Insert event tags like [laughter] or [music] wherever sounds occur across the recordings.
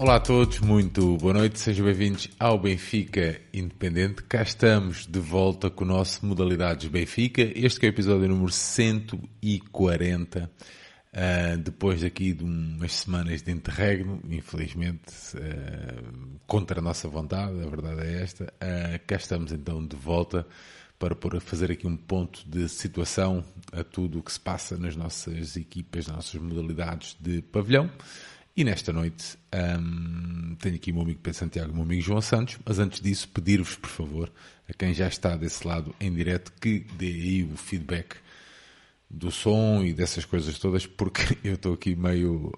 Olá a todos, muito boa noite, sejam bem-vindos ao Benfica Independente. Cá estamos de volta com o nosso Modalidades Benfica. Este é o episódio número 140. Uh, depois daqui de umas semanas de interregno, infelizmente, uh, contra a nossa vontade, a verdade é esta, uh, cá estamos então de volta para fazer aqui um ponto de situação a tudo o que se passa nas nossas equipas, nas nossas modalidades de pavilhão. E nesta noite um, tenho aqui o meu amigo Pedro Santiago e o meu amigo João Santos, mas antes disso pedir-vos, por favor, a quem já está desse lado em direto, que dê aí o feedback do som e dessas coisas todas, porque [laughs] eu estou aqui meio,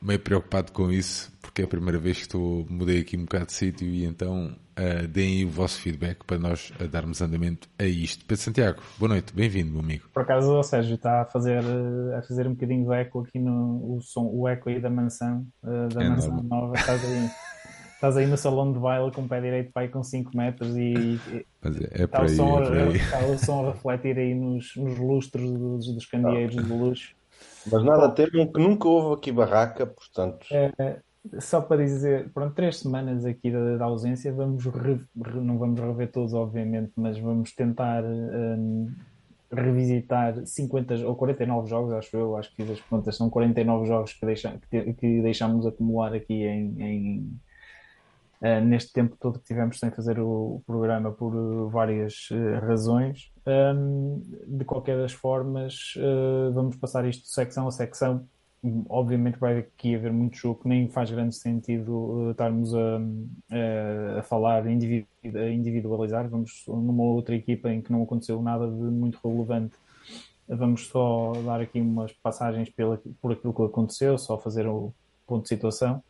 meio preocupado com isso, porque é a primeira vez que estou, mudei aqui um bocado de sítio e então uh, deem aí o vosso feedback para nós uh, darmos andamento a isto. Pedro Santiago, boa noite, bem-vindo, meu amigo. Por acaso o Sérgio está a fazer, a fazer um bocadinho de eco aqui no o som, o eco aí da mansão, uh, da é mansão nova, nova. Estás aí. Estás aí no salão de baile com o pé direito para aí com 5 metros e, Mas é, é está, o som, é está o som a refletir aí nos, nos lustros dos, dos candeeiros de luxo. Mas nada temem que nunca houve aqui barraca, portanto. É, só para dizer, pronto, três semanas aqui da, da ausência, vamos re, não vamos rever todos, obviamente, mas vamos tentar um, revisitar 50 ou 49 jogos, acho eu, acho que fiz as contas, são 49 jogos que, deixa, que, que deixámos acumular aqui em, em uh, neste tempo todo que tivemos sem fazer o, programa por uh, várias uh, razões. Um, de qualquer das formas, vamos passar isto secção a secção. Obviamente vai aqui haver muito jogo que nem faz grande sentido estarmos a, a, a falar, a individualizar. Vamos numa outra equipa em que não aconteceu nada de muito relevante vamos só dar aqui umas passagens pela, por aquilo que aconteceu, só fazer o ponto de situação.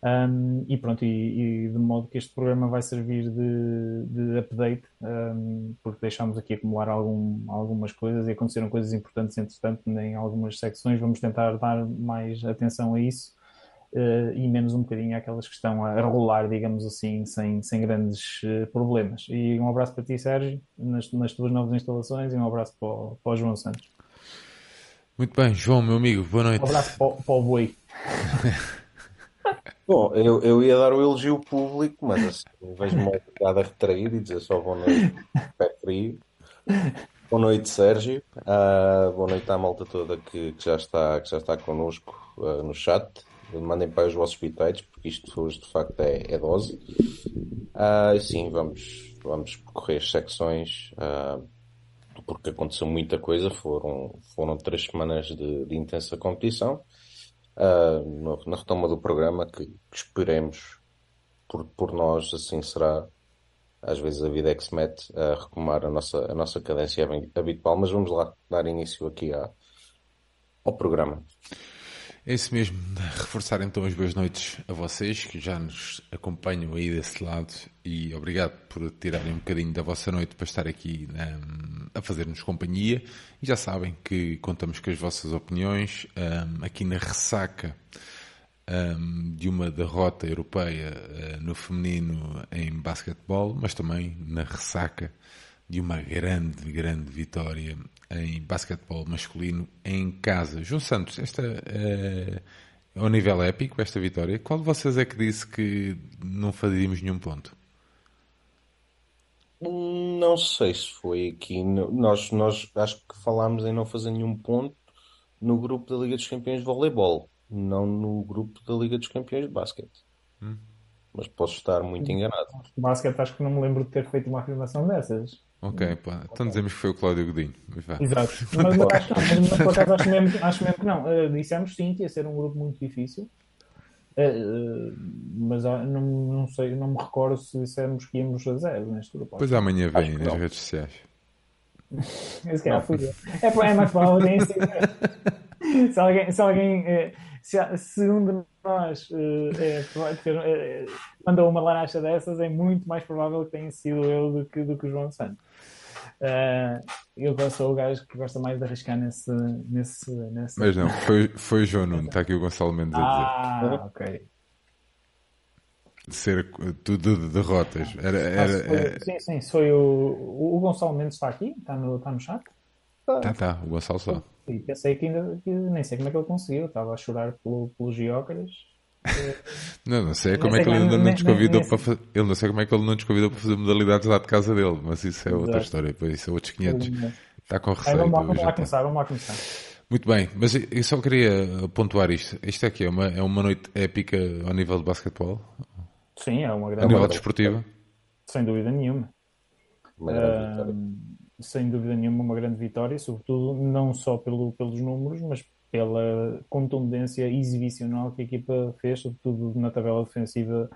Um, e pronto, e, e, de modo que este programa vai servir de, de update, um, porque deixámos aqui acumular algum, algumas coisas e aconteceram coisas importantes, entretanto, em algumas secções. Vamos tentar dar mais atenção a isso uh, e menos um bocadinho àquelas que estão a rolar, digamos assim, sem, sem grandes uh, problemas. E um abraço para ti, Sérgio, nas, nas tuas novas instalações, e um abraço para o, para o João Santos. Muito bem, João, meu amigo, boa noite. Um abraço para, para o Boi. [laughs] Bom, eu, eu ia dar o elogio público, mas assim, vejo-me bocado a retrair e dizer só boa noite, pé frio. Boa noite, Sérgio. Uh, boa noite à malta toda que, que já está, que já está connosco uh, no chat. Mandem para os vossos piteiros, porque isto hoje de facto é, é dose. Uh, sim, vamos, vamos percorrer as secções, porque aconteceu muita coisa. Foram, foram três semanas de, de intensa competição uh, na retoma do programa, que, que, esperemos por, por nós, assim será. Às vezes a vida é que se mete a retomar a nossa, a nossa cadência habitual, mas vamos lá dar início aqui à, ao programa. É isso mesmo, reforçar então as boas noites a vocês que já nos acompanham aí desse lado e obrigado por tirarem um bocadinho da vossa noite para estar aqui um, a fazer-nos companhia. E já sabem que contamos com as vossas opiniões um, aqui na ressaca um, de uma derrota europeia uh, no feminino em basquetebol, mas também na ressaca de uma grande, grande vitória em basquetebol masculino em casa. João Santos, esta é, é um nível épico, esta vitória. Qual de vocês é que disse que não fazíamos nenhum ponto? Não sei se foi aqui. Nós, nós acho que falámos em não fazer nenhum ponto no grupo da Liga dos Campeões de Voleibol, não no grupo da Liga dos Campeões de Basquete. Hum. Mas posso estar muito enganado. Basquete, acho que não me lembro de ter feito uma afirmação dessas. Ok, pá. Então dizemos que foi o Cláudio Godinho. Exato. [laughs] Mas, mas, acho, mas, por acaso acho mesmo, acho mesmo que não. Uh, dissemos sim que ia ser um grupo muito difícil. Uh, mas uh, não, não sei, não me recordo se dissemos que íamos a zero neste grupo. Pois amanhã vem nas não. redes sociais. [laughs] Esse que é, é, é mais provável que [laughs] se alguém, se alguém se, se um de nós é, é, mandou uma laranja dessas, é muito mais provável que tenha sido eu do que, do que o João Santos. Uh, eu sou o gajo que gosta mais de arriscar nesse. nesse, nesse... Mas não, foi, [laughs] foi o João Nuno, está aqui o Gonçalo Mendes a dizer. Ah, ok. De ser tudo de derrotas. Era, era, foi, era... Sim, sim, foi o, o Gonçalo Mendes está aqui, está no, está no chat. Tá, tá, o Gonçalo só. E pensei que ainda que nem sei como é que ele conseguiu, estava a chorar pelo, pelos Giócaras. Não, não sei como é que ele ainda não nos convidou para fazer. Ele não sei como é que ele não nos convidou para fazer modalidades lá de casa dele, mas isso é outra história, pois isso é outros 500. Está com receio. Vamos, vamos lá começar, vamos lá começar. Muito bem, mas eu só queria pontuar isto. Isto aqui é uma, é uma noite épica ao nível de basquetebol? Sim, é uma grande. A nível desportivo? Sem dúvida nenhuma. Uh, sem dúvida nenhuma, uma grande vitória, sobretudo não só pelo, pelos números, mas pela contundência exibicional que a equipa fez, sobretudo na tabela defensiva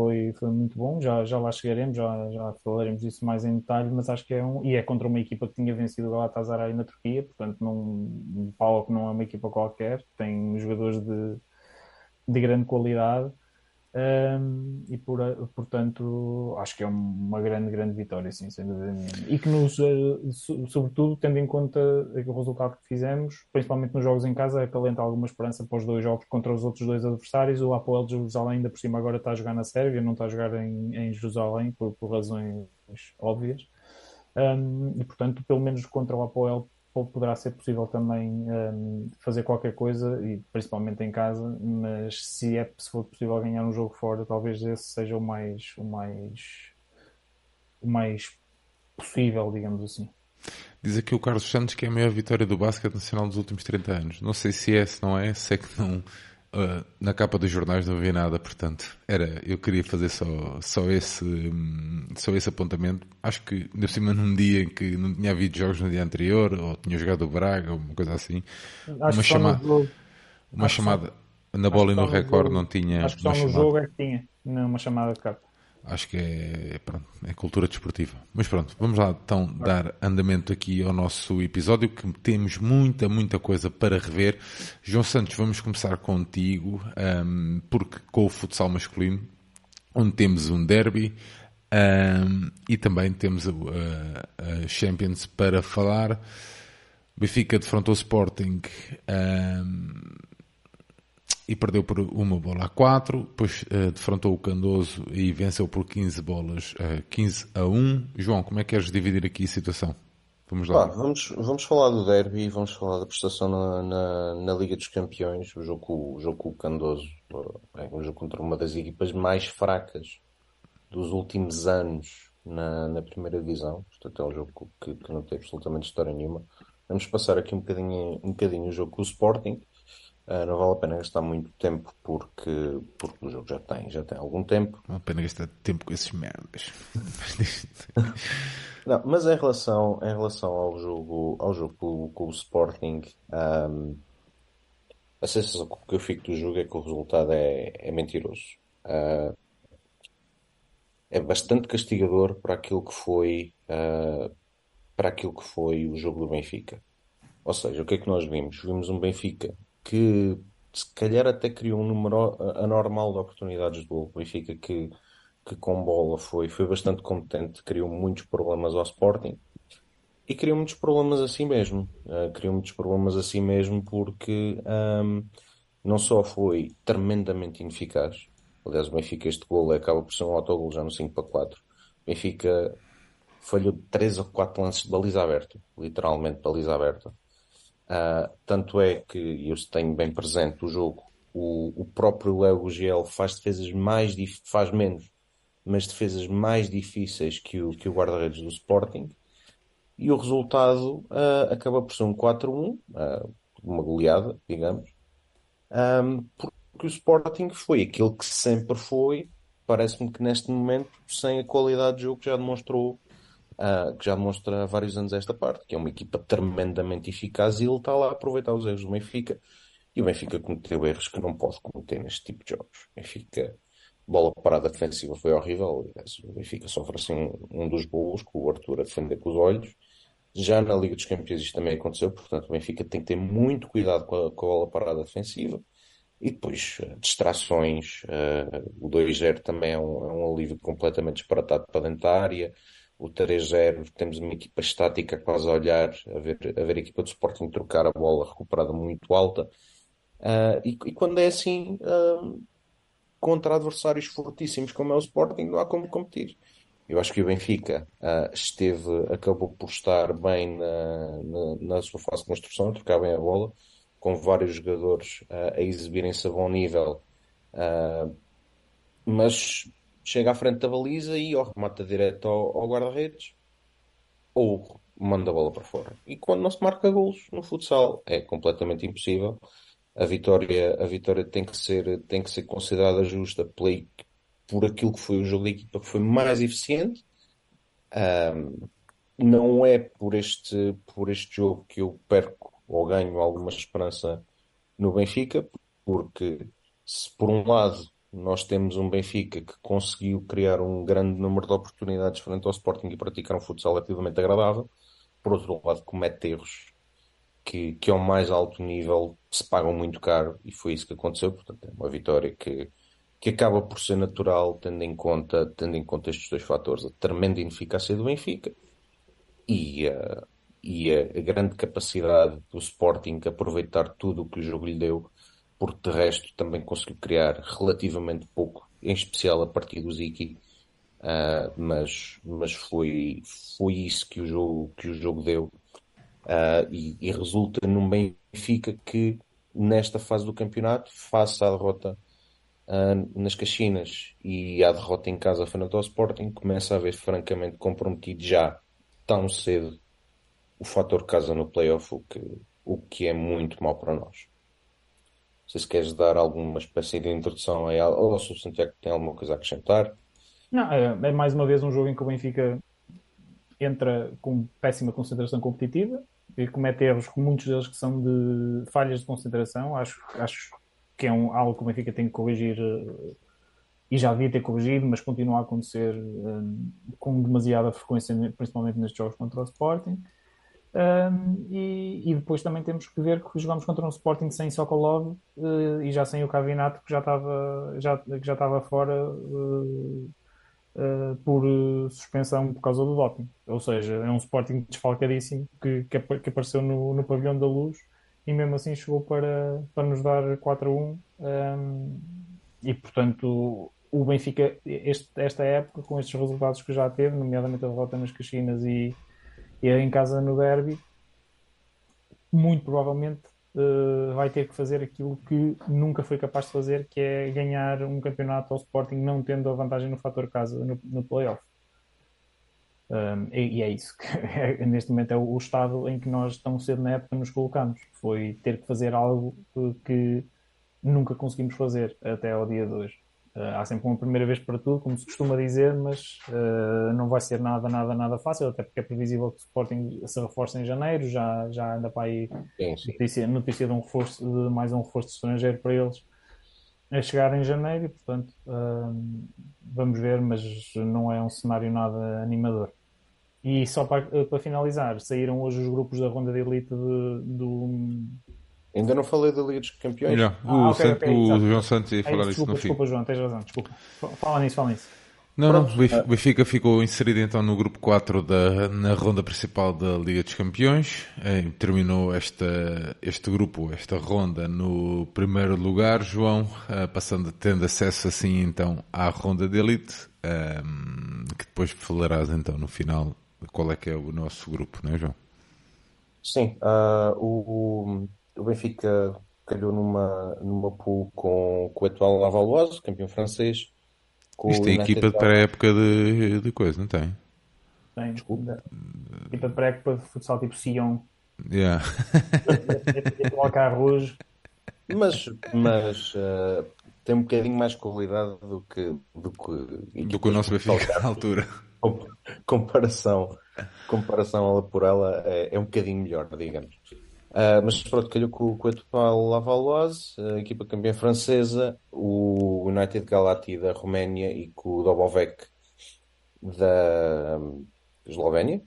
foi, foi muito bom. Já, já lá chegaremos, já, já falaremos disso mais em detalhe, mas acho que é um. E é contra uma equipa que tinha vencido o Galatasaray na Turquia, portanto, não, Paulo não é uma equipa qualquer, tem jogadores de, de grande qualidade. Um, e por, portanto acho que é uma grande, grande vitória, sim, sem dúvida nenhuma. E que nos, eh, sobretudo, tendo em conta o resultado que fizemos, principalmente nos jogos em casa, acalenta alguma esperança para os dois jogos contra os outros dois adversários. O Apoel de Jerusalém, ainda por cima, agora está a jogar na Sérvia, não está a jogar em, em Jerusalém por, por razões óbvias. Um, e portanto, pelo menos contra o Apoel poderá ser possível também um, fazer qualquer coisa, e principalmente em casa, mas se, é, se for possível ganhar um jogo fora, talvez esse seja o mais, o mais, o mais possível, digamos assim. Diz aqui o Carlos Santos que é a maior vitória do basquete nacional dos últimos 30 anos. Não sei se é, se não é, sei que não, Uh, na capa dos jornais não havia nada, portanto, era, eu queria fazer só, só, esse, um, só esse apontamento. Acho que, por cima, num dia em que não tinha havido jogos no dia anterior, ou tinha jogado o Braga, ou uma coisa assim, acho uma chamada, uma chamada na bola e no recorde não tinha. Acho que só no jogo é que tinha, uma chamada de capa acho que é, pronto, é cultura desportiva. Mas pronto, vamos lá então dar andamento aqui ao nosso episódio, que temos muita, muita coisa para rever. João Santos, vamos começar contigo, um, porque com o futsal masculino, onde temos um derby um, e também temos a, a, Champions para falar. Benfica defrontou o Sporting. Um, e perdeu por uma bola a 4, depois uh, defrontou o Candoso e venceu por 15 bolas, uh, eh, 15 a 1. João, como é que queres dividir aqui a situação? Vamos lá. vamos, vamos falar do derby, vamos falar da prestação na, na, na Liga dos Campeões, o jogo, o jogo com o Candoso, é um jogo contra uma das equipas mais fracas dos últimos anos na, na primeira divisão, portanto é um jogo que, que não tem absolutamente história nenhuma. Vamos passar aqui um bocadinho, um bocadinho o jogo com o Sporting, Uh, não vale a pena gastar muito tempo porque, porque o jogo já tem, já tem algum tempo. Não vale a pena gastar tempo com esses merdas. [laughs] não, mas em relação, em relação ao jogo, ao jogo com, com o Sporting, um, a sensação que eu fico do jogo é que o resultado é, é mentiroso. Uh, é bastante castigador para aquilo que foi uh, para aquilo que foi o jogo do Benfica. Ou seja, o que é que nós vimos? Vimos um Benfica que se calhar até criou um número anormal de oportunidades do Benfica que, que com bola foi, foi bastante competente, criou muitos problemas ao Sporting e criou muitos problemas assim mesmo. Uh, criou muitos problemas assim mesmo porque um, não só foi tremendamente ineficaz, aliás, o Benfica, este gol acaba por ser um autogol já no 5 para 4. O Benfica falhou 3 ou 4 lances de baliza aberta, literalmente baliza aberta. Uh, tanto é que eu tenho bem presente o jogo, o, o próprio Léo Gugel faz defesas mais faz menos, mas defesas mais difíceis que o, que o guarda-redes do Sporting. E o resultado uh, acaba por ser um 4-1, uh, ah, uma goleada, digamos, um, porque o Sporting foi aquilo que sempre foi, parece-me que neste momento, sem a qualidade de jogo que já demonstrou uh, que já demonstra há vários anos esta parte, que é uma equipa tremendamente eficaz e ele está lá a aproveitar os erros do Benfica. E o Benfica cometeu erros que não pode cometer neste tipo de jogos. O Benfica, bola parada defensiva foi horrível. O Benfica sofre assim um, um dos golos com o Arthur a defender com os olhos. Já na Liga dos Campeões isto também aconteceu, portanto o Benfica tem que ter muito cuidado com a, com a bola parada defensiva. E depois, uh, distrações, uh, o 2-0 também é um, é um alívio completamente disparatado para dentro da área o 3-0, temos uma equipa estática quase a olhar, a ver a, ver a equipa do Sporting trocar a bola recuperada muito alta. Uh, e, e, quando é assim, uh, contra adversários fortíssimos como é o Sporting, não há como competir. Eu acho que o Benfica uh, esteve, acabou por estar bem na, na, na, sua fase de construção, trocar bem a bola, com vários jogadores a exibirem-se a bom nível mas chega à frente da baliza e ou remata direto ao, ao guarda-redes ou manda a bola para fora. E quando não se marca golos no futsal é completamente impossível. A vitória, a vitória tem que ser, tem que ser considerada justa por aquilo que foi o jogo de equipa que foi mais eficiente. Um, não é por este, por este jogo que eu perco ou ganho alguma esperança no Benfica, porque se por um lado nós temos um Benfica que conseguiu criar um grande número de oportunidades frente ao Sporting e praticar um futsal relativamente agradável, por outro lado comete erros que, que ao mais alto nível se pagam muito caro e foi isso que aconteceu, portanto é uma vitória que, que acaba por ser natural tendo em conta, tendo em conta estes dois fatores, a tremenda ineficácia do Benfica e a, e a, a grande capacidade do Sporting aproveitar tudo o que o jogo lhe deu porque de resto também conseguiu criar relativamente pouco, em especial a partir do Ziki, uh, mas, mas foi, foi isso que o jogo, que o jogo deu. Uh, e, e, resulta num Benfica que nesta fase do campeonato, face à derrota uh, nas Caxinas e à derrota em casa frente ao Sporting, começa a ver francamente comprometido já tão cedo o fator casa no playoff, o que, o que é muito mau para nós sei se queres dar alguma espécie de introdução aí, ou se o Santiago tem alguma coisa a acrescentar. Não, é, é, mais uma vez um jogo em que o Benfica entra com péssima concentração competitiva e comete erros, muitos deles que são de falhas de concentração. Acho, acho que é um, algo que o Benfica tem que corrigir eh, e já devia ter corrigido, mas continua a acontecer um, eh, com demasiada frequência, principalmente nestes jogos contra o Sporting. Um, e, e, depois também temos que ver que jogamos contra um Sporting sem Sokolov uh, e já sem o Cavinato que já estava já, que já estava fora uh, uh, por suspensão por causa do doping. Ou seja, é um Sporting desfalcadíssimo que, que, que apareceu no, no pavilhão da luz e mesmo assim chegou para, para nos dar 4 a 1 um, e portanto o Benfica este, esta época com estes resultados que já teve, nomeadamente a derrota nas Caxinas e e em casa no derby, muito provavelmente uh, vai ter que fazer aquilo que nunca foi capaz de fazer, que é ganhar um campeonato ao Sporting não tendo a vantagem no fator casa no, no playoff. Um, e, e, é isso que é, [laughs] neste momento é o, o, estado em que nós tão cedo na época nos colocamos. Foi ter que fazer algo que nunca conseguimos fazer até ao dia de hoje. Uh, há sempre uma primeira vez para tudo, como se costuma dizer, mas uh, não vai ser nada, nada, nada fácil, até porque é previsível que o Sporting se reforce em janeiro, já, já anda para aí sim, sim. Notícia, notícia de, um reforço, de mais um reforço estrangeiro para eles a chegar em janeiro e, portanto, uh, vamos ver, mas não é um cenário nada animador. E só para, para finalizar, saíram hoje os grupos da ronda de elite de, do, Ainda não falei da Liga dos Campeões. Ah, o, okay, okay, o João Santos ia falar isso, no fim. Desculpa, João, tens razão, desculpa. Fala nisso, fala nisso. Não, não, o Benfica ficou inserido então no grupo 4 da, na ronda principal da Liga dos Campeões. Eh, terminou esta, este grupo, esta ronda, no primeiro lugar, João, eh, passando, tendo acesso assim então à ronda de elite, eh, que depois falarás então no final qual é que é o nosso grupo, não é, João? Sim, uh, o, o Benfica calhou numa, numa pool com, com o atual Lavalloise, campeão francês. Isto tem equipa para a época de, de coisa, não tem? Tem, desculpa. Equipa para a época de futsal tipo Sion. Yeah. [laughs] Coloca arroz. Mas, mas uh, tem um bocadinho mais qualidade do que do que, do que o nosso Benfica à altura. Comparação, comparação ela por ela é, é um bocadinho melhor, digamos. Uh, mas pronto, calhou com, com o atual Lavalloise, a equipa campeã francesa, o United Galati da Roménia e com o Dobovec da Eslovénia.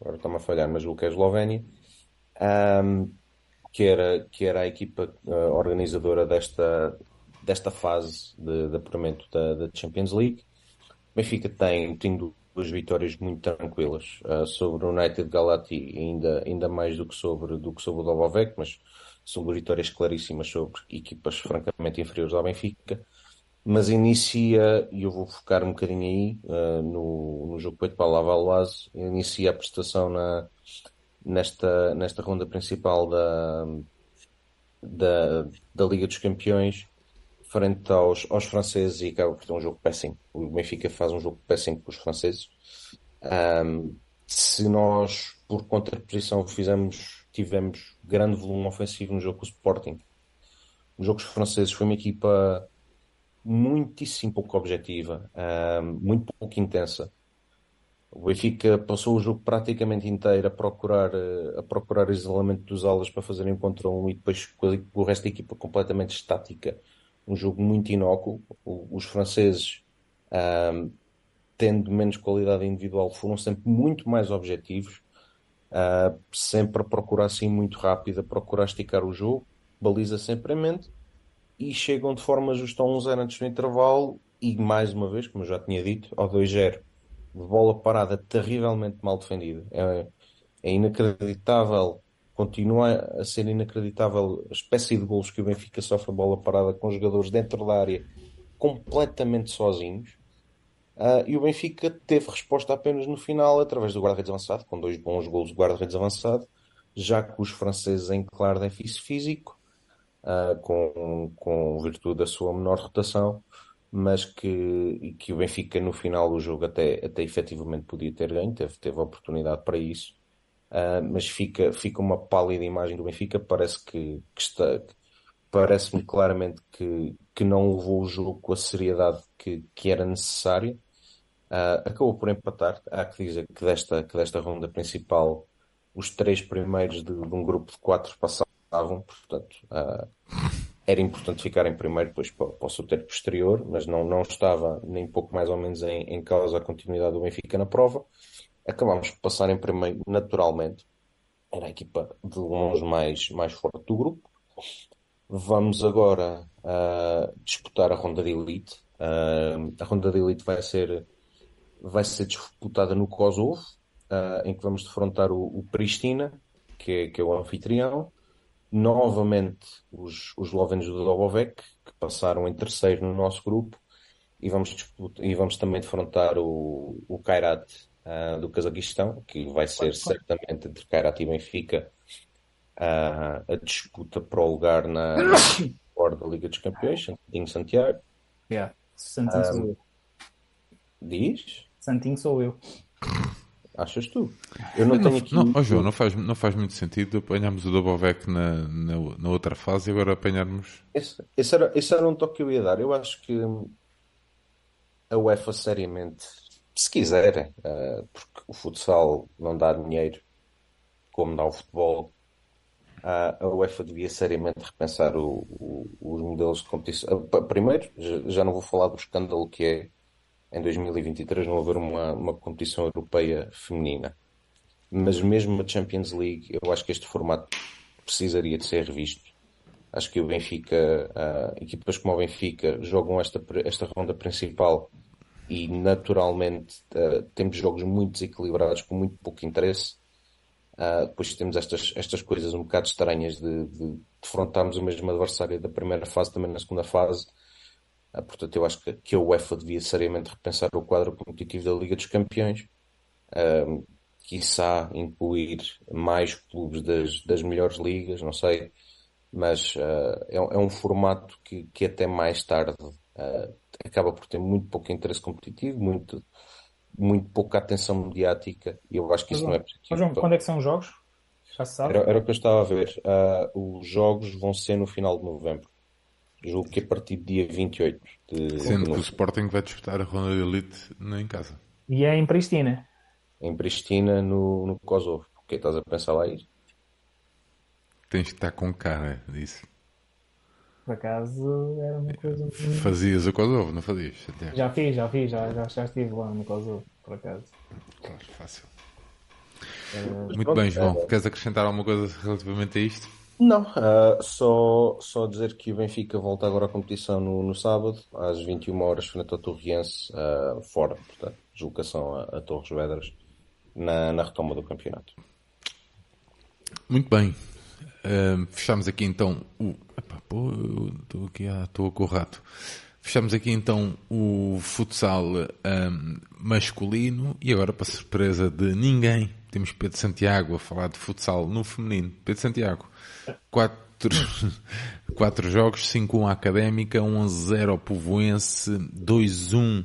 Agora está-me a falhar, mas o que é Eslovénia. Um, que, era, que era a equipa uh, organizadora desta, desta fase de, de apuramento da, da Champions League. Benfica tem, tem duas vitórias muito tranquilas uh, sobre o United Galati, ainda, ainda mais do que sobre, do que sobre o Dobovec, mas são duas vitórias claríssimas sobre equipas francamente inferiores ao Benfica. Mas inicia, e eu vou focar um bocadinho aí, uh, no, no jogo peito para a Lavalloise, inicia a prestação na, nesta, nesta ronda principal da, da, da Liga dos Campeões frente aos, aos franceses e acaba por ter um jogo péssimo. O Benfica faz um jogo péssimo com os franceses. Um, se nós, por contraposição, fizemos, tivemos grande volume ofensivo no jogo com o Sporting, os franceses foi uma equipa muitíssimo pouco objetiva, um, muito pouco intensa. O Benfica passou o jogo praticamente inteiro a procurar, a procurar isolamento dos alas para fazerem contra um e depois com o resto da equipa completamente estática. Um jogo muito inócuo. Os franceses, um, tendo menos qualidade individual, foram sempre muito mais objetivos, uh, sempre a procurar assim muito rápido, a procurar esticar o jogo, baliza sempre em mente e chegam de forma justa a um 0 antes do intervalo e mais uma vez, como eu já tinha dito, ao 2-0 de bola parada terrivelmente mal defendida. É, é, inacreditável, continua a ser inacreditável a espécie de golos que o Benfica sofre a bola parada com jogadores dentro da área completamente sozinhos. Uh, e o Benfica teve resposta apenas no final através do guarda-redes avançado, com dois bons golos do guarda-redes avançado, já que os franceses em claro déficit físico, uh, com, com virtude da sua menor rotação, mas que, que o Benfica no final do jogo até, até efetivamente podia ter ganho, teve, teve oportunidade para isso, uh, mas fica, fica uma pálida imagem do Benfica, parece que, que está, parece-me claramente que, que não levou o jogo com a seriedade que, que era necessária. Uh, acabou por empatar. Há que dizer que desta, que desta ronda principal os três primeiros de, de um grupo de quatro passavam, portanto, uh, era importante ficar em primeiro depois para, sorteio posterior, mas não, não estava nem pouco mais ou menos em, em causa a continuidade do Benfica na prova. Acabámos por passar em primeiro naturalmente. Era a equipa de longe mais, mais forte do grupo. Vamos agora uh, disputar a ronda de elite. Uh, a ronda de elite vai ser, vai ser disputada no Kosovo, uh, em que vamos defrontar o, o Pristina, que é, que é o anfitrião, novamente os, os eslovenos do Dobovec, que passaram em terceiro no nosso grupo, e vamos, disputar, e vamos também defrontar o, o Kairat uh, do Cazaquistão, que vai ser certamente entre Kairat e Benfica uh, a disputa para o lugar na [coughs] fora da Liga dos Campeões, Santinho Santiago. Yeah. Santinho sou eu. Diz? Santinho sou eu. Achas tu? Eu não, tenho aqui. Não, oh, João, não faz, não faz muito sentido apanharmos o Dobovec na, na, na, outra fase e agora apanharmos. Esse, esse, era, esse era um toque que eu ia dar. Eu acho que a UEFA, seriamente, se quiserem, uh, porque o futsal não dá dinheiro como dá o futebol, uh, a UEFA devia seriamente repensar o, o, os modelos de competição. Uh, primeiro, já não vou falar do escândalo que é em 2023 não haver uma, uma competição europeia feminina. Mas mesmo a Champions League, eu acho que este formato precisaria de ser revisto. Acho que o Benfica, uh, equipas como o Benfica, jogam esta, esta ronda principal e naturalmente uh, temos jogos muito desequilibrados com muito pouco interesse. Uh, depois temos estas, estas coisas um bocado estranhas de, de defrontarmos o mesmo adversário da primeira fase também na segunda fase. Ah, portanto, eu acho que, que a UEFA devia seriamente repensar o quadro competitivo da Liga dos Campeões, um, quiçá incluir mais clubes das, das melhores ligas, não sei, mas uh, é, é, um formato que, que até mais tarde uh, acaba por ter muito pouco interesse competitivo, muito, muito pouca atenção mediática, e eu acho que isso não é positivo. João, quando é que são os jogos? Já se sabe? Era, era o que eu estava a ver. Uh, os jogos vão ser no final de novembro. Julgo que a partir do dia 28 de Sendo que o Sporting vai disputar a ronda de elite em casa. E é em Pristina. Em Pristina, no, no Kosovo. Porque estás a pensar lá ir? Tens que estar com cara disso. Por acaso era uma coisa. Fazias o Kosovo, não fazias? Já fiz, já fiz, já, já, já estive lá no Kosovo, por acaso. Claro, fácil. Uh, Muito bem, João. Queres acrescentar alguma coisa relativamente a isto? Não, uh, só, só dizer que o Benfica volta agora à competição no, no sábado, às 21 horas, frente ao Torriense, uh, fora, portanto, deslocação a, a Torres Vedras, na, na retoma do campeonato. Muito bem. Uh, fechamos aqui então o. Epá, pô, estou aqui, estou ah, com o rato. Fechamos aqui então o futsal um, masculino e agora, para surpresa de ninguém, temos Pedro Santiago a falar de futsal no feminino. Pedro Santiago, quatro, quatro, [laughs] quatro jogos, 5-1 à Académica, 1-0 ao Povoense, 2-1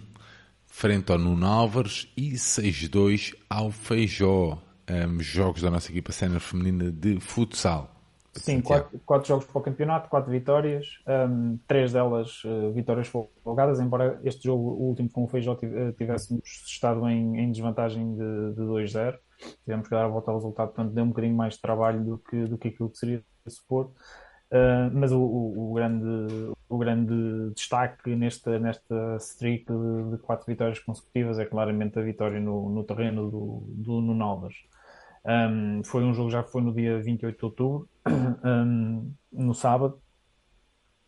frente ao Nuno Álvares e 6-2 ao Feijó. Um, jogos da nossa equipa sénior feminina de futsal. Sim, quatro, quatro, jogos para o campeonato, quatro vitórias, um, três delas uh, vitórias folgadas, embora este jogo, o último com o Feijó, eh, tivéssemos estado em, em desvantagem de, de 2-0. Tivemos que dar a volta ao resultado, portanto deu um bocadinho mais de trabalho do que, do que aquilo que seria suposto. Uh, mas o, o, o, grande, o grande destaque nesta, nesta streak de, de, quatro vitórias consecutivas é claramente a vitória no, no terreno do, do Nuno Alves. Um, foi um jogo já foi no dia 28 de outubro, [clears throat] um, no sábado.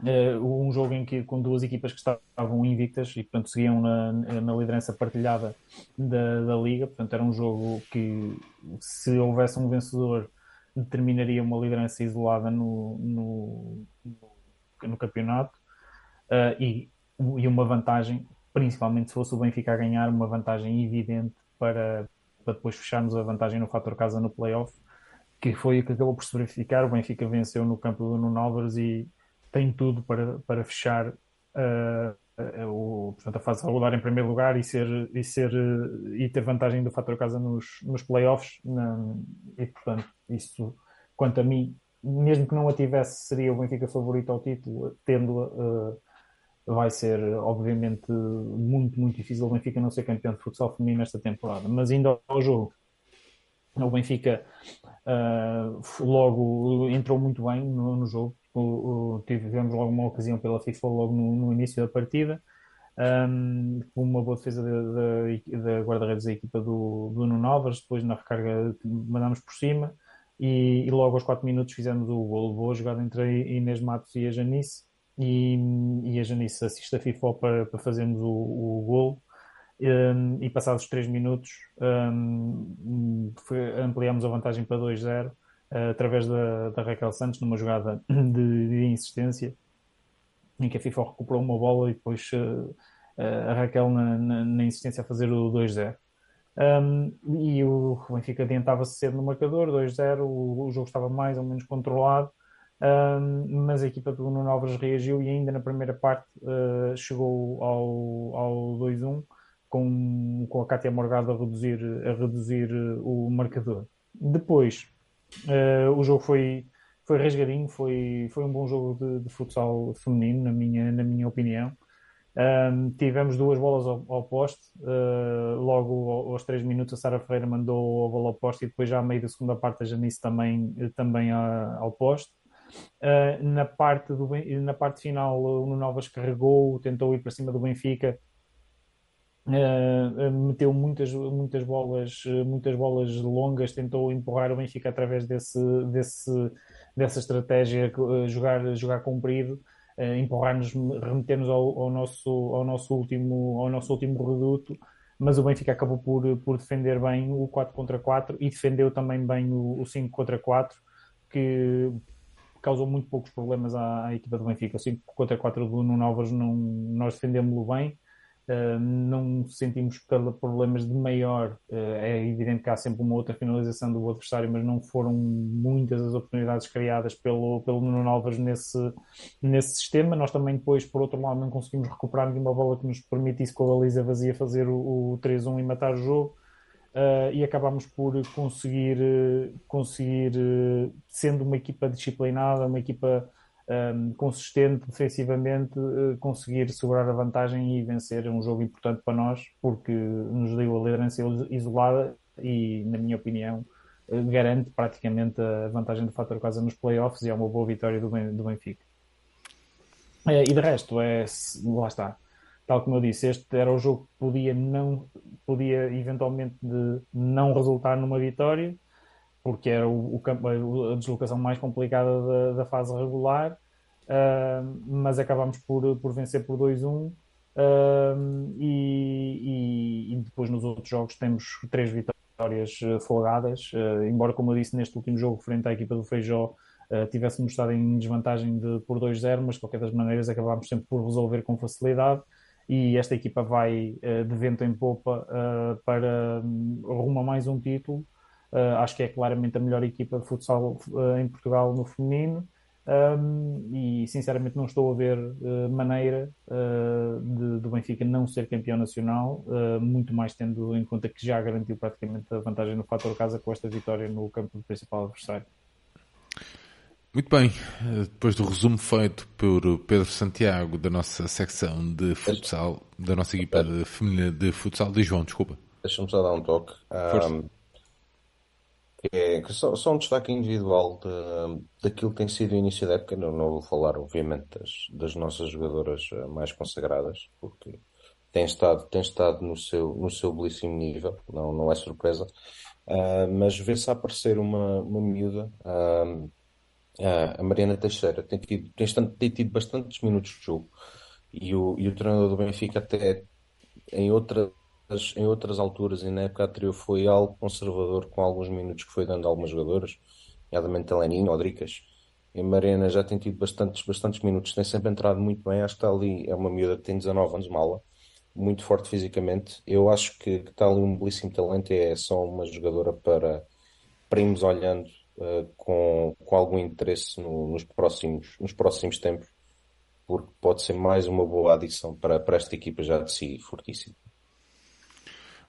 Uh, um jogo em que com duas equipas que estavam invictas e portanto seguiam na, na liderança partilhada da, da liga, portanto era um jogo que se houvesse um vencedor determinaria uma liderança isolada no, no, no, no campeonato uh, e, e uma vantagem, principalmente se fosse o Benfica a ganhar, uma vantagem evidente para, para depois fecharmos a vantagem no fator casa no playoff, que foi o que acabou por se verificar. O Benfica venceu no campo do Nuno Álvares e tem tudo para, para fechar uh, o, portanto, a fase regular em primeiro lugar e, ser, e, ser, e ter vantagem do fator casa nos, nos playoffs. Na, e, portanto, isso, quanto a mim, mesmo que não a tivesse, seria o Benfica favorito ao título, tendo-a, uh, vai ser, obviamente, muito, muito difícil o Benfica não ser campeão de futsal feminino nesta temporada. Mas ainda ao jogo, o Benfica uh, logo entrou muito bem no, no jogo. O, o, tivemos logo uma ocasião pela FIFA logo no, no início da partida. Um, uma boa defesa da, da, guarda-redes da equipa do, Nuno Alves, depois na recarga mandámos por cima e, e, logo aos 4 minutos fizemos o gol. Boa jogada entre a Inês Matos e a Janice e, e a Janice assiste a FIFA para, para fazermos o, o gol. Um, e passados 3 minutos um, foi, ampliamos a vantagem para 2-0 uh, através da, da, Raquel Santos numa jogada [clears throat] de, de, insistência em que a FIFA recuperou uma bola e depois uh, a Raquel na, na, na, insistência a fazer o 2-0 um, e o Benfica adiantava-se cedo no marcador 2-0, o, o, jogo estava mais ou menos controlado um, mas a equipa do Nuno Alves reagiu e ainda na primeira parte uh, chegou ao, ao 2-1 com, com a Cátia Morgado a reduzir, a reduzir eh, o marcador. Depois, uh, o jogo foi, foi rasgadinho, foi, foi um bom jogo de, de futsal feminino, na minha, na minha opinião. Um, tivemos duas bolas ao, ao poste, uh, logo aos 3 minutos a Sara Ferreira mandou a bola ao poste e depois já a meio da segunda parte a Janice também, também a, ao poste. Uh, na, parte do, na parte final o Nuno Alves carregou, tentou ir para cima do Benfica, Uh, meteu muitas, muitas bolas muitas bolas longas, tentou empurrar o Benfica através desse, desse, dessa estratégia, uh, jogar, jogar comprido, empurrar-nos, remeter-nos ao, ao, nosso, ao, nosso último, ao nosso último reduto, mas o Benfica acabou por, por defender bem o 4 contra 4 e defendeu também bem o, o 5 contra 4, que causou muito poucos problemas à, à equipa do Benfica. O 5 contra 4 do Nuno Alves não, nós defendemos-lo bem, Uh, não sentimos problemas de maior. Uh, é evidente que há sempre uma outra finalização do adversário, mas não foram muitas as oportunidades criadas pelo, pelo Nuno Alves nesse, nesse sistema. Nós também, depois, por outro lado, não conseguimos recuperar nenhuma bola que nos permitisse, com a baliza vazia, fazer o, o 3-1 e matar o jogo. Uh, e acabámos por conseguir, conseguir sendo uma equipa disciplinada, uma equipa um, consistente defensivamente, uh, conseguir segurar a vantagem e vencer um jogo importante para nós, porque nos deu a liderança isolada e, na minha opinião, uh, garante praticamente a vantagem do fator casa nos playoffs e é uma boa vitória do, do Benfica. E de resto, é, lá está. Tal como eu disse, este era o jogo que podia, não, podia eventualmente não resultar numa vitória, porque era o, o, a deslocação mais complicada da, da fase regular, uh, mas acabámos por, por vencer por 2-1. Uh, e, e, depois nos outros jogos temos três vitórias ah, folgadas, uh, embora, como eu disse, neste último jogo, frente à equipa do Feijó, uh, tivéssemos estado em desvantagem de, por 2-0, mas de qualquer das maneiras acabámos sempre por resolver com facilidade. E esta equipa vai de vento em popa para um, rumo a mais um título Uh, acho que é claramente a melhor equipa de futsal em Portugal no feminino. Um, e sinceramente não estou a ver uh, maneira uh, de, do Benfica não ser campeão nacional, uh, muito mais tendo em conta que já garantiu praticamente a vantagem no fator casa com esta vitória no campo do principal adversário. Muito bem, depois do resumo feito por Pedro Santiago da nossa secção de futsal, da nossa equipa de feminina de futsal, de João, desculpa. Deixa-me só dar um toque. Um, é, só, só um destaque individual de, daquilo que tem sido o início da época. Não, não vou falar, obviamente, das, das nossas jogadoras eh, mais consagradas, porque tem estado, tem estado no, seu, no seu belíssimo nível, não, não é surpresa. Uh, mas vê-se aparecer uma, uma miúda, a Mariana Teixeira, tem tido, tem, tem tido bastantes minutos de jogo. E o, e o treinador do Benfica, até em outra em outras alturas e na época anterior foi algo conservador com alguns minutos que foi dando a algumas jogadoras, nomeadamente a Leninho, Odricas. E a Mariana já tem tido bastantes, bastantes minutos, tem sempre entrado muito bem. Acho que está ali, é uma miúda que tem 19 anos, mala, muito forte fisicamente. Eu acho que, que está ali um belíssimo talento e é só uma jogadora para, irmos olhando uh, com, com algum interesse no, nos, próximos, nos próximos tempos, porque pode ser mais uma boa adição para, para esta equipa já de si fortíssima.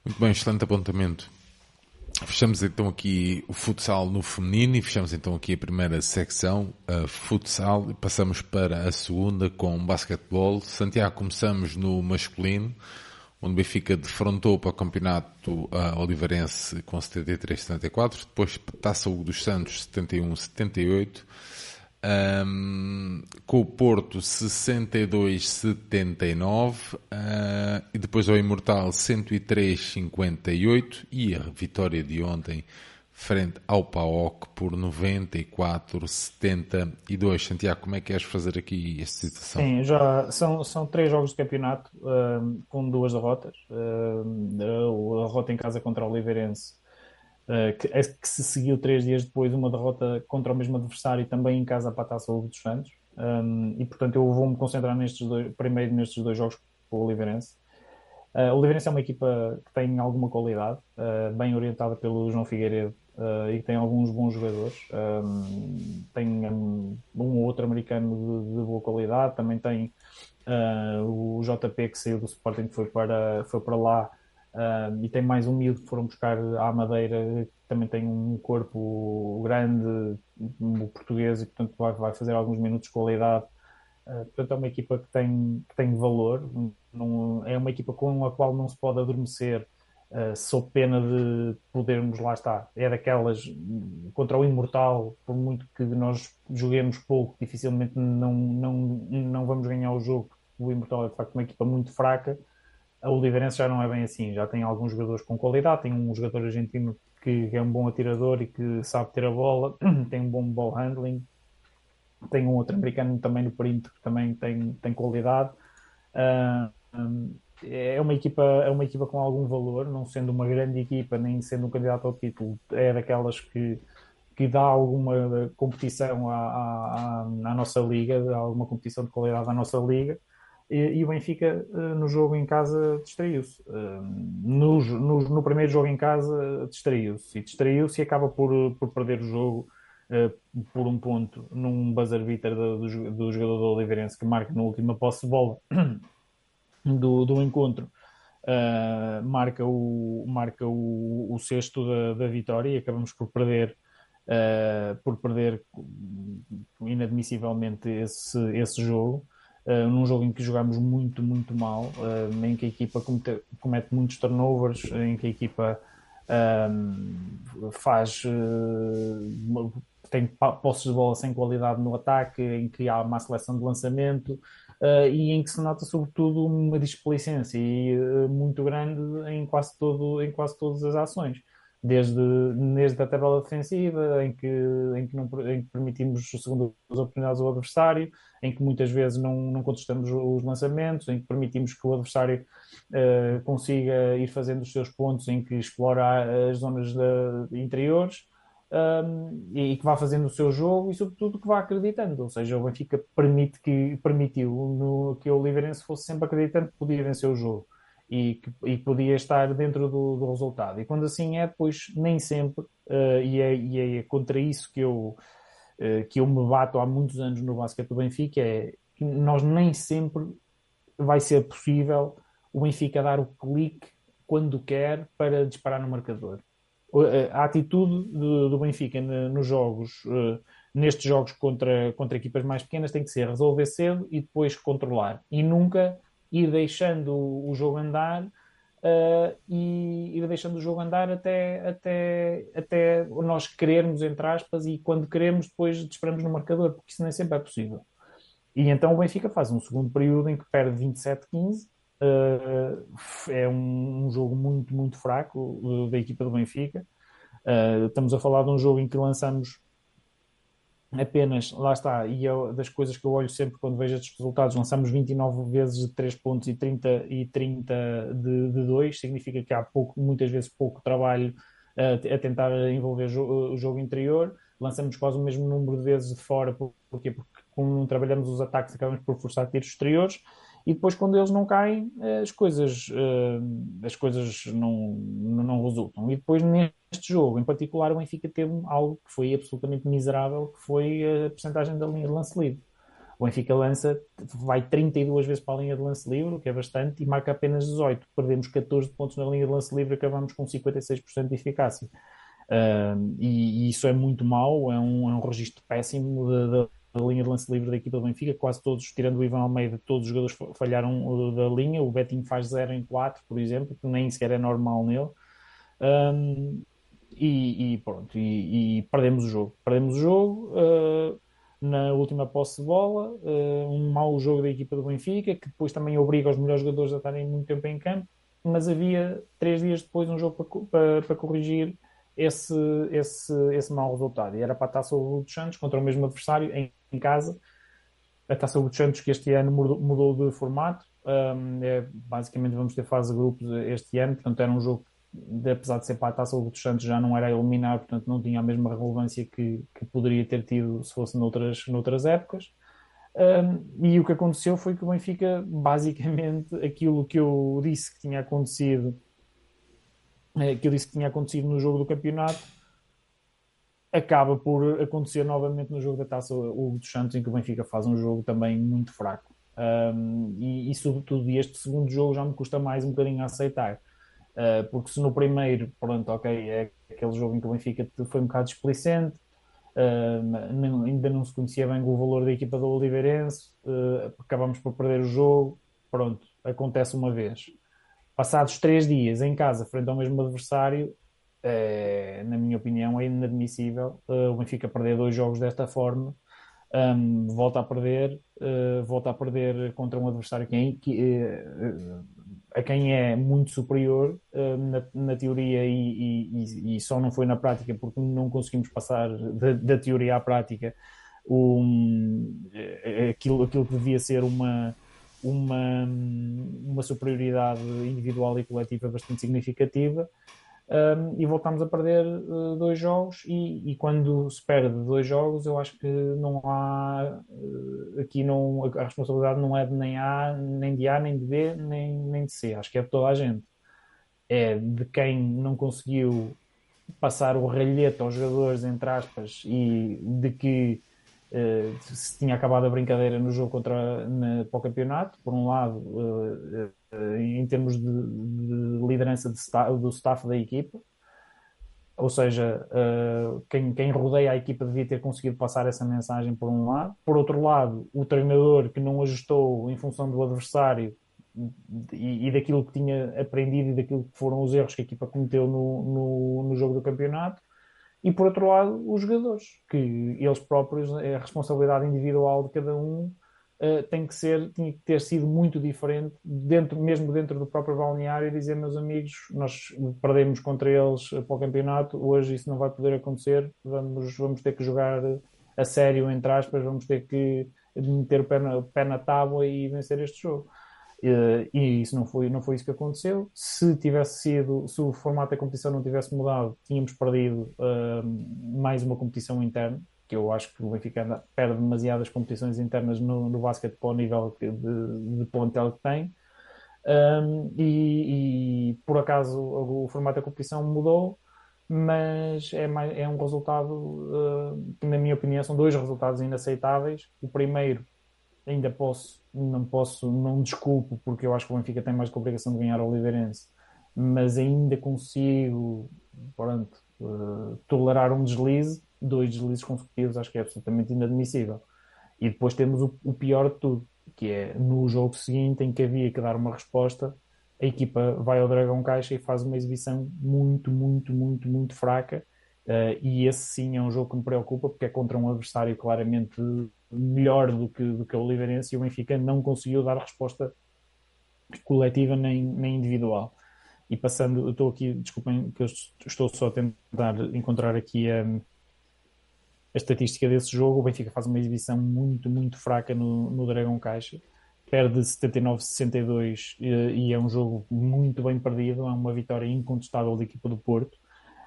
Muito bem, excelente apontamento. Fechamos então aqui o futsal no feminino e fechamos então aqui a primeira secção, a futsal, e passamos para a segunda com basquetebol. Santiago, começamos no masculino, onde o Benfica defrontou para o campeonato a Oliveirense com 73-74, depois Taça Hugo dos Santos 71-78, um, com o Porto 62-79 uh, e depois ao Imortal 103-58 e a vitória de ontem frente ao PAOC por 94-72. Santiago, como é que queres fazer aqui esta situação? Sim, já são, são três jogos de campeonato com duas derrotas. a derrota em casa contra o Oliveirense eh, que, é que, se seguiu três dias depois uma derrota contra o mesmo adversário também em casa para a Taça Hugo dos Santos. Um, e portanto eu vou-me concentrar nestes dois, primeiro nestes dois jogos com o Oliveirense. Uh, o Oliveirense é uma equipa que tem alguma qualidade, uh, bem orientada pelo João Figueiredo uh, e que tem alguns bons jogadores. Um, tem um, um, ou outro americano de, de, boa qualidade, também tem o JP que saiu do Sporting que foi para, foi para lá Uh, e tem mais um miúdo que foram buscar à Madeira, que também tem um corpo grande, o português, e portanto vai, vai fazer alguns minutos de qualidade. Uh, portanto, é uma equipa que tem, que tem valor, não, é uma equipa com a qual não se pode adormecer, uh, sob pena de podermos lá estar. É daquelas contra o Imortal, por muito que nós joguemos pouco, dificilmente não, não, não vamos ganhar o jogo, o Imortal é de facto uma equipa muito fraca a Oliveirense já não é bem assim, já tem alguns jogadores com qualidade, tem um jogador argentino que é um bom atirador e que sabe ter a bola, [clears throat] tem um bom ball handling, tem um outro americano também no perímetro que também tem, tem qualidade. Uh, um, é uma equipa é uma equipa com algum valor, não sendo uma grande equipa nem sendo um candidato ao título, é daquelas que que dá alguma competição à, à, à nossa liga, alguma competição de qualidade à nossa liga e, e o Benfica, uh, no jogo em casa, distraiu-se. Uh, no, no, no, primeiro jogo em casa, distraiu-se. E distraiu-se e acaba por, por perder o jogo uh, por um ponto num buzzer beater do, do, do, jogador do Oliveirense que marca na última posse de bola [clears throat] do, do encontro. marca o, marca o, o sexto da, da vitória e acabamos por perder por perder inadmissivelmente esse, esse jogo uh, num jogo em que jogamos muito, muito mal, uh, em que a equipa comete, comete, muitos turnovers, em que a equipa faz. Uh, tem posses de bola sem qualidade no ataque, em que há uma seleção de lançamento. Uh, e em que se nota sobretudo uma displicência e, uh, muito grande em quase, todo, em quase todas as ações desde, desde a tabela defensiva, em que, em que, não, em que permitimos segundas oportunidades ao adversário, em que muitas vezes não, não contestamos os lançamentos, em que permitimos que o adversário uh, consiga ir fazendo os seus pontos, em que explora as zonas de, interiores. Um, e que vá fazendo o seu jogo e sobretudo que vá acreditando, ou seja, o Benfica permite que, permitiu no, que o Oliveirense fosse sempre acreditando que podia vencer o jogo e que e podia estar dentro do, do, resultado. E quando assim é, pois nem sempre, uh, e, é, e, é, contra isso que eu, que eu me bato há muitos anos no basquete do Benfica é que nós nem sempre vai ser possível o Benfica dar o clique quando quer para disparar no marcador. A atitude do Benfica nos jogos, nestes jogos contra, contra equipas mais pequenas, tem que ser resolver cedo e depois controlar. E nunca ir deixando o jogo andar Uh, e ir deixando o jogo andar até, até, até nós querermos, entre aspas, e quando queremos, depois disparamos no marcador, porque isso nem sempre é possível. E então o Benfica faz um segundo período em que perde 27-15. Uh, é um, um, jogo muito, muito fraco da equipa do Benfica. Uh, estamos a falar de um jogo em que lançamos apenas, lá está, e é das coisas que eu olho sempre quando vejo estes resultados, lançamos 29 vezes de 3 pontos e 30, e 30 de, de 2, significa que há pouco, muitas vezes pouco trabalho uh, a tentar envolver jo o jogo interior, lançamos quase o mesmo número de vezes de fora, porque como não trabalhamos os ataques acabamos por forçar tiros exteriores, e depois quando eles não caem as coisas uh, as coisas não, não resultam e depois neste jogo em particular o Benfica teve algo que foi absolutamente miserável que foi a percentagem da linha de lance livre o Benfica lança, vai 32 vezes para a linha de lance livre, o que é bastante, e marca apenas 18. Perdemos 14 pontos na linha de lance livre e acabamos com 56% de eficácia. Uh, e, e, isso é muito mau, é um, é um registro péssimo de, a linha de lance livre da equipa do Benfica, quase todos, tirando o Ivan Almeida, todos os jogadores falharam uh, da linha, o Betinho faz 0 em 4, por exemplo, que nem sequer é normal nele. Um, e, e, pronto, e, e, perdemos o jogo. Perdemos o jogo uh, na última posse de bola, uh, um mau jogo da equipa do Benfica, que depois também obriga os melhores jogadores a estarem muito tempo em campo, mas havia três dias depois um jogo para, para, para corrigir esse, esse, esse mau resultado. E era para Taça Hugo dos Santos contra o mesmo adversário em, em casa. A Taça dos Santos, que este ano mudou, de formato, um, é, basicamente vamos ter fase de grupos este ano, portanto era um jogo de, apesar de ser para a Taça dos Santos, já não era eliminar, portanto não tinha a mesma relevância que, que poderia ter tido se fosse noutras, noutras épocas. Um, e o que aconteceu foi que o Benfica, [laughs] basicamente, aquilo que eu disse que tinha acontecido eh, que eu disse que tinha acontecido no jogo do campeonato, acaba por acontecer novamente no jogo da Taça Hugo dos Santos, em que o Benfica faz um jogo também muito fraco. Um, e, e, sobretudo, este segundo jogo já me custa mais um bocadinho a aceitar. Uh, porque se no primeiro, pronto, ok, é aquele jogo em que o Benfica foi um bocado displicente, uh, ainda não se conhecia bem o valor da equipa do Oliveirense, uh, acabamos por perder o jogo, pronto, acontece uma vez passados três dias em casa, frente ao mesmo adversário, é, na minha opinião, é inadmissível uh, o Benfica perder dois jogos desta forma. Um, volta a perder, uh, volta a perder contra um adversário que, que uh, a quem é muito superior na, na, teoria e, e, e, só não foi na prática porque não conseguimos passar da, da teoria à prática um, aquilo, aquilo que devia ser uma, uma, uma superioridade individual e coletiva bastante significativa. Um, e voltamos a perder uh, dois jogos e, e, quando se perde dois jogos eu acho que não há uh, aqui não, a responsabilidade não é de nem A, nem de A, nem de B, nem, nem de C, acho que é de toda a gente. É de quem não conseguiu passar o ralhete aos jogadores entre aspas e de que eh, se tinha acabado a brincadeira no jogo contra, na, para o campeonato, por um lado, uh, uh, em termos de, de liderança de do staff da equipa, ou seja, quem, quem rodeia a equipa devia ter conseguido passar essa mensagem por um lado. Por outro lado, o treinador que não ajustou em função do adversário e, e, daquilo que tinha aprendido e daquilo que foram os erros que a equipa cometeu no, no, no jogo do campeonato e por outro lado os jogadores, que eles próprios, a responsabilidade individual de cada um uh, tem que ser, tinha que ter sido muito diferente, dentro, mesmo dentro do próprio balneário, dizer, meus amigos, nós perdemos contra eles para o campeonato, hoje isso não vai poder acontecer, vamos, vamos ter que jogar a sério, entre aspas, vamos ter que meter o pé na, o pé na tábua e vencer este jogo. Uh, e isso não foi, não foi isso que aconteceu. Se tivesse sido, se o formato da competição não tivesse mudado, tínhamos perdido uh, mais uma competição interna, que eu acho que o Benfica anda, perde demasiadas competições internas no, no basquete para o nível de, de que tem. Um, e, e, por acaso o, formato da competição mudou mas é, mais, é um resultado uh, que, na minha opinião, são dois resultados inaceitáveis. O primeiro, ainda posso, não posso, não desculpo, porque eu acho que o Benfica tem mais que a obrigação de ganhar ao Oliveirense, mas ainda consigo, pronto, uh, tolerar um deslize, dois deslizes consecutivos, acho que é absolutamente inadmissível. E depois temos o, o pior de tudo, que é no jogo seguinte, em que havia que dar uma resposta, a equipa vai ao Dragão Caixa e faz uma exibição muito, muito, muito, muito fraca. Uh, e esse sim é um jogo que me preocupa, porque é contra um adversário claramente melhor do que, do que o Oliveirense e o Benfica não conseguiu dar resposta coletiva nem, nem individual. E passando, estou aqui, desculpem que eu estou só a tentar encontrar aqui a, a estatística desse jogo. O Benfica faz uma exibição muito, muito fraca no, no Dragão Caixa perde 79-62 e é um jogo muito bem perdido, é uma vitória incontestável da equipa do Porto.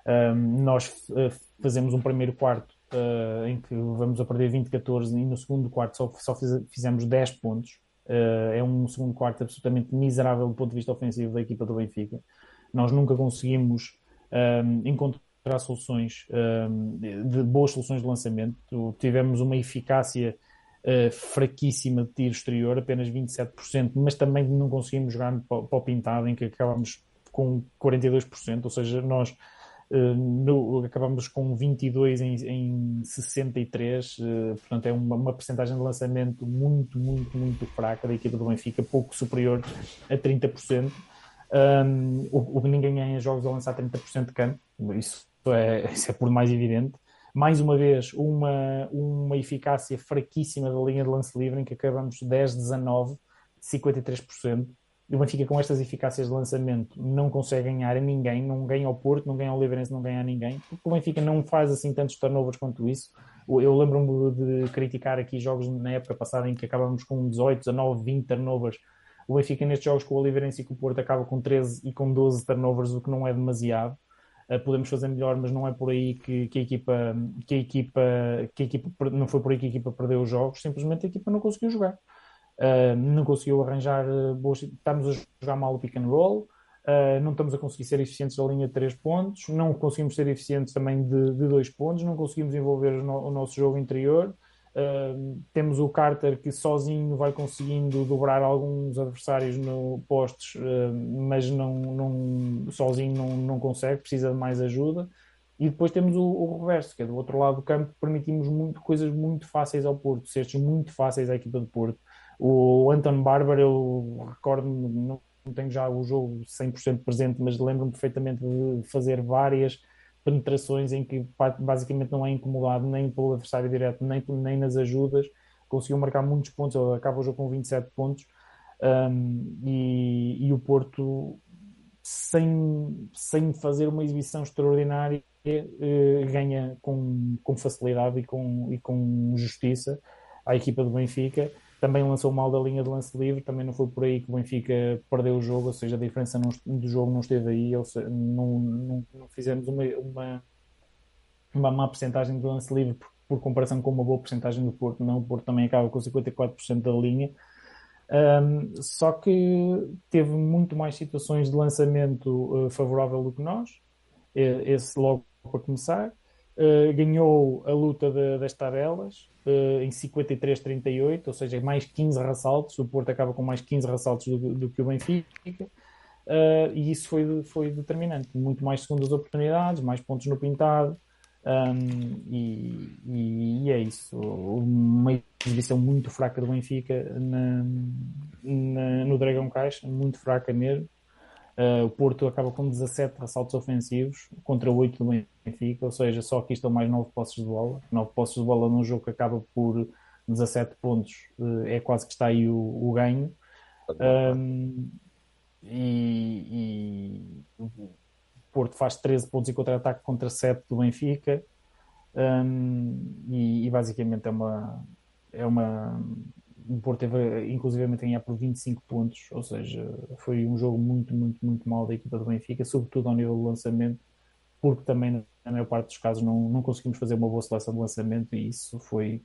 Um, nós uh, fazemos um primeiro quarto uh, em que vamos a perder 20-14 e no segundo quarto só, só fiz, fizemos 10 pontos. Uh, é um segundo quarto absolutamente miserável do ponto de vista ofensivo da equipa do Benfica. Nós nunca conseguimos um, encontrar soluções, um, de boas soluções de lançamento. Tivemos uma eficácia uh, fraquíssima de tiro exterior, apenas 27%, mas também não conseguimos jogar para, o pintado, em que acabamos com 42%, ou seja, nós no, acabamos com 22 em, em 63, uh, eh, portanto é uma, uma percentagem de lançamento muito, muito, muito fraca da equipa do Benfica, pouco superior a 30%. Um, o, o ninguém ganha jogos a lançar 30% de campo, isso é, isso é por mais evidente mais uma vez, uma, uma eficácia fraquíssima da linha de lance livre, em que acabamos 10-19, 53%. E o Benfica, com estas eficácias de lançamento, não consegue ganhar a ninguém, não ganha ao Porto, não ganha ao Livrense, não ganha a ninguém, porque o Benfica não faz assim tantos turnovers quanto isso. Eu lembro-me de criticar aqui jogos na época passada em que acabamos com 18, 19, 20 turnovers. O Benfica, nestes jogos com o Oliveirense e com o Porto, acaba com 13 e com 12 turnovers, o que não é demasiado. Eh, podemos fazer melhor, mas não é por aí que, que, a equipa, que, a equipa, que a equipa, não foi por aí que a equipa perdeu os jogos, simplesmente a equipa não conseguiu jogar. Uh, não conseguiu arranjar boas. Estamos a jogar mal o pick and roll, uh, não estamos a conseguir ser eficientes da linha de 3 pontos, não conseguimos ser eficientes também de, de 2 pontos, não conseguimos envolver o, no, o nosso jogo interior. Uh, temos o Carter que sozinho vai conseguindo dobrar alguns adversários no postos, uh, mas não, não, sozinho não, não consegue, precisa de mais ajuda. E depois temos o, o, reverso, que é do outro lado do campo, permitimos muito, coisas muito fáceis ao Porto, cestos muito fáceis à equipa do Porto. O Anton Barber, eu recordo-me, não tenho já o jogo 100% presente, mas lembro-me perfeitamente de fazer várias penetrações em que basicamente não é incomodado nem pelo adversário direto, nem, nem nas ajudas, conseguiu marcar muitos pontos, acaba o jogo com 27 pontos, um, e, e, o Porto, sem, sem fazer uma exibição extraordinária, eh, ganha com, com facilidade e com, e com justiça a equipa do Benfica também lançou mal da linha de lance livre, também não foi por aí que o Benfica perdeu o jogo, ou seja, a diferença do jogo não esteve aí, ou seja, não, não, não fizemos uma, uma, uma má porcentagem de lance livre por, por, comparação com uma boa porcentagem do Porto, não, o Porto também acaba com 54% da linha, um, só que teve muito mais situações de lançamento uh, favorável do que nós, esse logo para começar, uh, ganhou a luta de, das tabelas, uh, em 53-38, ou seja, mais 15 ressaltos. O Porto acaba com mais 15 ressaltos do, do que o Benfica. Uh, e isso foi, foi determinante. Muito mais segundas oportunidades, mais pontos no pintado. Um, e, e, e, é isso. Uma exibição muito fraca do Benfica na, na, no Dragão Caixa, muito fraca mesmo. Uh, o Porto acaba com 17 ressaltos ofensivos contra 8 do Benfica, ou seja, só aqui estão mais 9 posses de bola. 9 posses de bola num jogo que acaba por 17 pontos, uh, é quase que está aí o, o ganho. Um, e, e, o Porto faz 13 pontos em contra-ataque contra 7 do Benfica. Um, e, e, basicamente é uma, é uma o Porto teve inclusivamente a ganhar por 25 pontos, ou seja, foi um jogo muito, muito, muito mal da equipa do Benfica, sobretudo ao nível do lançamento, porque também na maior parte dos casos não, não conseguimos fazer uma boa seleção de lançamento e isso foi,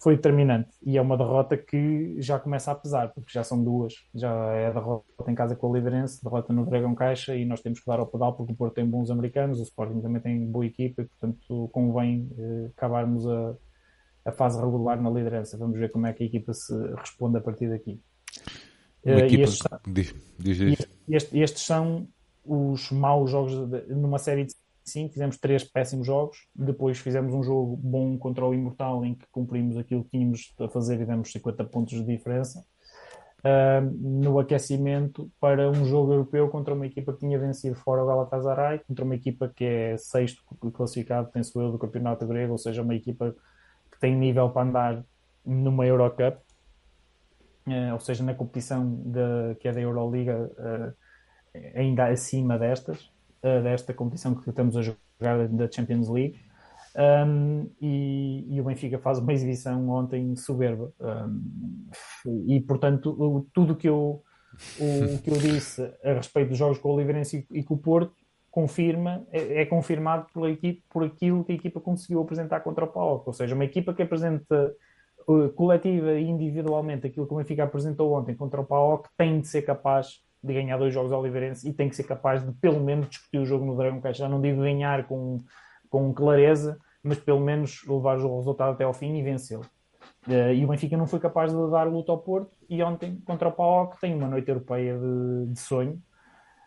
foi determinante e é uma derrota que já começa a pesar, porque já são duas. Já é a derrota em casa com o Liverense, derrota no Dragão Caixa e nós temos que dar ao pedal porque o Porto tem bons americanos, o Sporting também tem boa equipa e, portanto, convém eh, acabarmos a, a, fase regular na liderança. Vamos ver como é que a equipa se responde a partir daqui. Uma uh, equipa... estes, diz, diz, diz. Estes, estes, são os maus jogos de, numa série de sim, fizemos três péssimos jogos, depois fizemos um jogo bom contra o Imortal em que cumprimos aquilo que tínhamos a fazer e demos 50 pontos de diferença. Uh, no aquecimento para um jogo europeu contra uma equipa que tinha vencido fora o Galatasaray, contra uma equipa que é sexto classificado, penso eu, do campeonato grego, ou seja, uma equipa tem nível para andar numa Eurocup, uh, ou seja, na competição de, que é da Euroliga, uh, ainda acima destas uh, desta competição que estamos a jogar da Champions League. Um, e, e, o Benfica faz uma exibição ontem soberba. Um, e, portanto, tudo que eu, o, que eu disse a respeito dos jogos com o Oliveirense e, e com o Porto confirma, é, é, confirmado pela equipe, por aquilo que a equipa conseguiu apresentar contra o PAOK. Ou seja, uma equipa que apresenta uh, coletiva e individualmente aquilo que o Benfica apresentou ontem contra o PAOK tem de ser capaz de ganhar dois jogos ao Oliveirense e tem que ser capaz de pelo menos discutir o jogo no Dragão Caixa. Não digo ganhar com, com clareza, mas pelo menos levar o resultado até ao fim e vencê-lo. Uh, e o Benfica não foi capaz de dar luta ao Porto e ontem contra o PAOK tem uma noite europeia de, de sonho.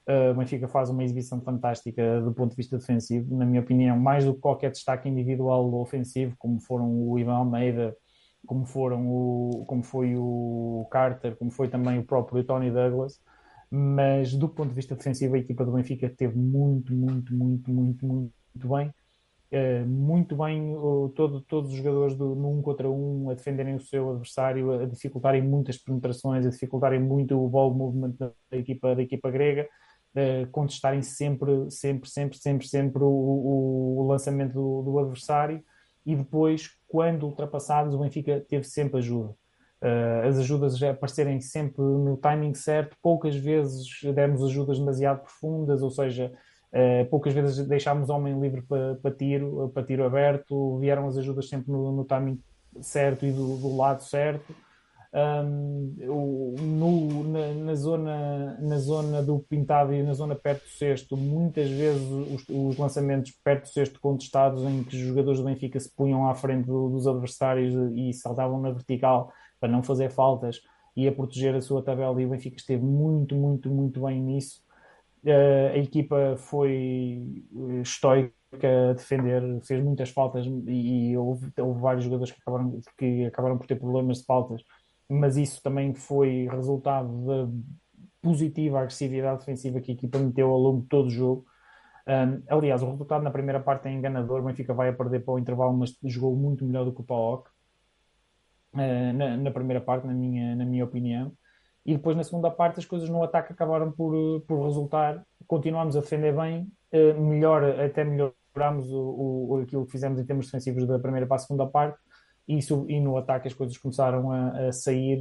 Uh, o Benfica faz uma exibição fantástica do ponto de vista defensivo, na minha opinião, mais do que qualquer destaque individual ofensivo, como foram o Ivan Almeida, como, foram o, como foi o Carter, como foi também o próprio Tony Douglas mas do ponto de vista defensivo a equipa do Benfica teve muito, muito, muito, muito, muito bem. Uh, muito bem uh, todo, todos os jogadores do, no um contra um a defenderem o seu adversário, a dificultarem muitas penetrações, a dificultarem muito o ball movement da, equipa, da equipa grega, uh, contestarem sempre, sempre, sempre, sempre, sempre o, o, lançamento do, do, adversário. E depois, quando ultrapassados, o Benfica teve sempre ajuda. Uh, as ajudas já aparecerem sempre no timing certo, poucas vezes demos ajudas demasiado profundas, ou seja, uh, poucas vezes deixámos homem livre para, para tiro, para tiro aberto, vieram as ajudas sempre no, no timing certo e do, do lado certo. Um, no, na, na, zona, na zona do pintado e na zona perto do cesto, muitas vezes os, os, lançamentos perto do cesto contestados em que os jogadores do Benfica se punham à frente do, dos adversários e saltavam na vertical para não fazer faltas e a proteger a sua tabela e o Benfica esteve muito, muito, muito bem nisso. Uh, a equipa foi eh, estoica a defender, fez muitas faltas e, e houve, houve, vários jogadores que acabaram, que acabaram por ter problemas de faltas, mas isso também foi resultado da positiva agressividade defensiva que a equipa meteu ao longo de todo o jogo. Um, aliás, o resultado na primeira parte é enganador. O Benfica vai a perder para o intervalo, mas jogou muito melhor do que o PAOK. Eh, na, na, primeira parte, na minha, na minha opinião. E depois, na segunda parte, as coisas no ataque acabaram por, por resultar. Continuámos a defender bem, eh, melhor, até melhorámos o, o, aquilo que fizemos em termos defensivos da primeira para a segunda parte. E, e no ataque as coisas começaram a, a sair,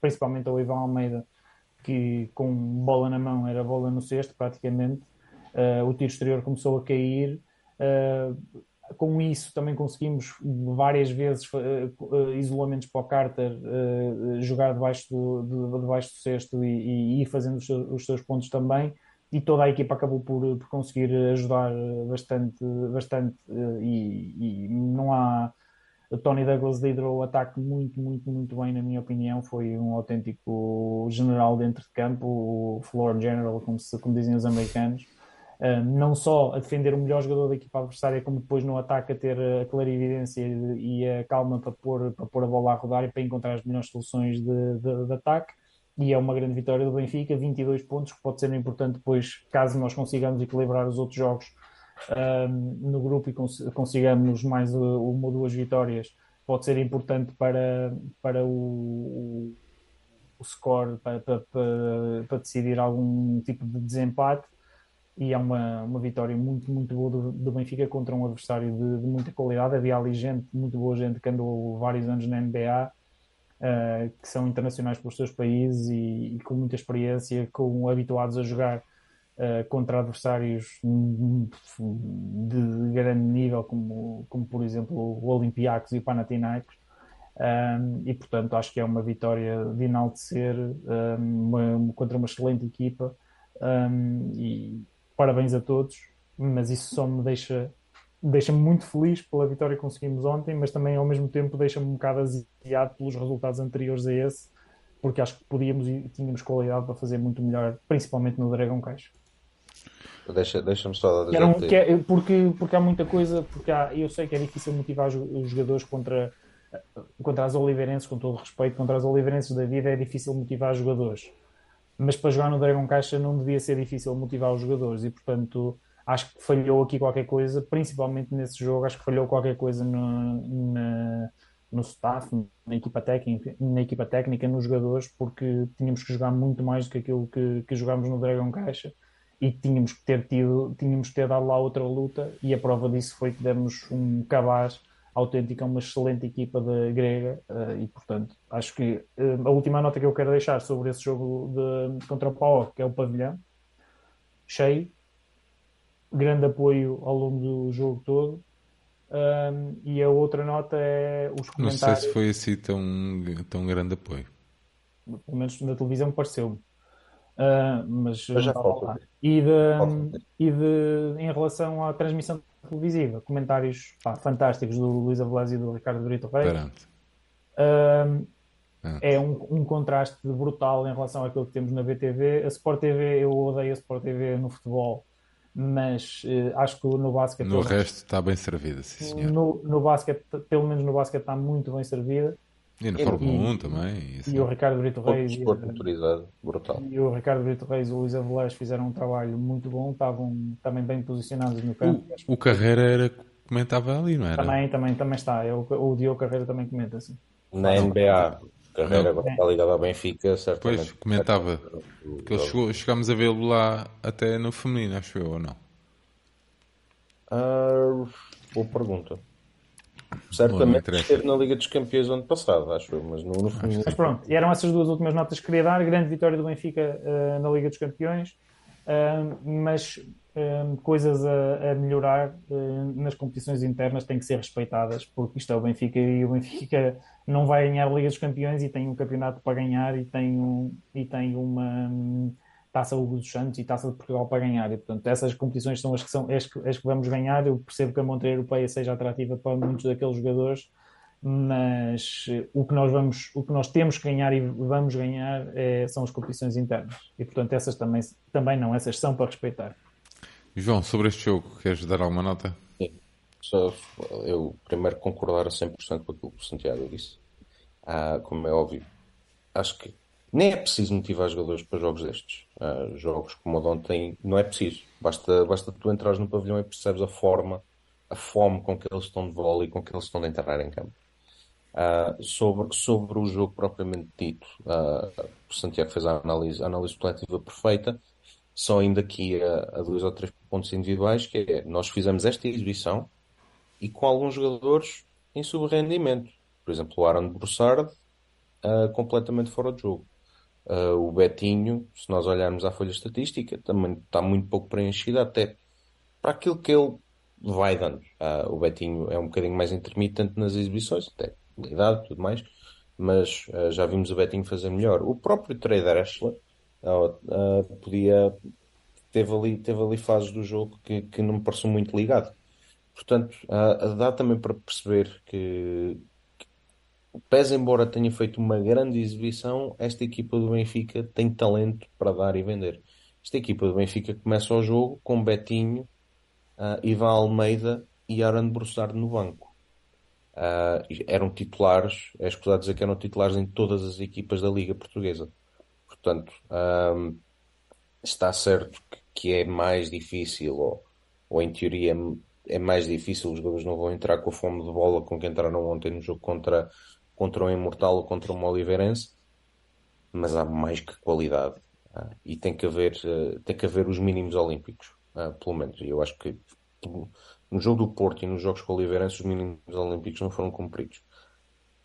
principalmente ao Ivan Almeida, que com bola na mão era bola no cesto, praticamente. o tiro exterior começou a cair. Uh, com isso também conseguimos várias vezes uh, isolamentos para o Carter uh, jogar debaixo do, de, debaixo do cesto e, e ir fazendo os seus, os seus, pontos também e toda a equipa acabou por, por conseguir ajudar bastante, bastante uh, e, e, não há Tony Douglas liderou o ataque muito, muito, muito bem na minha opinião, foi um autêntico general dentro de campo, o floor general como, se, como dizem os americanos Uh, não só a defender o melhor jogador da equipa adversária, como depois no ataque a ter a clarividência e a calma para pôr, para pôr a bola a rodar e para encontrar as melhores soluções de, de, de ataque. E é uma grande vitória do Benfica, 22 pontos, que pode ser importante depois, caso nós consigamos equilibrar os outros jogos uh, no grupo e cons consigamos mais uma ou duas vitórias, pode ser importante para, para o, o score, para, para, para decidir algum tipo de desempate e é uma, uma vitória muito, muito boa do, do Benfica contra um adversário de, de, muita qualidade. Havia ali gente, muito boa gente que andou vários anos na NBA, uh, eh, que são internacionais pelos seus países e, e, com muita experiência, com habituados a jogar uh, contra adversários de grande nível, como, como por exemplo o Olympiacos e o Panathinaikos. Um, e portanto acho que é uma vitória de enaltecer um, uma, contra uma excelente equipa um, e parabéns a todos, mas isso só me deixa deixa-me muito feliz pela vitória que conseguimos ontem, mas também ao mesmo tempo deixa-me um bocado aziado pelos resultados anteriores a esse, porque acho que podíamos e tínhamos qualidade para fazer muito melhor, principalmente no Dragon Caixa. Deixa, deixa-me só dizer um, é, porque, porque há muita coisa, porque há, eu sei que é difícil motivar os jogadores contra, contra as Oliveirenses, com todo o respeito, contra as Oliveirenses da vida é difícil motivar os jogadores. Mas para jogar no Dragon Caixa não devia ser difícil motivar os jogadores e, portanto, acho que falhou aqui qualquer coisa, principalmente nesse jogo, acho que falhou qualquer coisa no, na, no staff, na equipa técnica, na equipa técnica, nos jogadores, porque tínhamos que jogar muito mais do que aquilo que, que jogámos no Dragon Caixa e tínhamos que ter tido, tínhamos que ter dado lá outra luta e a prova disso foi que demos um cabaz autêntico a uma excelente equipa da grega uh, e portanto acho que uh, a última nota que eu quero deixar sobre esse jogo de, contra o PAOK que é o pavilhão cheio grande apoio ao longo do jogo todo um, ehm, e a outra nota é os comentários não sei se foi assim tão, tão grande apoio. Pelo menos na televisão pareceu-me Uh, mas já falta. E de, e de, em relação à transmissão televisiva, comentários pá, fantásticos do Luís Avelés e do Ricardo Brito Reis. Uh, é um, um, contraste brutal em relação àquilo que temos na BTV. A Sport TV, eu odeio a Sport TV no futebol, mas uh, acho que no basquete. No resto está bem servida, sim, senhor. No, no basquete, pelo menos no basquete, está muito bem servida. E na Fórmula 1 também. E, assim. e o Ricardo Brito Reis. E, brutal. E o Ricardo Brito Reis e o Luís Avelés fizeram um trabalho muito bom, estavam também bem posicionados no campo. O, o Carreira era, comentava ali, não era? Também, também, também está. É, o, o Diogo Carreira também comenta assim. Na NBA, Carreira agora está ligado ao Benfica, certamente. Pois, comentava. Que ele chegou, chegámos a vê-lo lá até no feminino, acho eu, ou não? Uh, boa pergunta. Certamente esteve na Liga dos Campeões ano passado, acho eu, mas no, no. Mas pronto, e eram essas duas últimas notas que queria dar. Grande vitória do Benfica uh, na Liga dos Campeões, uh, mas uh, coisas a, a melhorar nas competições internas têm que ser respeitadas, porque isto é o Benfica e o Benfica não vai ganhar a Liga dos Campeões e tem um campeonato para ganhar e tem, um, e tem uma. Um, Taça Hugo dos Santos e Taça de Portugal para ganhar. E, portanto, essas competições são as que, são, as que, as que vamos ganhar. Eu percebo que a montra europeia seja atrativa para muitos daqueles jogadores, mas eh, o que nós, vamos, o que nós temos que ganhar e vamos ganhar é, são as competições internas. E, portanto, essas também, também não, essas são para respeitar. João, sobre este jogo, queres dar alguma nota? Sim. Só eu primeiro concordar a 100% com aquilo que o Santiago disse. Ah, como é óbvio, acho que nem é preciso motivar jogadores para jogos destes. Uh, jogos como o de ontem não é preciso. Basta, basta tu entrares no pavilhão e percebes a forma, a fome com que eles estão de bola e com que eles estão de entrar em campo. Uh, sobre, sobre o jogo propriamente dito, uh, o Santiago fez a análise, a análise coletiva perfeita, só ainda aqui a, a dois ou três pontos individuais, que é, nós fizemos esta exibição e com alguns jogadores em subrendimento. Por exemplo, o Aaron Broussard, uh, completamente fora de jogo. Uh, o Betinho, se nós olharmos à folha estatística, também está muito pouco preenchida, até para aquilo que ele vai dando. Uh, o Betinho é um bocadinho mais intermitente nas exibições, até da idade e tudo mais, mas uh, já vimos o Betinho fazer melhor. O próprio Trader Ashler podia. Teve ali, teve ali fases do jogo que, que não me pareceu muito ligado. Portanto, dá também para perceber que pese embora tenha feito uma grande exibição, esta equipa do Benfica tem talento para dar e vender. Esta equipa do Benfica começa o jogo com Betinho, uh, Ivan Almeida e Aaron Broussard no banco. Uh, eram titulares, é escusado dizer que eram titulares em todas as equipas da Liga Portuguesa. Portanto, um, ah, está certo que, que, é mais difícil, ou, ou em teoria é, é mais difícil, os jogadores não vão entrar com a fome de bola com que entraram ontem no jogo contra contra um Imortal ou contra um Oliveirense, mas há mais que qualidade. Uh, e tem que haver, uh, tem que haver os mínimos olímpicos, uh, pelo menos. E eu acho que no jogo do Porto e nos jogos com o Oliveirense os mínimos olímpicos não foram cumpridos.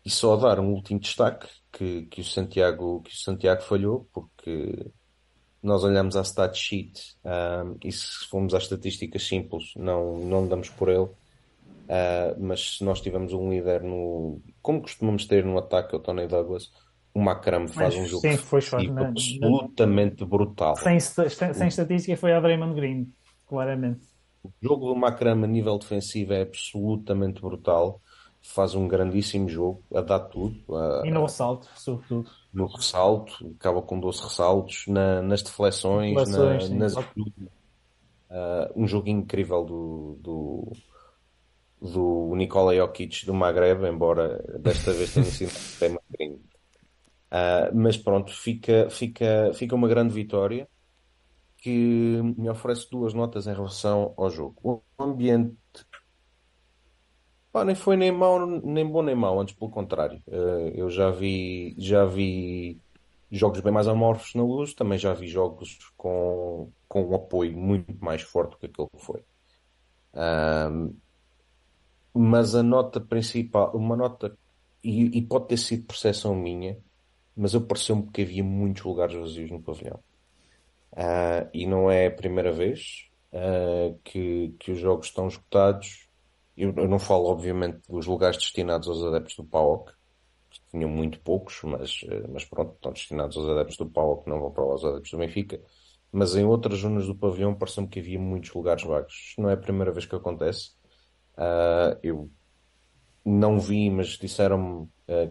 E só dar um último destaque que, que, o, Santiago, que o Santiago falhou, porque nós olhamos à stat sheet e se formos às estatísticas simples não, não damos por ele Uh, mas se nós tivermos um líder no. Como costumamos ter no ataque, o Tony Douglas, o Macram faz um jogo sim, foi na, absolutamente na, brutal. Sem, sem, sem estatística, foi a Draymond Green, claramente. O jogo do Macram a nível defensivo é absolutamente brutal. Faz um grandíssimo jogo, a dar tudo. A, e no ressalto, sobretudo. No ressalto, acaba com 12 ressaltos, na, nas deflexões, deflexões na, nas. Uh, um jogo incrível do, do, do Nikola Jokic do Maghreb, embora desta vez tenha sido [laughs] tema uh, mas pronto, fica, fica, fica uma grande vitória que me oferece duas notas em relação ao jogo. O ambiente pá, nem foi nem mau, nem bom nem mau, antes pelo contrário. Uh, eu já vi, já vi jogos bem mais amorfos na luz, também já vi jogos com, com um apoio muito mais forte do que aquele que foi. Um, mas a nota principal, uma nota, e, e pode ter sido percepção minha, mas eu pareceu-me que havia muitos lugares vazios no pavilhão. Uh, e não é a primeira vez uh, que, que os jogos estão esgotados. Eu, eu, não falo, obviamente, dos lugares destinados aos adeptos do PAOK, que tinham muito poucos, mas, uh, mas pronto, estão destinados aos adeptos do PAOK, não vão para os adeptos do Benfica. Mas em outras zonas do pavilhão pareceu-me que havia muitos lugares vagos. Não é a primeira vez que acontece. Eu não vi, mas disseram-me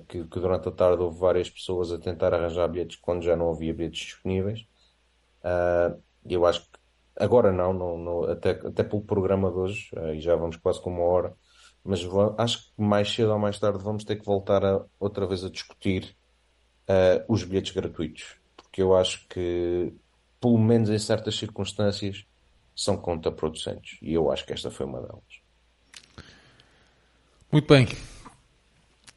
que, que durante a tarde houve várias pessoas a tentar arranjar bilhetes quando já não havia bilhetes disponíveis. Uh, eu acho que agora não, não, não, até, até pelo programa de hoje, uh, e já vamos quase com uma hora, mas vou, acho que mais cedo ou mais tarde vamos ter que voltar a, outra vez a discutir uh, os bilhetes gratuitos, porque eu acho que, pelo menos em certas circunstâncias, são contraproducentes, e eu acho que esta foi uma delas. Muito bem.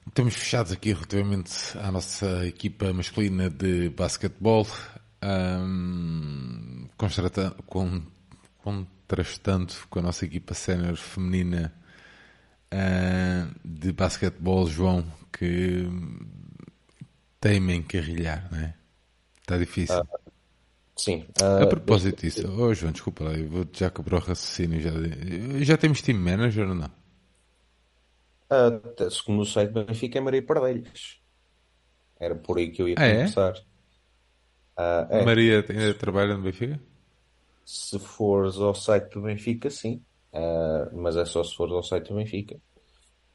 Estamos fechados aqui relativamente à nossa equipa masculina de basquetebol um, contrastando com a nossa equipa sénior feminina uh, de basquetebol, João, que teima em carrilhar, não é? Está difícil. Uh, sim. Uh, a propósito disso, oh, João, desculpa lá, eu vou já quebrar o raciocínio. Já, já temos team manager ou não? Uh, segundo o site Benfica é Maria Pardelhas. Era por aí que eu ia ah, é? começar. É? Uh, é. Maria ainda trabalha no Benfica? Se fores ao site do Benfica, sim. Uh, mas é só se fores ao site do Benfica.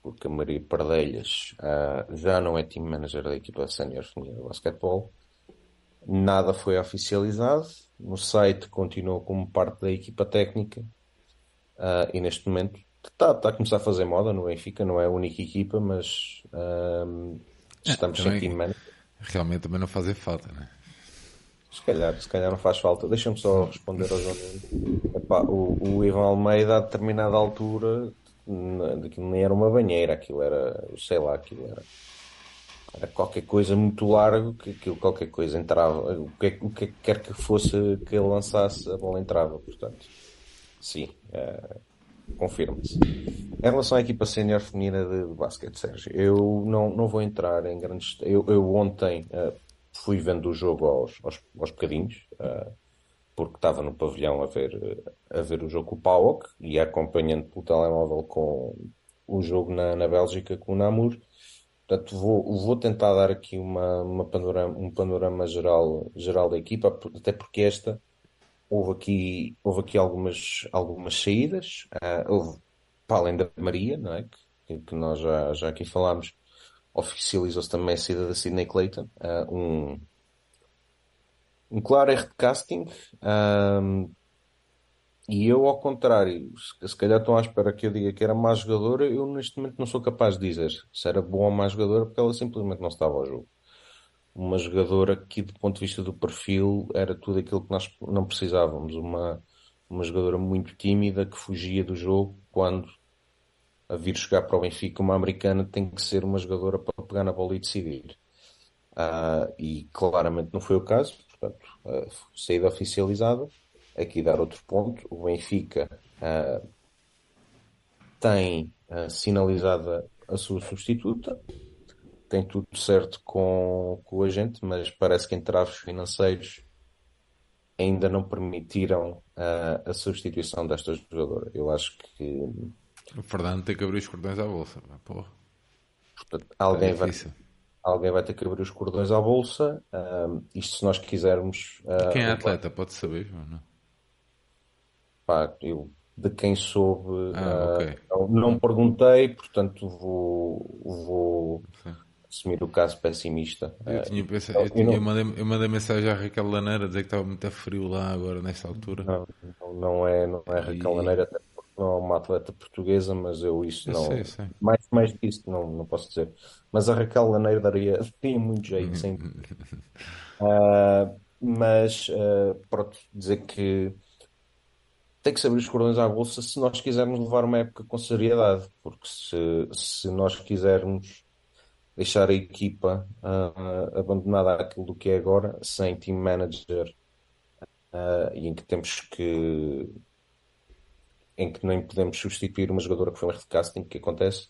Porque a Maria Pardelhas uh, já não é team manager da equipa sénior feminina de basquetebol. Nada foi oficializado. No site continua como parte da equipa técnica. e neste momento está, está a começar a fazer moda no Benfica. Não é a única equipa, mas estamos sem team manager. Realmente também não fazia falta, né? Se calhar, se calhar não faz falta. Deixa-me só responder ao João Epá, o, o Ivan Almeida, a determinada altura, aquilo nem era uma banheira, aquilo era, sei lá, aquilo era, era qualquer coisa muito largo, que aquilo qualquer coisa entrava, o que, o que quer que fosse que ele lançasse, a bola entrava, portanto, sim, é, confirma-se. Em relação à equipa sénior feminina de, de basquete, Sérgio, eu não, não vou entrar em grandes. Eu, eu ontem. Uh, fui vendo o jogo aos, aos, aos bocadinhos, uh, porque estava no pavilhão a ver, a ver o jogo com o PAOK e acompanhando pelo telemóvel com o jogo na, na Bélgica com o Namur. Portanto, vou, vou tentar dar aqui uma, uma panorama, um panorama geral, geral da equipa, até porque esta houve aqui, houve aqui algumas, algumas saídas. Uh, houve, para além da Maria, não é? que, que nós já, já aqui falámos, oficializou-se também a saída da Sidney Clayton, uh, um, um claro erro de casting. Um, e eu, ao contrário, se, se calhar estão à espera que eu diga que era má jogadora, eu neste momento não sou capaz de dizer se era boa ou má jogadora, porque ela simplesmente não estava ao jogo. Uma jogadora que, do ponto de vista do perfil, era tudo aquilo que nós não precisávamos. Uma, uma jogadora muito tímida que fugia do jogo quando a vir jogar para o Benfica, uma americana tem que ser uma jogadora para pegar na bola e decidir. Uh, e claramente não foi o caso, portanto, uh, saída oficializada. Aqui dar outro ponto: o Benfica uh, tem uh, sinalizada a sua substituta, tem tudo certo com, com o agente, mas parece que entraves financeiros ainda não permitiram a substituição desta jogadora. Eu acho que O Fernando tem que abrir os cordões à bolsa. Porra. Portanto, alguém, É vai, alguém vai ter que abrir os cordões à bolsa. ah, isto se nós quisermos. ah, Quem é atleta? Pode saber, não? pá, eu de quem soube Ah, ah, ok. não, não perguntei, portanto vou, vou Sim. Assumir o caso pessimista. Eu, Ah, tinha pensado, eu eu, tinha- não- eu mandei, eu mandei mensagem à Raquel Laneira dizer que estava muito frio lá agora, nesta altura. Não, não, não é, não é Raquel E- Laneira, até porque não é uma atleta portuguesa, mas eu isso não. sei, sei. Mais, mais que isso não, não posso dizer. Mas a Raquel Laneiro daria, [laughs] daria muito jeito, sem Ah, mas ah, pronto, dizer que tem que se abrir os cordões à bolsa se nós quisermos levar uma época com seriedade, porque se, se nós quisermos deixar a equipa ah, abandonada àquilo do que é agora, sem team manager, ah, e em que temos que em que nem podemos substituir uma jogadora que foi um erro que acontece,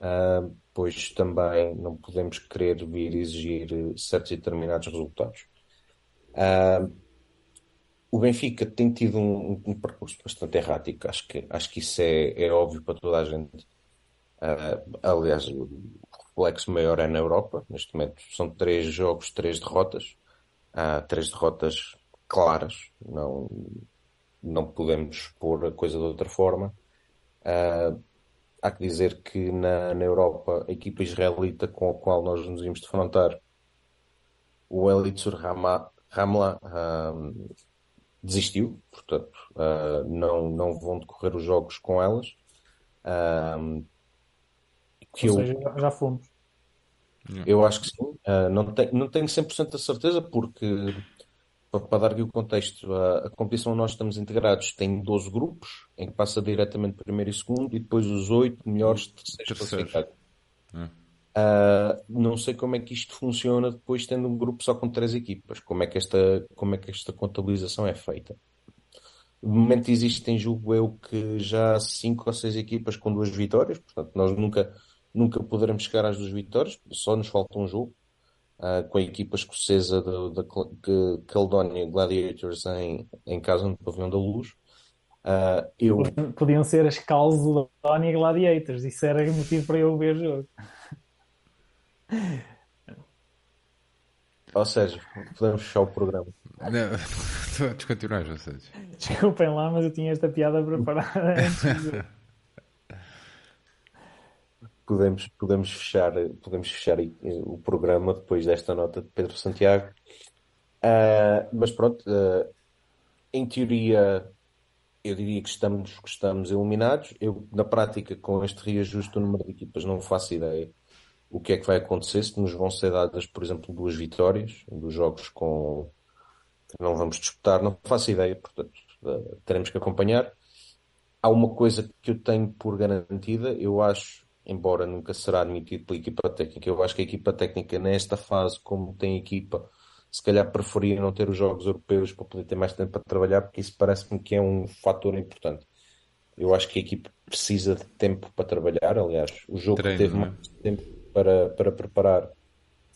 ah, pois também não podemos querer vir exigir certos e determinados resultados. O Benfica tem tido um, um percurso bastante errático, acho que, acho que isso é, é óbvio para toda a gente. Aliás, o reflexo maior é na Europa, neste momento são três jogos, três derrotas, Ah, três derrotas claras, não, não podemos pôr a coisa de outra forma. Ah, há que dizer que na, na Europa, a equipa israelita com a qual nós nos íamos defrontar, o Elitsur Rama- Ramla, ah, desistiu, portanto, ah, não, não vão decorrer os jogos com elas. Que Ou eu, seja, já- já fomos. eu acho que sim. Ah, não tenho, não tenho 100% a certeza, porque, para, para dar aqui o contexto, a, a competição onde nós estamos integrados tem 12 grupos, em que passa diretamente primeiro e segundo, e depois os 8 melhores terceiros classificados. Ah, não sei como é que isto funciona depois tendo um grupo só com três equipas. Como é que esta, como é que esta contabilização é feita? De momento existem, julgo eu, que já cinco ou seis equipas com duas vitórias. Portanto, nós nunca, nunca poderemos chegar às duas vitórias. Só nos falta um jogo ah, com a equipa escocesa da, Caledonia Gladiators em, em casa no Pavilhão da Luz. Ah, eu, Podiam ser as Calzedonia Gladiators, isso era motivo para eu ver o jogo. ou seja, podemos fechar o programa. Não, tu continuas, ou seja. Desculpem lá, mas eu tinha esta piada preparada antes. [laughs] Podemos, podemos fechar, podemos fechar eh, o programa depois desta nota de Pedro Santiago. Ah, mas pronto, ah, em teoria, eu diria que estamos, que estamos eliminados. Eu, na prática, com este reajuste do número de equipas, não faço ideia o que é que vai acontecer, se nos vão ser dadas, por exemplo, duas vitórias dos jogos com que não vamos disputar, não faço ideia, portanto, ah, teremos que acompanhar. Há uma coisa que eu tenho por garantida, eu acho, embora nunca será admitido pela equipa técnica, eu acho que a equipa técnica, nesta fase, como tem equipa, se calhar preferia não ter os jogos europeus para poder ter mais tempo para trabalhar, porque isso parece-me que é um fator importante. Eu acho que a equipa precisa de tempo para trabalhar. Aliás, o jogo que Treino, teve não é? mais tempo para, para preparar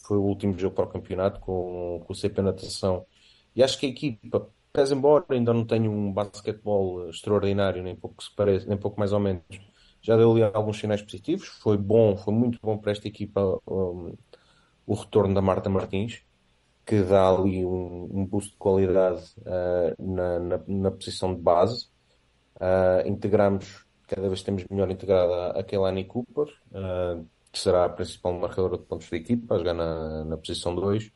foi o último jogo para o campeonato com, com o CP Natação. E acho que a equipa, pese embora ainda não tenha um basquetebol extraordinário, nem pouco se parece, nem pouco mais ou menos, já deu ali alguns sinais positivos. Foi bom, foi muito bom para esta equipa um, o retorno da Marta Martins, que dá ali um, um boost de qualidade ah, na, na, na posição de base. Ah, integramos, cada vez temos melhor integrada a Kelani Cooper, ah, que será a principal marcadora de pontos da equipa, a jogar na, na posição 2.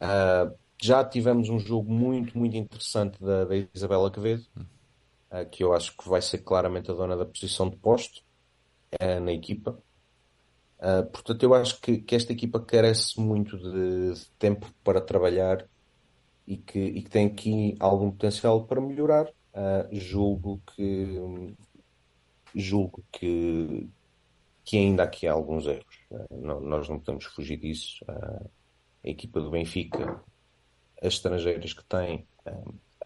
Ah, já tivemos um jogo muito, muito interessante da, da Isabela Quevedo, que eu acho que vai ser claramente a dona da posição de posto ah, na equipa. Ah, portanto, eu acho que, que esta equipa carece muito de, de tempo para trabalhar e que, e que tem aqui algum potencial para melhorar. Ah, julgo que julgo que, que ainda aqui há alguns erros. Ah, não- nós não podemos fugir disso. Ah, a equipa do Benfica, as estrangeiras que tem, ah,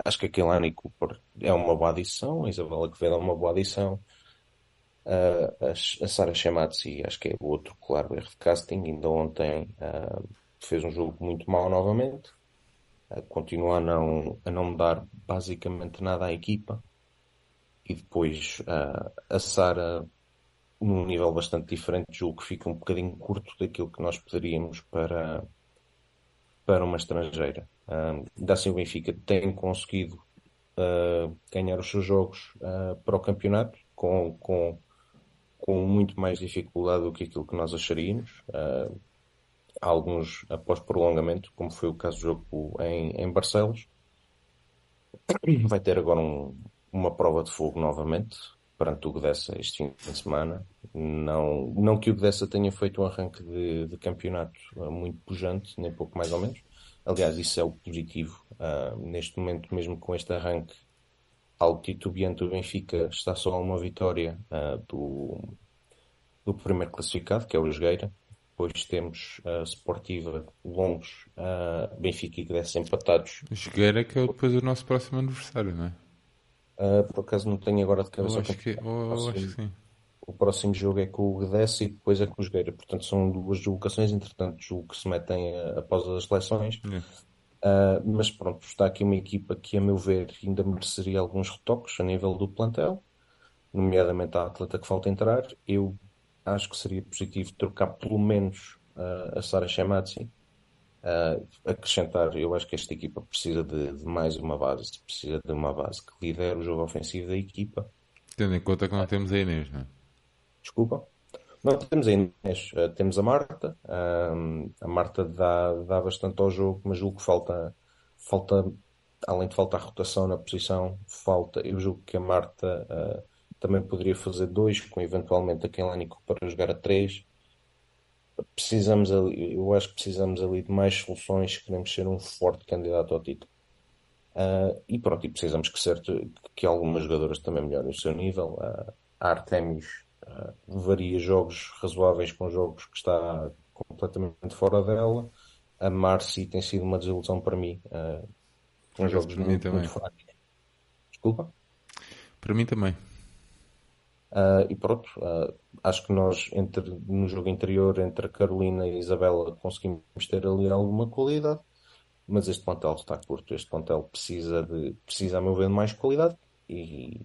acho que a Keilani Cooper é uma boa adição, a Isabela Quevedo é uma boa adição. Ah, a, a Sara Chamatsi, acho que é outro claro erro de casting. Ainda ontem ah, fez um jogo muito mau novamente. Ah, continua a não, a não dar basicamente nada à equipa. e depois uh, a Sara num nível bastante diferente, julgo que fica um bocadinho curto daquilo que nós poderíamos para, para uma estrangeira. Ainda assim o Benfica tem conseguido uh, ganhar os seus jogos uh, para o campeonato com, com, com muito mais dificuldade do que aquilo que nós acharíamos. Uh, alguns após prolongamento, como foi o caso do jogo em, em Barcelos. [coughs] Vai ter agora um, uma prova de fogo novamente perante o Gdessa este fim de semana. Não, não que o Gdessa tenha feito um arranque de, de campeonato muito pujante, nem pouco mais ou menos, Aliás, isso é o positivo. Uh, neste momento, mesmo com este arranque algo titubeante, o Benfica está só a uma vitória uh, do, do primeiro classificado, que é o Jogueira. Depois temos a uh, Sportiva, Longos, uh, Benfica e Grécia empatados. Jogueira que é depois o nosso próximo aniversário, não é? por acaso não tenho agora de cabeça. Eu acho que, eu acho que sim o próximo jogo é com o Gdessa e depois é com o Jogueira. Portanto, são duas deslocações, entretanto, julgo que se metem após as seleções. Uh, mas pronto, está aqui uma equipa que, a meu ver, ainda mereceria alguns retoques a nível do plantel, nomeadamente a atleta que falta entrar. Eu acho que seria positivo trocar pelo menos uh, a Sara Shematsi. Uh, acrescentar, eu acho que esta equipa precisa de, de, mais uma base, precisa de uma base que lidere o jogo ofensivo da equipa. Tendo em conta que não temos a Inês, não é? Desculpa. Não temos a Inês, uh, temos a Marta. A Marta dá, dá bastante ao jogo, mas julgo que falta, falta, além de faltar rotação na posição, falta. Eu julgo que a Marta uh, também poderia fazer dois, com eventualmente a Kenlanico para jogar a três. Precisamos ali, eu acho que precisamos ali de mais soluções se queremos ser um forte candidato ao título. Uh, e pronto, e precisamos que, certo, que algumas jogadoras também melhorem o seu nível. Uh, a Artemis Uh, varia jogos razoáveis com jogos que está completamente fora dela. A Marcy tem sido uma desilusão para mim. Uh, com jogos muito, muito fracos. Desculpa? Para mim também. Uh, e pronto, uh, acho que nós entre, no jogo interior entre a Carolina e a Isabela conseguimos ter ali alguma qualidade, mas este plantel está curto. Este plantel precisa de, precisa, a meu ver, de mais qualidade e,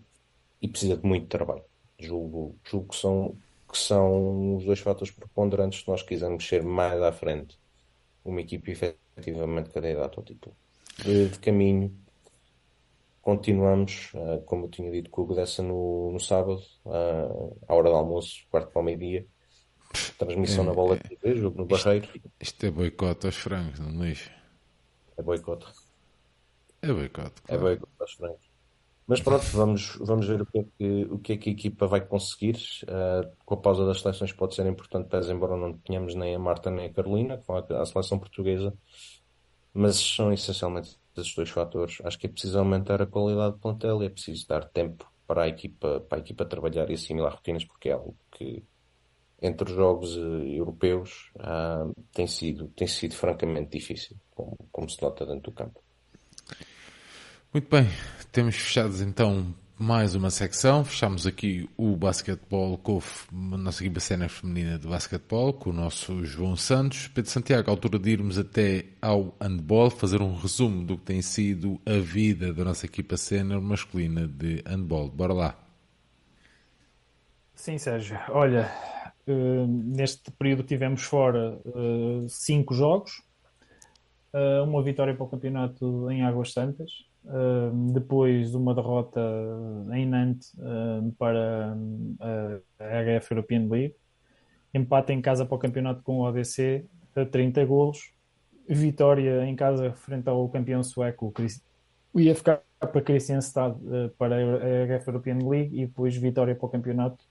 e precisa de muito trabalho. Julgo, julgo que, são, que são os dois fatores preponderantes se nós quisermos ser mais à frente uma equipe efetivamente candidata ao título. De, de caminho, continuamos, uh, como eu tinha dito, com o Godessa no, no sábado, uh, à hora do almoço, quarto para o meio-dia. Transmissão é, na bola de TV, jogo no Barreiro. Isto é boicote aos frangos, não é? É boicote. É boicote. Claro. É boicote aos frangos. Mas pronto, vamos, vamos ver o que, é que, o que é que a equipa vai conseguir. Uh, com a pausa das seleções pode ser importante, pese embora não tenhamos nem a Marta nem a Carolina, com a, seleção portuguesa. Mas são essencialmente esses dois fatores. Acho que é preciso aumentar a qualidade do plantel e é preciso dar tempo para a equipa, para a equipa trabalhar e assimilar rotinas, porque é algo que entre os jogos uh, europeus uh, tem, sido, tem sido francamente difícil, como, como se nota dentro do campo. Muito bem, temos fechados então mais uma secção. Fechamos aqui o basquetebol com a nossa equipa cena feminina de basquetebol, com o nosso João Santos. Pedro Santiago, altura de irmos até ao handball, fazer um resumo do que tem sido a vida da nossa equipa cena masculina de handball. Bora lá. Sim, Sérgio. Olha, uh, neste período tivemos fora uh, cinco jogos, uh, uma vitória para o campeonato em Águas Santas, depois uma derrota em Nantes uh, para a HF European League, empate em casa para o campeonato com o ADC a 30 golos, vitória em casa frente ao campeão sueco, o IFK para Kristianstad uh, para a HF European League. E depois vitória para o campeonato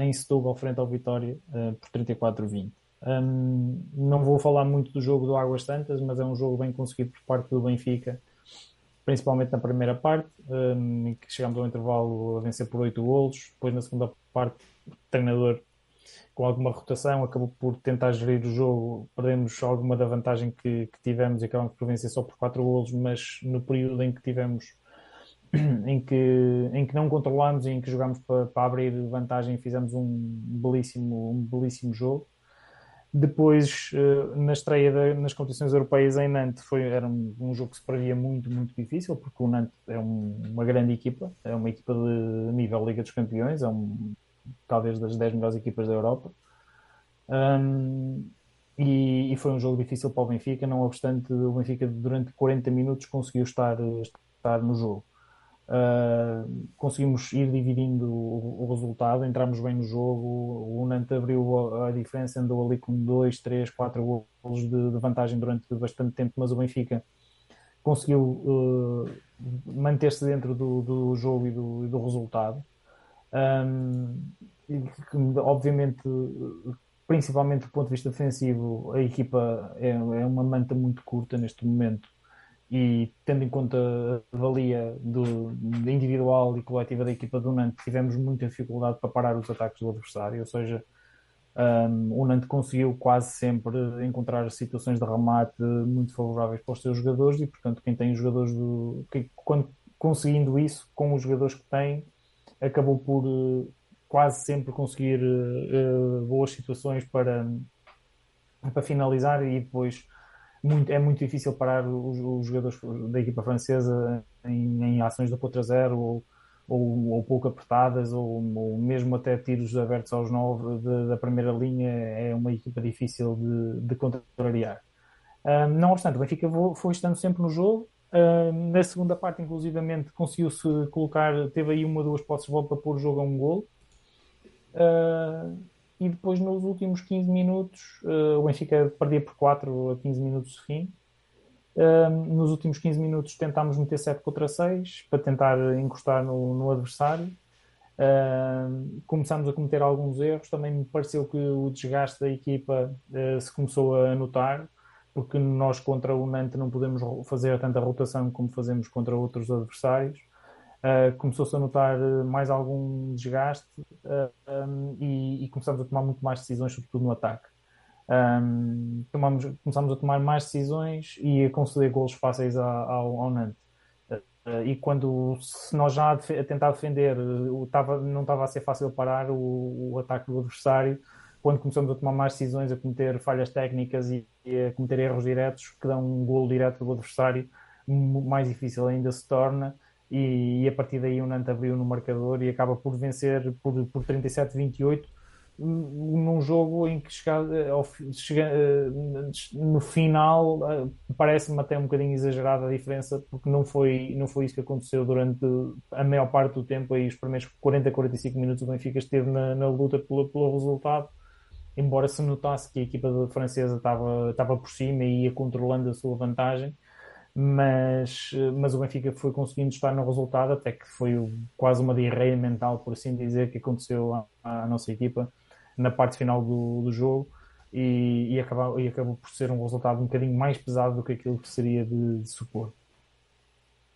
em Setúbal frente ao Vitória por 34-20. Um, não vou falar muito do jogo do Águas Santas, mas é um jogo bem conseguido por parte do Benfica principalmente na primeira parte, um, em que chegámos ao intervalo a vencer por 8 golos. Depois, na segunda parte, o treinador, com alguma rotação, acabou por tentar gerir o jogo. Perdemos alguma da vantagem que, que tivemos e acabamos por vencer só por 4 golos, mas no período em que tivemos. [clears throat] Em que, em que não controlámos e em que jogámos para, para abrir vantagem, fizemos um belíssimo, um belíssimo jogo. Depois, uh, na estreia de, nas competições europeias em Nantes, foi, era um, um, jogo que se previa muito, muito difícil, porque o Nantes é um, uma grande equipa, é uma equipa de nível Liga dos Campeões, é um, talvez das 10 melhores equipas da Europa. Um, e, e, foi um jogo difícil para o Benfica, não obstante o Benfica durante 40 minutos conseguiu estar, estar no jogo. Uh, conseguimos ir dividindo o, o, resultado, entramos bem no jogo. O Nantes abriu a, diferença, andou ali com 2, 3, 4 golos de, de, vantagem durante bastante tempo, mas o Benfica conseguiu uh, manter-se dentro do, do, jogo e do, do resultado. Um, e, obviamente, principalmente do ponto de vista defensivo, a equipa é, é uma manta muito curta neste momento e tendo em conta a valia do, individual e coletiva da equipa do Nantes, tivemos muita dificuldade para parar os ataques do adversário, ou seja, um, o Nantes conseguiu quase sempre encontrar situações de remate muito favoráveis para os seus jogadores e, portanto, quem tem os jogadores do. Quando, conseguindo isso com os jogadores que tem, acabou por uh, quase sempre conseguir uh, boas situações para, para finalizar e depois muito, é muito difícil parar os, os jogadores da equipa francesa em, em ações do contra zero ou, ou, ou, pouco apertadas ou, ou, mesmo até tiros abertos aos nove de, da primeira linha é uma equipa difícil de, de contrariar. Um, não obstante, o Benfica foi estando sempre no jogo. Um, na segunda parte, inclusivamente, conseguiu-se colocar, teve aí uma ou duas posses de volta para pôr o jogo a um gol. Uh, e depois nos últimos 15 minutos uh, o Benfica perdia por 4 a 15 minutos de fim. Uh, nos últimos 15 minutos tentámos meter 7 contra 6 para tentar encostar no, no adversário. Uh, começámos a cometer alguns erros. Também me pareceu que o desgaste da equipa se começou a notar, porque nós contra o Nantes não podemos fazer tanta rotação como fazemos contra outros adversários. Uh, começou-se a notar eh, mais algum desgaste uh, um, e, e, começamos a tomar muito mais decisões, sobretudo no ataque. Um, tomamos, começamos a tomar mais decisões e a conceder golos fáceis ao, ao Nantes. Uh, e quando se nós já a tentar defender tava, não estava a ser fácil parar o, o, ataque do adversário, quando começamos a tomar mais decisões, a cometer falhas técnicas e, e a cometer erros diretos que dão um golo direto do adversário, mais difícil ainda se torna e, e, a partir daí o Nantes abriu no marcador e acaba por vencer por, por 37-28 num jogo em que chega, chega, no final parece-me até um bocadinho exagerada a diferença porque não foi, não foi isso que aconteceu durante a maior parte do tempo. Aí os primeiros 40, 45 minutos o Benfica esteve na, na luta pelo, pelo resultado embora se notasse que a equipa francesa estava, estava por cima e ia controlando a sua vantagem mas, mas o Benfica foi conseguindo estar no resultado, até que foi quase uma diarreia mental, por assim dizer, que aconteceu à, à nossa equipa na parte final do, do jogo e, e, acabou, e acabou por ser um resultado um bocadinho mais pesado do que aquilo que seria de, de supor.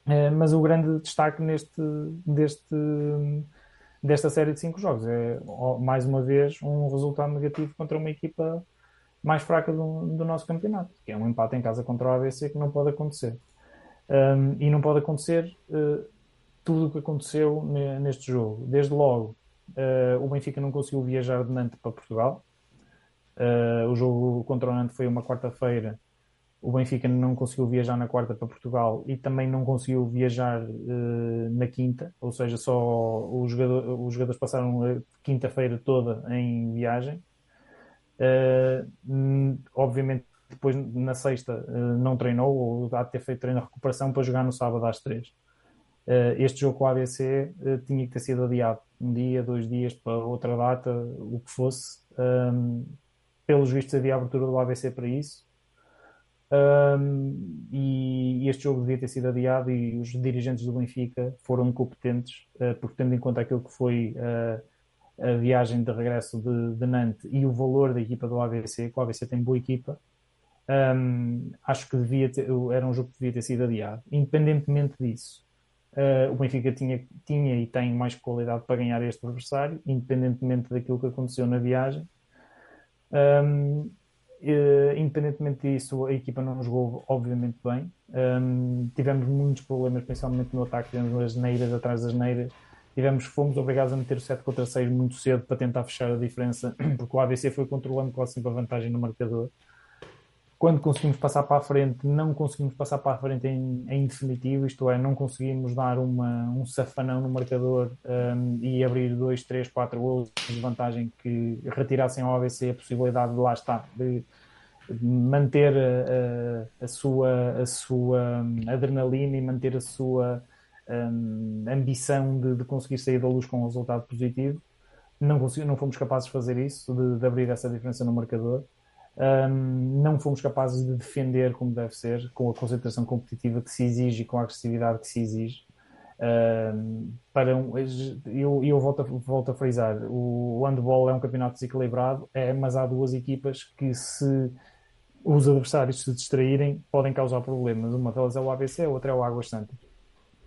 É, mas o grande destaque neste, deste, desta série de cinco jogos é, mais uma vez, um resultado negativo contra uma equipa mais fraca do, do, nosso campeonato, que é um empate em casa contra o ABC que não pode acontecer. Um, e não pode acontecer uh, tudo o que aconteceu neste jogo. Desde logo, uh, o Benfica não conseguiu viajar de Nantes para Portugal. Uh, o jogo contra o Nantes foi uma quarta-feira. O Benfica não conseguiu viajar na quarta para Portugal e também não conseguiu viajar na quinta, ou seja, só os, os jogadores passaram a quinta-feira toda em viagem Uh, obviamente, depois na sexta uh, não treinou, ou há de ter feito treino de recuperação para jogar no sábado às três. Uh, este jogo com o ABC tinha que ter sido adiado um dia, dois dias para outra data, o que fosse. Um, pelos vistos, havia abertura do ABC para isso. Um, e este jogo devia ter sido adiado e os dirigentes do Benfica foram incompetentes, porque tendo em conta aquilo que foi a viagem de regresso de, de, Nantes e o valor da equipa do ABC, que o ABC tem boa equipa, um, acho que devia ter, era um jogo que devia ter sido adiado. Independentemente disso, uh, o Benfica tinha, tinha e tem mais qualidade para ganhar este adversário, independentemente daquilo que aconteceu na viagem. Um, uh, independentemente disso, a equipa não jogou obviamente bem. Um, tivemos muitos problemas, principalmente no ataque, tivemos as neiras atrás das neiras tivemos, fomos obrigados a meter o 7 contra 6 muito cedo para tentar fechar a diferença, [clears throat] porque o ABC foi controlando sempre a vantagem no marcador. Quando conseguimos passar para a frente, não conseguimos passar para a frente em, em definitivo, isto é, não conseguimos dar uma, um safanão no marcador um, e abrir 2, 3, 4 gols de vantagem que retirassem ao ABC a possibilidade de lá estar, de manter a, a, a sua, a sua hum, adrenalina e manter a sua um, ambição de, de, conseguir sair da luz com um resultado positivo. Não, consegui, não fomos capazes de fazer isso, de, de abrir essa diferença no marcador. Um, não fomos capazes de defender como deve ser, com a concentração competitiva que se exige e com a agressividade que se exige. Um, para um, eu, eu volto, a, volto a frisar: o handball é um campeonato desequilibrado, é, mas há duas equipas que, se os adversários se distraírem, podem causar problemas. Uma delas é o ABC, a outra é o Águas Santas.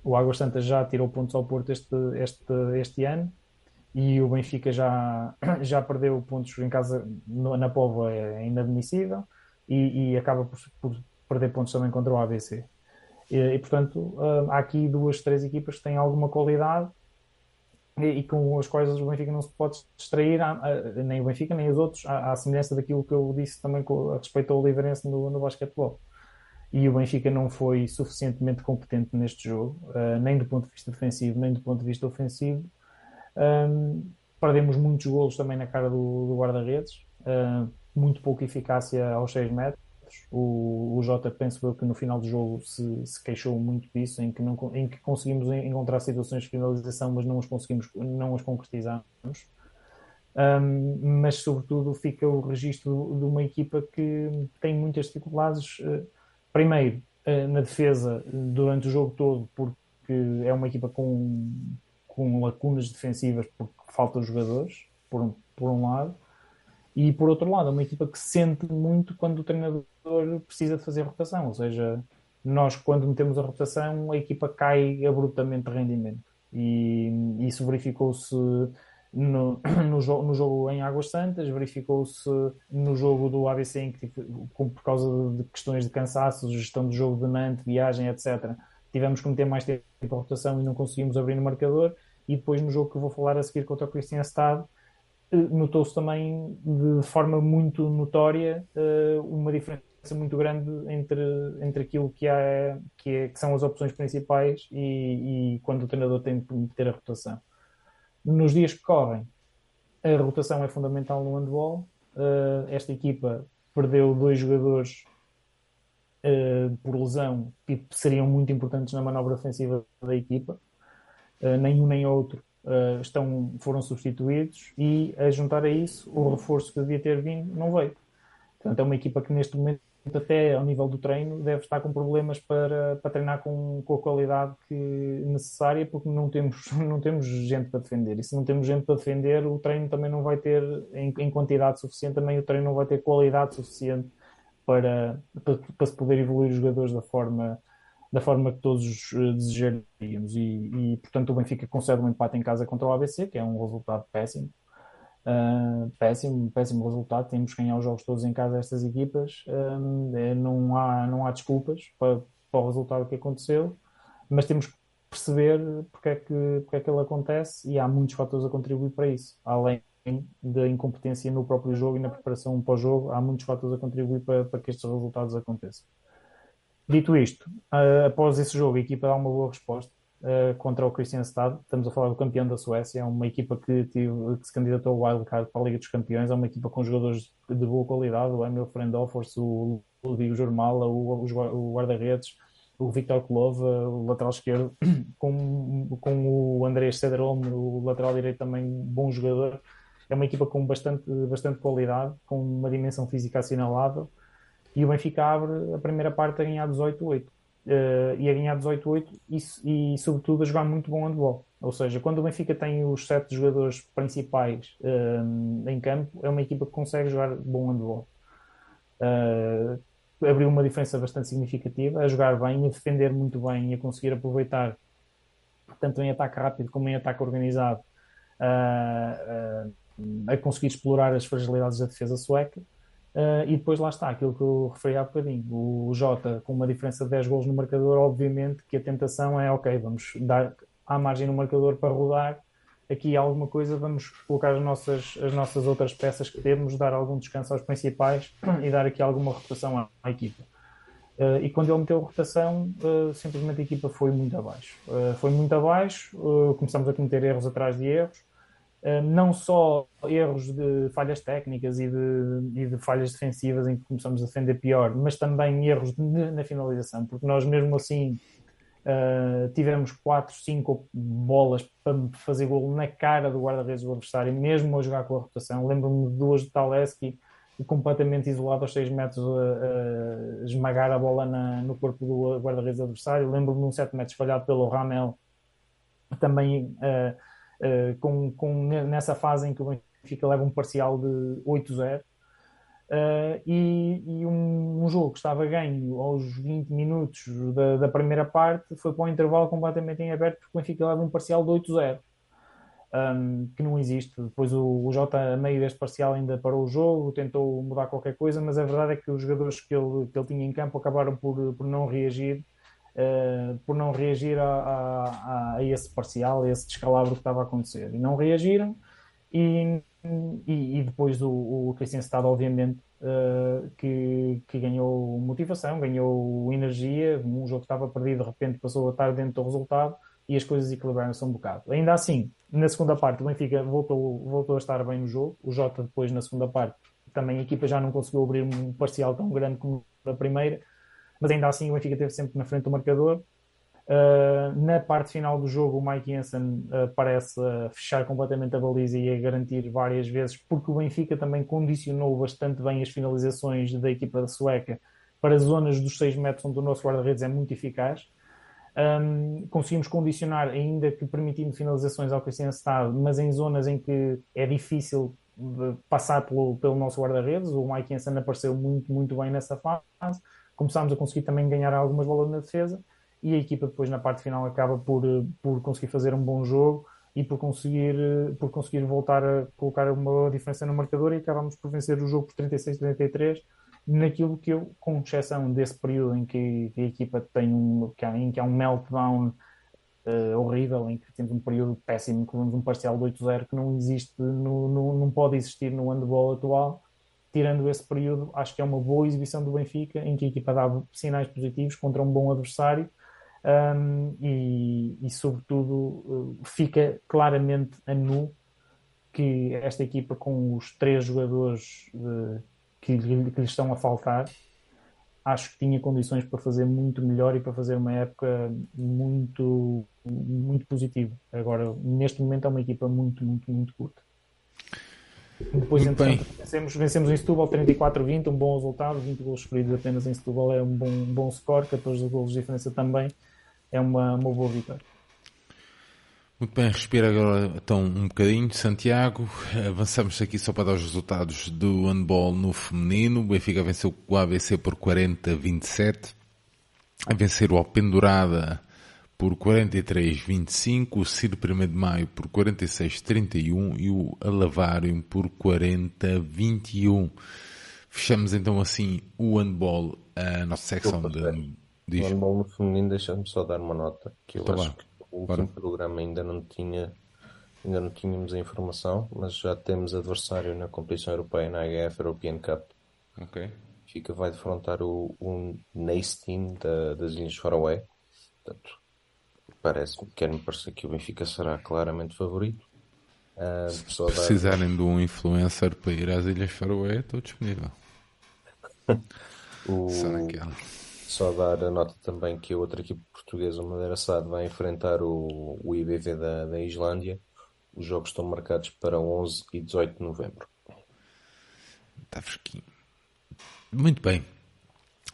O Águas Santas já tirou pontos ao Porto este, este, este ano e o Benfica já, [clears throat] já perdeu pontos em casa na Póvoa é inadmissível e, e acaba por, por, perder pontos também contra o ABC. E, e, portanto, hum, há aqui duas, três equipas que têm alguma qualidade e, e com as quais o Benfica não se pode distrair, nem o Benfica nem os outros, à, à semelhança daquilo que eu disse também com, a respeito ao Oliveirense no, no basquetebol e o Benfica não foi suficientemente competente neste jogo, uh, nem do ponto de vista defensivo, nem do ponto de vista ofensivo. Um, perdemos muitos golos também na cara do, do guarda-redes, uh, muito pouca eficácia aos 6 metros. O, o Jota, penso eu, que no final do jogo se, se queixou muito disso, em que, não, em que conseguimos encontrar situações de finalização, mas não as conseguimos, não as concretizamos. Um, mas, sobretudo, fica o registro de uma equipa que tem muitas dificuldades. Uh, primeiro eh, na defesa durante o jogo todo, porque é uma equipa com, com lacunas defensivas, porque faltam jogadores, por um, por um lado, e por outro lado, é uma equipa que sente muito quando o treinador precisa de fazer rotação, ou seja, nós quando metemos a rotação, a equipa cai abruptamente de rendimento. E isso verificou-se no, [clears throat] no, jogo, no jogo em Águas Santas, verificou-se no jogo do ABC, em que, por causa de questões de cansaço, gestão do jogo de Nantes, viagem, etc., tivemos que meter mais tempo a rotação e não conseguimos abrir no marcador. E depois, no jogo que vou falar a seguir contra o Cristian Stade, eh, notou-se também de forma muito notória eh, uma diferença muito grande entre, entre aquilo que, há, que, é, que são as opções principais e, e quando o treinador tem de meter a rotação nos dias que correm, a rotação é fundamental no handball. Uh, esta equipa perdeu dois jogadores uh, por lesão que seriam muito importantes na manobra ofensiva da equipa. Uh, nem nem outro estão, foram substituídos e a juntar a isso o reforço que devia ter vindo não veio. Portanto, é uma equipa que neste momento até ao nível do treino, deve estar com problemas para, para treinar com, com a qualidade que, necessária, porque não temos, [laughs] não temos gente para defender. E se não temos gente para defender, o treino também não vai ter, em, em quantidade suficiente, também o treino não vai ter qualidade suficiente para, para, para se poder evoluir os jogadores da forma, da forma que todos eh, desejaríamos. E, e, portanto, o Benfica concede um empate em casa contra o ABC, que é um resultado péssimo. Uh, péssimo, péssimo resultado. Temos que ganhar os jogos todos em casa estas equipas. Uh, não, há, não há desculpas para, para, o resultado que aconteceu, mas temos que perceber porque é, que, porque é que ele acontece e há muitos fatores a contribuir para isso. Além da incompetência no próprio jogo e na preparação para o jogo, há muitos fatores a contribuir para, para que estes resultados aconteçam. Dito isto, uh, após esse jogo, a equipa dá uma boa resposta uh, contra o Christian Stad. Estamos a falar do campeão da Suécia, é uma equipa que, tive, que se candidatou ao wildcard para a Liga dos Campeões, é uma equipa com jogadores de boa qualidade, o Emil Frendorfors, o Ludwig Jormala, o, o guarda-redes, o Victor Klova, o lateral esquerdo, [coughs] com, com o Andrés Cederholm, o lateral direito também bom jogador. É uma equipa com bastante, bastante qualidade, com uma dimensão física assinalável. E o Benfica abre a primeira parte a ganhar 18-8 uh, e a ganhar 18-8 e, e, sobretudo, a jogar muito bom handball. Ou seja, quando o Benfica tem os sete jogadores principais uh, em campo, é uma equipa que consegue jogar bom handball. Uh, abriu uma diferença bastante significativa, a jogar bem, a defender muito bem e a conseguir aproveitar tanto em ataque rápido como em ataque organizado, a conseguir explorar as fragilidades da defesa sueca Uh, e depois lá está, aquilo que eu referi há bocadinho. O Jota, com uma diferença de 10 gols no marcador, obviamente que a tentação é ok, vamos dar, há margem no marcador para rodar aqui alguma coisa, vamos colocar as nossas, as nossas outras peças que temos, dar algum descanso aos principais [clears throat] e dar aqui alguma rotação à, à equipa. Uh, e quando ele meteu a rotação, uh, simplesmente a equipa foi muito abaixo. Foi muito abaixo, começamos a cometer erros atrás de erros, não só erros de falhas técnicas e de, e de, falhas defensivas em que começamos a defender pior, mas também erros de, na finalização, porque nós mesmo assim tivemos 4, 5 bolas para fazer gol na cara do guarda-redes do adversário, mesmo a jogar com a rotação. Lembro-me de duas de Taleski completamente isolado aos 6 metros a, a, esmagar a bola na, no corpo do guarda-redes adversário. Lembro-me de um 7 metros falhado pelo Ramel, também uh, uh, com, com, nessa fase em que o Benfica leva um parcial de 8-0. Uh, e, e um, um, jogo que estava ganho aos 20 minutos da, da, primeira parte foi para um intervalo completamente em aberto porque o Benfica leva um parcial de 8-0 um, que não existe. Depois o, o Jota, a meio deste parcial, ainda parou o jogo, tentou mudar qualquer coisa, mas a verdade é que os jogadores que ele, que ele tinha em campo acabaram por, por não reagir. Uh, por não reagir a, a, a, esse parcial, a esse descalabro que estava a acontecer. E não reagiram, e, e, e depois o, o Cristian obviamente, uh, que, que ganhou motivação, ganhou energia. Um jogo que estava perdido, de repente passou a estar dentro do resultado e as coisas equilibraram-se um bocado. Ainda assim, na segunda parte, o Benfica voltou, voltou a estar bem no jogo. O Jota, depois, na segunda parte, também a equipa já não conseguiu abrir um parcial tão grande como na primeira, mas ainda assim o Benfica esteve sempre na frente do marcador. Uh, na parte final do jogo, o Mike Jensen uh, parece uh, fechar completamente a baliza e a garantir várias vezes, porque o Benfica também condicionou bastante bem as finalizações da equipa da Sueca para zonas dos 6 metros onde o nosso guarda-redes é muito eficaz um, conseguimos condicionar, ainda que permitindo finalizações ao Cristiano Estado, mas em zonas em que é difícil passar pelo, pelo nosso guarda-redes. O Mike Jensen apareceu muito, muito bem nessa fase. Começámos a conseguir também ganhar algumas bolas na defesa e a equipa depois na parte final acaba por, por conseguir fazer um bom jogo e por conseguir, por conseguir voltar a colocar uma diferença no marcador e acabamos por vencer o jogo por 36-33 naquilo que eu, com exceção desse período em que a equipa tem um, em que há um meltdown uh, horrível, em que temos um período péssimo, que temos um parcial de 8-0 que não existe, no, no, não pode existir no handball atual. Tirando esse período, acho que é uma boa exibição do Benfica, em que a equipa dava sinais positivos contra um bom adversário um, e, e, sobretudo, eh, fica claramente a nu que esta equipa, com os três jogadores de, que, lhe, que lhe estão a faltar, acho que tinha condições para fazer muito melhor e para fazer uma época muito, muito positiva. Agora, neste momento, é uma equipa muito, muito, muito curta. Depois, muito vencemos, vencemos em Setúbal 34-20, um bom resultado, 20 gols escolhidos apenas em Setúbal é um bom, um bom score, 14 gols de diferença também é uma, uma boa vitória. Muito bem, respira agora então um bocadinho. Santiago, avançamos aqui só para dar os resultados do handball no feminino. O Benfica venceu o ABC por 40-27. A vencer o Alpendurada por 43-25. O Ciro 1 de Maio por 46-31 e o Alavário por 40-21. Fechamos então assim o handball, a nossa secção de... Diz. O handball no feminino, deixa-me só dar uma nota, que eu tá acho que o último programa ainda não tinha ainda não tínhamos a informação, mas já temos adversário na competição europeia, na HF European Cup. Ok. Fica vai defrontar o, o Nice Team da, das Ilhas Faroé. Portanto, parece-me, quer-me parecer que o Benfica será claramente favorito. Uh, Se precisarem de um influencer para ir às Ilhas Faroé, estou disponível. [laughs] o... Só naquela. Só dar a nota também que a outra equipe portuguesa, o Madeira Sado, vai enfrentar o, o IBV da, da Islândia. Os jogos estão marcados para 11 e 18 de novembro. Está fresquinho. Muito bem.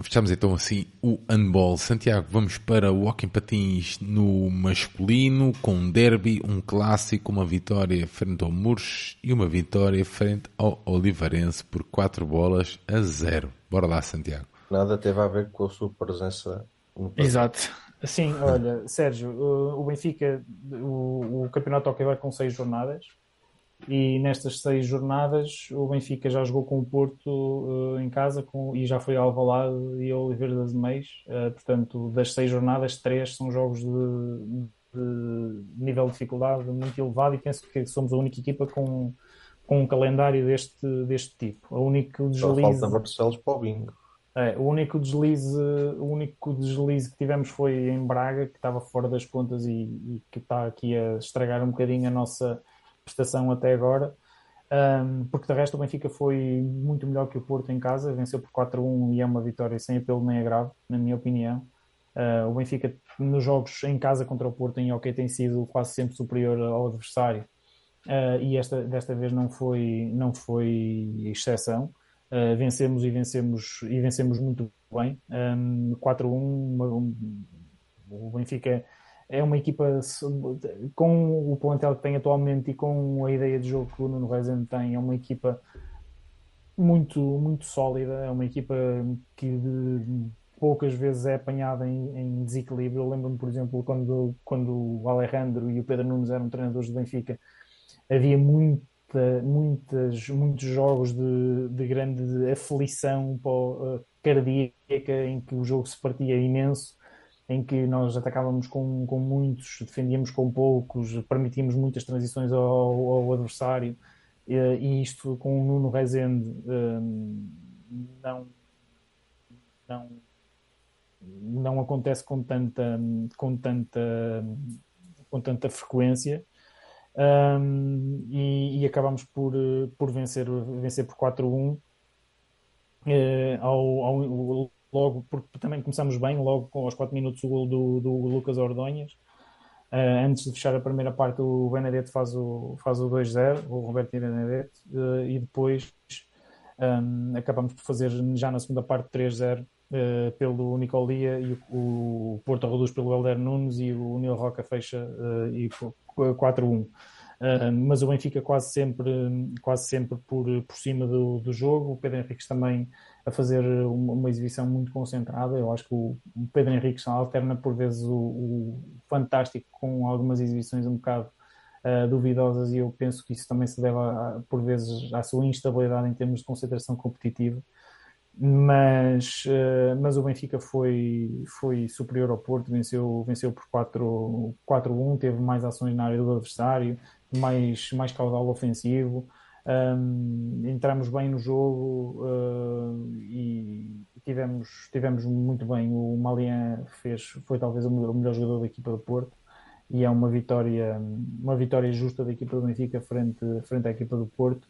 Fechamos então assim o handball. Santiago, vamos para o Walking Patins no masculino, com um derby, um clássico, uma vitória frente ao Murros e uma vitória frente ao Olivarense por 4 bolas a 0. Bora lá, Santiago nada teve a ver com a sua presença no Exato. Sim, olha, Sérgio, o Benfica, o, o campeonato ok vai com seis jornadas e nestas seis jornadas o Benfica já jogou com o Porto uh, em casa com, e já foi ao Alvalade e ao Oliveira das Meias. Uh, portanto, das seis jornadas, três são jogos de, nível de dificuldade muito elevado e penso que somos a única equipa com, com um calendário deste, deste tipo. A único deslize... Só falta Barcelos para o bingo. É, o único deslize, o único deslize que tivemos foi em Braga, que estava fora das contas e, e que está aqui a estragar um bocadinho a nossa prestação até agora. Um, porque de resto o Benfica foi muito melhor que o Porto em casa, venceu por 4-1 e é uma vitória sem apelo nem agravo, na minha opinião. Uh, o Benfica nos jogos em casa contra o Porto em hockey tem sido quase sempre superior ao adversário uh, e esta, desta vez não foi, não foi exceção. Uh, vencemos e vencemos e vencemos muito bem. Um, 4-1, um, o Benfica é uma equipa com o plantel que tem atualmente e com a ideia de jogo que o Nuno Rezende tem, é uma equipa muito, muito sólida, é uma equipa que poucas vezes é apanhada em, em desequilíbrio. Eu lembro-me, por exemplo, quando, quando o Alejandro e o Pedro Nunes eram treinadores do Benfica, havia muita, muitas, muitos jogos de, de grande aflição uh, cardíaca em que o jogo se partia imenso, em que nós atacávamos com, com muitos, defendíamos com poucos, permitíamos muitas transições ao, ao adversário e, isto com o Nuno Rezende um, não, não, não acontece com tanta, com tanta, com tanta frequência um, e, e acabamos por, por vencer, vencer por 4-1 uh, eh, ao, ao, logo, porque também começamos bem, logo aos 4 minutos o gol do, do Lucas Ordonhas. Uh, antes de fechar a primeira parte, o Benedetto faz o, faz o 2-0, o Roberto e Benedetto, uh, e depois um, acabamos por fazer já na segunda parte 3-0 uh, pelo Nicolia e o, o Porto reduz pelo Helder Nunes e o Nil Roca fecha e 4-1. Uh, mas o Benfica quase sempre, quase sempre por, por cima do, do jogo. O Pedro Henriques também a fazer uma, uma, exibição muito concentrada. Eu acho que o, Pedro Henriques alterna por vezes o, o, fantástico com algumas exibições um bocado uh, duvidosas e eu penso que isso também se deve a, por vezes à sua instabilidade em termos de concentração competitiva mas, uh, mas o Benfica foi, foi superior ao Porto, venceu, venceu por 4-1, teve mais ações na área do adversário, mais, mais caudal ofensivo, um, entramos bem no jogo uh, e tivemos, tivemos muito bem. O Malian fez, foi talvez o melhor jogador da equipa do Porto e é uma vitória, uma vitória justa da equipa do Benfica frente, frente à equipa do Porto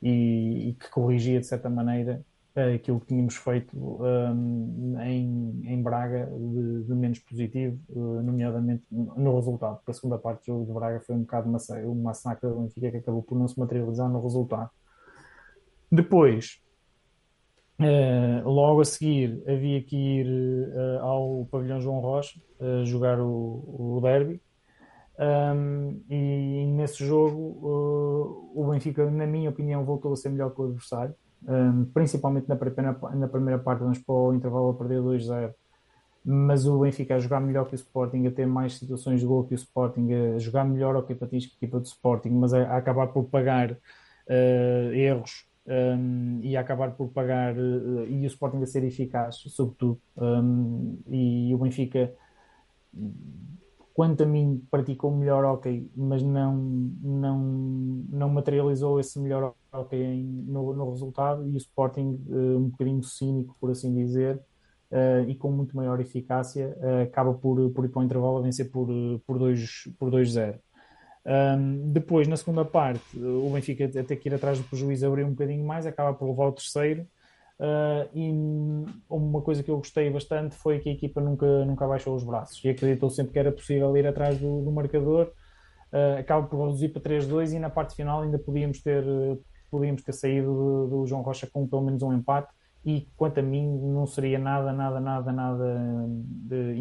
e, e que corrigia de certa maneira aquilo que tínhamos feito um, em, em Braga de, de menos positivo, uh, nomeadamente no resultado, porque a segunda parte do jogo de Braga foi um bocado uma, massacre da Benfica que acabou por não se materializar no resultado. Depois, uh, logo a seguir, havia que ir uh, ao pavilhão João Rocha jogar o, o derby. Um, e nesse jogo, o Benfica, na minha opinião, voltou a ser melhor que o adversário um, principalmente na primeira, na primeira parte, vamos para o intervalo a perder 2-0. Mas o Benfica a jogar melhor que o Sporting, a ter mais situações de gol que o Sporting, a jogar melhor ao que a equipa do Sporting, mas a, a acabar por pagar uh, erros um, e a acabar por pagar uh, e o Sporting a ser eficaz, sobretudo. Um, e o Benfica quanto a mim, praticou melhor hockey, mas não, não, não materializou esse melhor hockey no, no resultado. E o Sporting, uh, um bocadinho cínico, por assim dizer, uh, e com muito maior eficácia, uh, acaba por, por ir para o intervalo a vencer por 2-0. Por dois, por dois um, depois, na segunda parte, o Benfica até que ir atrás do prejuízo abriu um bocadinho mais, acaba por levar o terceiro. Uh, e uma coisa que eu gostei bastante foi que a equipa nunca, nunca baixou os braços e acreditou sempre que era possível ir atrás do, do marcador. Uh, acaba por reduzir para 3-2 e na parte final ainda podíamos ter, podíamos ter saído do, João Rocha com pelo menos um empate. E quanto a mim, não seria nada, nada, nada, nada de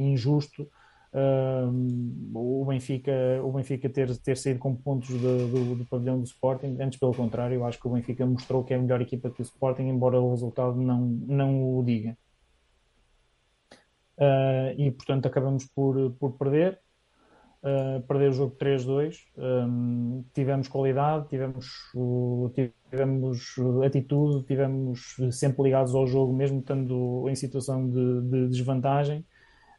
injusto o Benfica, o Benfica ter, ter saído com pontos do, do, do, pavilhão do Sporting, antes pelo contrário, acho que o Benfica mostrou que é a melhor equipa que o Sporting, embora o resultado não, não o diga. Uh, e portanto acabamos por, por perder. Uh, perder o jogo 3-2. Um, tivemos qualidade, tivemos, tivemos atitude, tivemos sempre ligados ao jogo, mesmo estando em situação de, de desvantagem.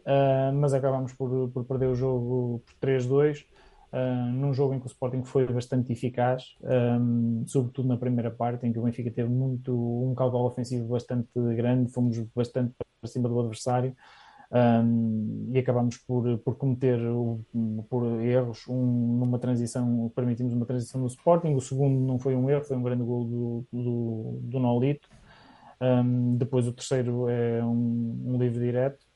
Uh, mas acabámos por, por perder o jogo por 3-2. Uh, num jogo em que o Sporting foi bastante eficaz, um, sobretudo na primeira parte, em que o Benfica teve muito um caudal ofensivo bastante grande, fomos bastante para cima do adversário um, e acabamos por, por cometer por erros um, numa transição, permitimos uma transição do Sporting, o segundo não foi um erro, foi um grande gol do, do, do Nolito, um, depois o terceiro é um, um livre direto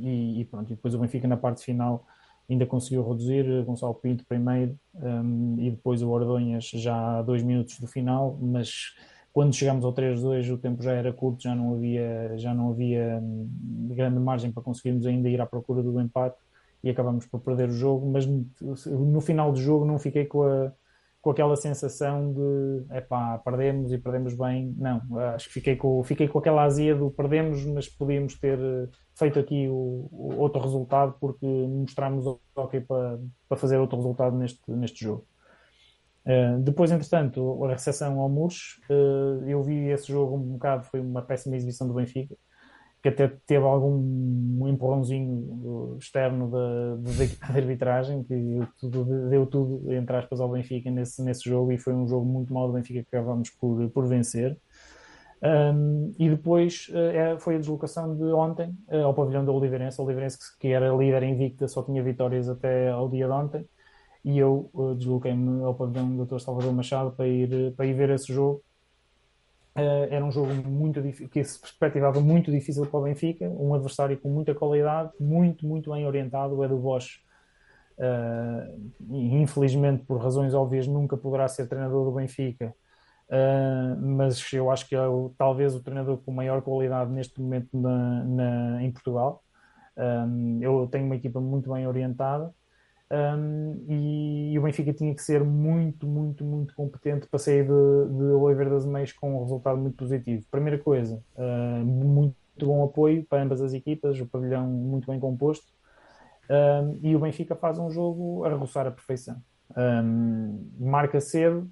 e, e, pronto, e depois o Benfica na parte final ainda conseguiu reduzir, Gonçalo Pinto primeiro um, e depois o Ordonhas já a dois minutos do final, mas quando chegamos ao 3-2 o tempo já era curto, já não havia, já não havia grande margem para conseguirmos ainda ir à procura do empate e acabamos por perder o jogo, mas no final do jogo não fiquei com a com aquela sensação de epá, perdemos e perdemos bem. Não, acho que fiquei com, fiquei com aquela azia do perdemos, mas podíamos ter eh, feito aqui o, o outro resultado porque mostramos ok para, para fazer outro resultado neste, neste jogo. Uh, depois, entretanto, a recepção ao Muros, uh, eu vi esse jogo um bocado, foi uma péssima exibição do Benfica que até teve algum empurrãozinho externo da, [laughs] da arbitragem, que tudo, deu tudo, entre aspas, ao Benfica nesse, nesse jogo e foi um jogo muito mal do Benfica que acabamos por, por vencer. Um, e depois uh, foi a deslocação de ontem uh, ao pavilhão da Oliveirense. Oliveirense, que, que era líder invicta, só tinha vitórias até ao dia de ontem. E eu uh, desloquei-me ao pavilhão do Dr. Salvador Machado para ir, para ir ver esse jogo Uh, era um jogo muito que se perspectivava muito difícil para o Benfica, um adversário com muita qualidade, muito, muito bem orientado. O Edu Bosch, uh, infelizmente, por razões óbvias, nunca poderá ser treinador do Benfica, uh, mas eu acho que é o, talvez o treinador com maior qualidade neste momento na, na em Portugal. eu tenho uma equipa muito bem orientada um, e, e, o Benfica tinha que ser muito, muito, muito competente para sair de, de Oliveira das Meias com um resultado muito positivo. Primeira coisa, uh, muito bom apoio para ambas as equipas, o pavilhão muito bem composto um, e o Benfica faz um jogo a roçar a perfeição. Um, marca cedo,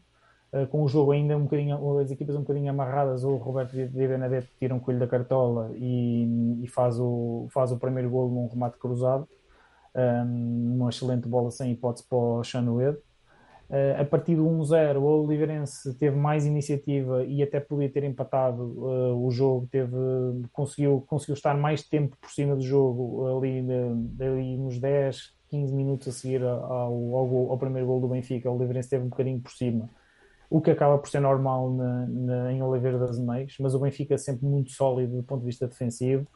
uh, com o jogo ainda um bocadinho, as equipas um bocadinho amarradas, o Roberto de Benedetto tira um coelho da cartola e, e faz, o, faz o primeiro golo num remate cruzado um, uma excelente bola sem hipótese para o Chanoed. Uh, a partir do 1-0, o Oliveirense teve mais iniciativa e até podia ter empatado uh, o jogo, teve, conseguiu, conseguiu estar mais tempo por cima do jogo, ali, ali nos 10, 15 minutos a seguir ao, ao, ao primeiro gol do Benfica. O Oliveirense teve um bocadinho por cima, o que acaba por ser normal na, na, em Oliveira das Meias, mas o Benfica sempre muito sólido do ponto de vista defensivo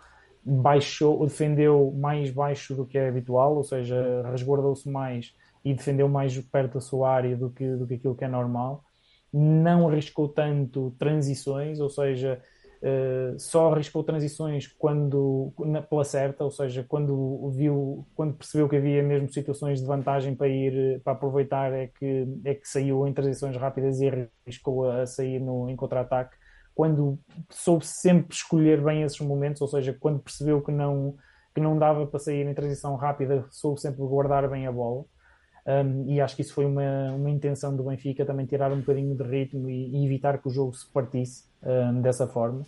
baixou, defendeu mais baixo do que é habitual, ou seja, resguardou-se mais e defendeu mais perto da sua área do que, do que aquilo que é normal. Não arriscou tanto transições, ou seja, uh, só arriscou transições quando na, pela certa, ou seja, quando viu, quando percebeu que havia mesmo situações de vantagem para ir para aproveitar, é que, é que saiu em transições rápidas e arriscou a sair no, em contra-ataque quando soube sempre escolher bem esses momentos, ou seja, quando percebeu que não, que não dava para sair em transição rápida, soube sempre guardar bem a bola. Um, e acho que isso foi uma, uma intenção do Benfica também tirar um bocadinho de ritmo e, e evitar que o jogo se partisse um, dessa forma.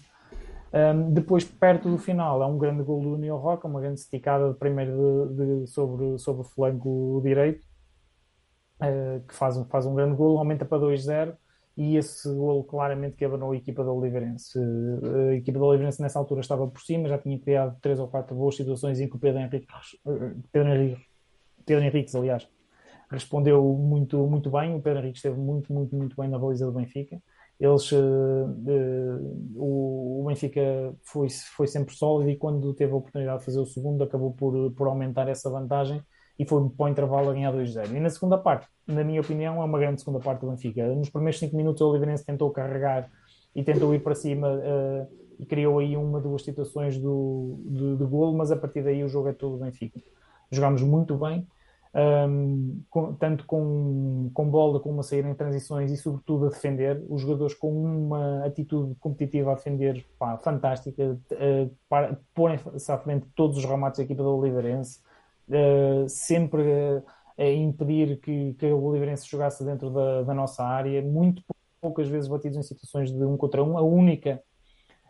Um, depois, perto do final, há um grande gol do Neil Roca, uma grande esticada primeiro de, de, sobre, sobre o flanco direito, uh, que faz, faz um grande gol, aumenta para 2-0 e esse golo claramente quebrou a equipa da Oliveirense. A equipa da Oliveirense nessa altura estava por cima, já tinha criado três ou quatro boas situações em que o Pedro Henrique, Pedro Henrique, Pedro Henriques, aliás, respondeu muito, muito bem. O Pedro Henrique esteve muito, muito, muito bem na baliza do Benfica. Eles, uh, o, o, Benfica foi, foi sempre sólido e quando teve a oportunidade de fazer o segundo acabou por, por aumentar essa vantagem e foi para o intervalo a ganhar 2-0. E na segunda parte, na minha opinião, é uma grande segunda parte do Benfica. Nos primeiros 5 minutos, o Oliveirense tentou carregar e tentou ir para cima uh, e criou aí uma, duas situações do, de, de golo, mas a partir daí o jogo é todo Benfica. Jogámos muito bem, um, ehm, com, tanto com, com bola como a sair em transições e, sobretudo, a defender. Os jogadores com uma atitude competitiva a defender pá, fantástica, uh, para, porem-se à frente todos os remates da equipa do Oliveirense uh, sempre a impedir que, que o Oliveirense jogasse dentro da, da, nossa área, muito poucas vezes batidos em situações de um contra um. A única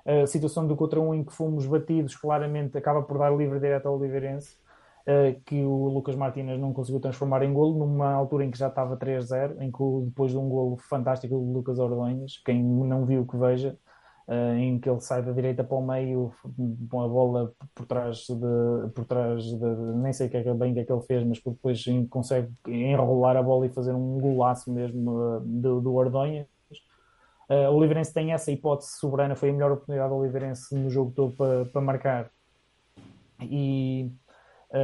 A situação do contra um em que fomos batidos claramente acaba por dar livre direto ao Oliveirense, uh, que o Lucas Martínez não conseguiu transformar em golo, numa altura em que já estava 3-0, em que depois de um golo fantástico do Lucas Ordonhas, quem não viu que veja, uh, em que ele sai da direita para o meio com a bola por trás de, por trás de, nem sei que é, bem que é que ele fez, mas depois consegue enrolar a bola e fazer um golaço mesmo uh, do, do Ordonhas. Uh, o Oliveirense tem essa hipótese soberana, foi a melhor oportunidade do Oliveirense no jogo todo para, para marcar. E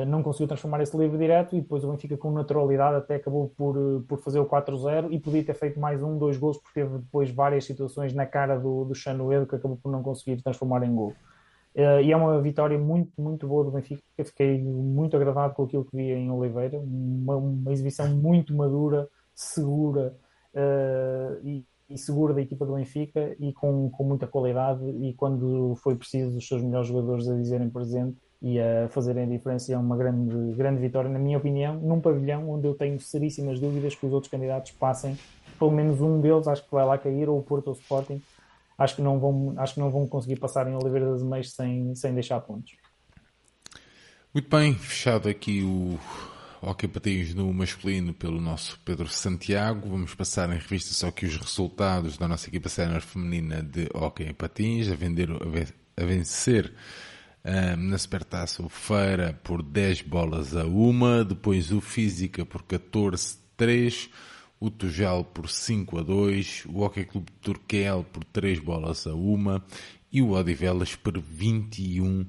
não conseguiu transformar esse livre direto e depois o Benfica com naturalidade até acabou por, uh, por fazer o 4-0 e podia ter feito mais um, dois gols porque teve depois várias situações na cara do, do Chanoedo que acabou por não conseguir transformar em gol. Uh, e é uma vitória muito, muito boa do Benfica. Fiquei muito agradado com aquilo que vi em Oliveira. Uma, uma exibição muito madura, segura e, e, segura da equipa do Benfica e com, com muita qualidade. E quando foi preciso, os seus melhores jogadores a dizerem presente, e a fazerem a diferença é uma grande, grande vitória, na minha opinião, num pavilhão onde eu tenho seríssimas dúvidas que os outros candidatos passem, pelo menos um deles, acho que vai lá cair, ou o Porto ou o Sporting, acho que não vão, acho que não vão conseguir passar em Oliveira das Meias sem, sem deixar pontos. Muito bem, fechado aqui o Hockey Patins no masculino pelo nosso Pedro Santiago. Vamos passar em revista só aqui os resultados da nossa equipa sénior feminina de Hockey Patins, a, vender, a vencer na Supertaça o Feira por 10 bolas a uma, depois o Física por 14-3, o Tujal por 5 a 2, o Hockey Clube Turquel por 3 bolas a uma e o Odivelas por 21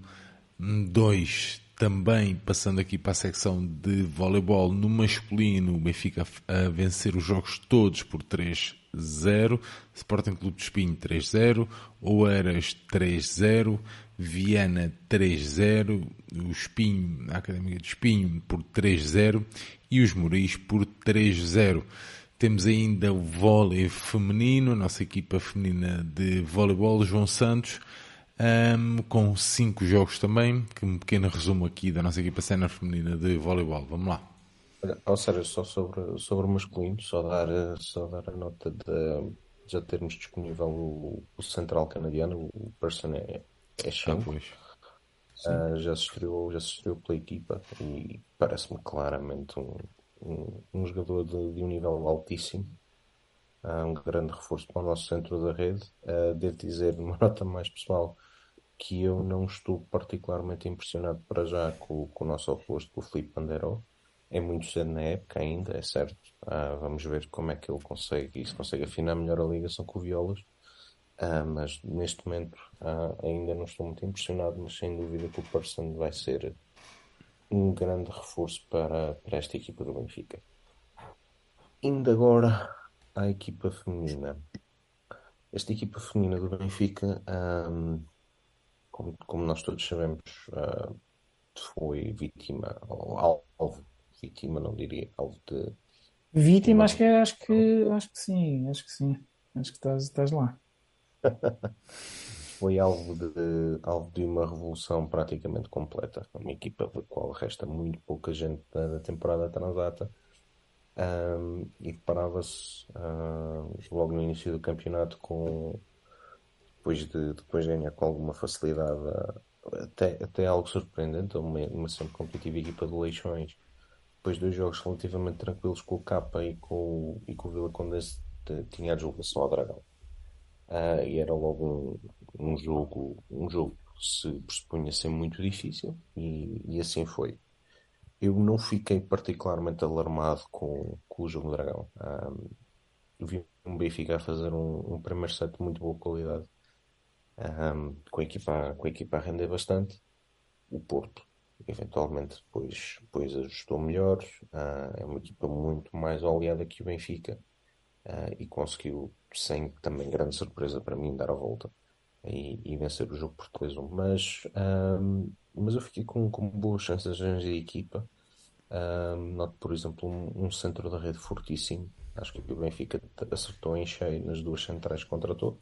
2. Também passando aqui para a secção de voleibol no masculino, o Benfica a vencer os jogos todos por 3-0, Sporting Clube de Espinho 3-0, Oeiras 3-0, Viana 3-0, o Espinho, a Académica de Espinho por 3-0 e os Moris por 3-0. Temos ainda o vôlei feminino, a nossa equipa feminina de voleibol, João Santos, um, com 5 jogos também, que um pequeno resumo aqui da nossa equipa cena feminina de voleibol. Vamos lá. Ou seja, só sobre, sobre o masculino, só dar, só dar a nota de já termos disponível o, o central canadiano, o Person é, é Shank. Ah, uh, já, se estreou, já se estreou pela equipa e parece-me claramente um, um, um jogador de, de, um nível altíssimo. Uh, um grande reforço para o nosso centro da rede. Uh, devo dizer, numa [laughs] nota mais pessoal, que eu não estou particularmente impressionado para já com, com o nosso oposto, com o Felipe Pandero. É muito cedo na época ainda, é certo. Uh, vamos ver como é que ele consegue, se consegue afinar melhor a ligação com o Violas. Uh, mas neste momento uh, ainda não estou muito impressionado, mas sem dúvida que o Person vai ser um grande reforço para, para esta equipa do Benfica. Indo agora à equipa feminina. Esta equipa feminina do Benfica, um, como, como, nós todos sabemos, uh, foi vítima, ou alvo, vítima não diria, alvo de. Vítima, acho que, acho que acho que sim, acho que sim. Acho que estás, estás lá. [laughs] Foi alvo de, alvo de uma revolução praticamente completa. Uma equipa da qual resta muito pouca gente da, temporada transata. Um, e deparava-se uh, logo no início do campeonato com depois de depois ganhar com alguma facilidade até, até algo surpreendente uma, uma sempre competitiva equipa de Leixões depois de dois jogos relativamente tranquilos com o Capa e com, e com o Vila Condense tinha a deslocação ao Dragão Uh, e era logo um, um, jogo um jogo que se pressupunha ser muito difícil e, e, assim foi. Eu não fiquei particularmente alarmado com, com o jogo do Dragão. Um, ah, vi um Benfica fazer um, um primeiro set de muito boa qualidade, um, com, a equipa, com a equipa a render bastante. O Porto, eventualmente, depois, depois ajustou melhor. Uh, é uma equipa muito mais oleada que o Benfica uh, e conseguiu sem também grande surpresa para mim, dar a volta e, e vencer o jogo por 2-1. Mas, um, mas eu fiquei com, com boas chances de equipa. Um, noto, por exemplo, um, um, centro da rede fortíssimo. Acho que o Benfica acertou em cheio nas duas centrais que contratou.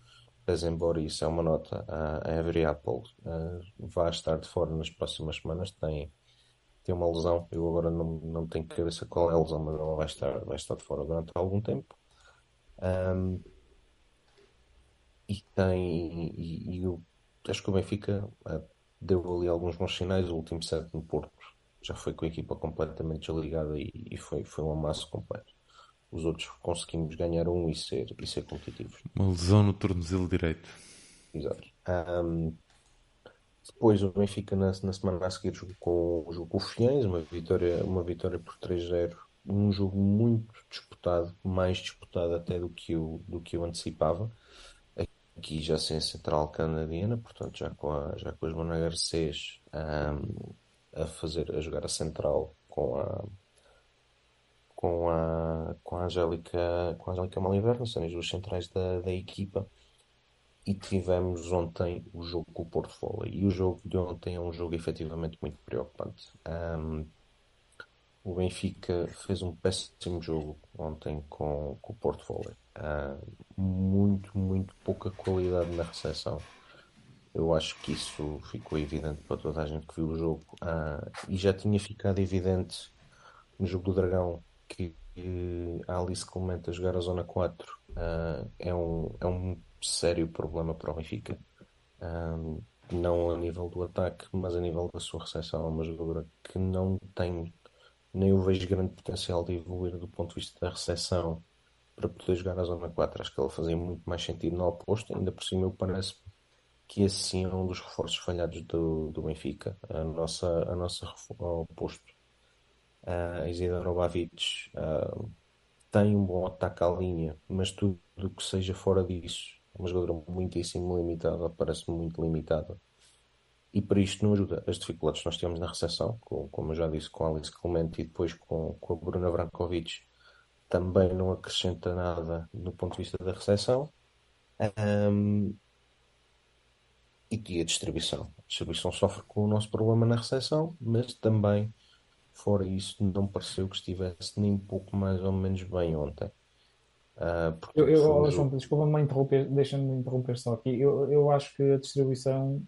Mas, embora isso é uma nota, a Avery Apple uh, vai estar de fora nas próximas semanas. Tem, tem uma lesão. Eu agora não, não tenho cabeça qual é a lesão, mas ela vai estar, vai estar de fora durante algum tempo. Um, e tem e, e, o acho que o Benfica uh, deu ali alguns bons sinais. O último set no Porto já foi com a equipa completamente desligada e, e foi, foi um amasso completo. Os outros conseguimos ganhar um e ser, e ser competitivos. Uma lesão no tornozelo direito. Exato. Um, depois o Benfica na, na semana a seguir jogou com, jogou com o Fiães, uma vitória, uma vitória por 3-0. Um jogo muito disputado, mais disputado até do que eu, do que eu antecipava. Aqui já sem central canadiana, portanto já com, a, já com a Joana Garcês um, a fazer, a jogar a central com a com a com a Angélica com a Angélica Maliverno, são as duas centrais da, da equipa e tivemos ontem o jogo com o Porto. E o jogo de ontem é um jogo efetivamente muito preocupante. Um, o Benfica fez um péssimo jogo ontem com, com o Porto Volley. Uh, muito, muito pouca qualidade na recepção. Eu acho que isso ficou evidente para toda a gente que viu o jogo. Uh, e já tinha ficado evidente no jogo do Dragão que a Alice Clemente a jogar a Zona 4 uh, ah, é, um, é um sério problema para o Benfica. Não a nível do ataque, mas a nível da sua recepção. É uma jogadora que não tem, nem eu vejo grande potencial de evoluir do ponto de vista da recepção para poder jogar na zona 4. Acho que ela fazia muito mais sentido no oposto. Ainda por cima, parece que esse sim é um dos reforços falhados do, do Benfica. A nossa, a nossa oposto. A Isidora Bavic uh, tem um bom ataque à linha, mas tudo que seja fora disso uma jogadora muitíssimo limitada, parece-me muito limitada. E para isto não ajuda as dificuldades que nós temos na recepção, com, como eu já disse, com a Alice Clemente e depois com, com a Bruna Brankovic, também não acrescenta nada no ponto de vista da recepção. Um, e a distribuição. A distribuição sofre com o nosso problema na recepção, mas também, fora isso, não pareceu que estivesse nem um pouco mais ou menos bem ontem. Uh, eu, eu João, desculpa-me interromper, deixa-me interromper só aqui. Eu, eu acho que a distribuição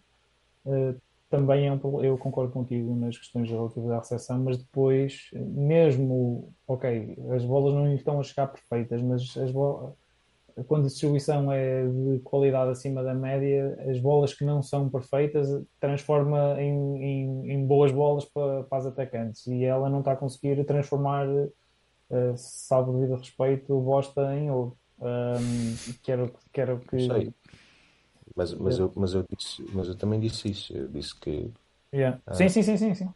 também é um Eu concordo contigo nas questões relativas à recepção, mas depois, mesmo, ok, as bolas não estão a chegar perfeitas, mas as bolas, quando a distribuição é de qualidade acima da média, as bolas que não são perfeitas transforma em, em, em boas bolas para, para as atacantes e ela não está a conseguir transformar uh, salvo devido respeito, bosta em ouro. Um, quero, quero que. Mas, mas, eu, mas, eu disse, mas eu também disse isso. Eu disse que. Yeah. Ah. Sim, sim, sim, sim, sim.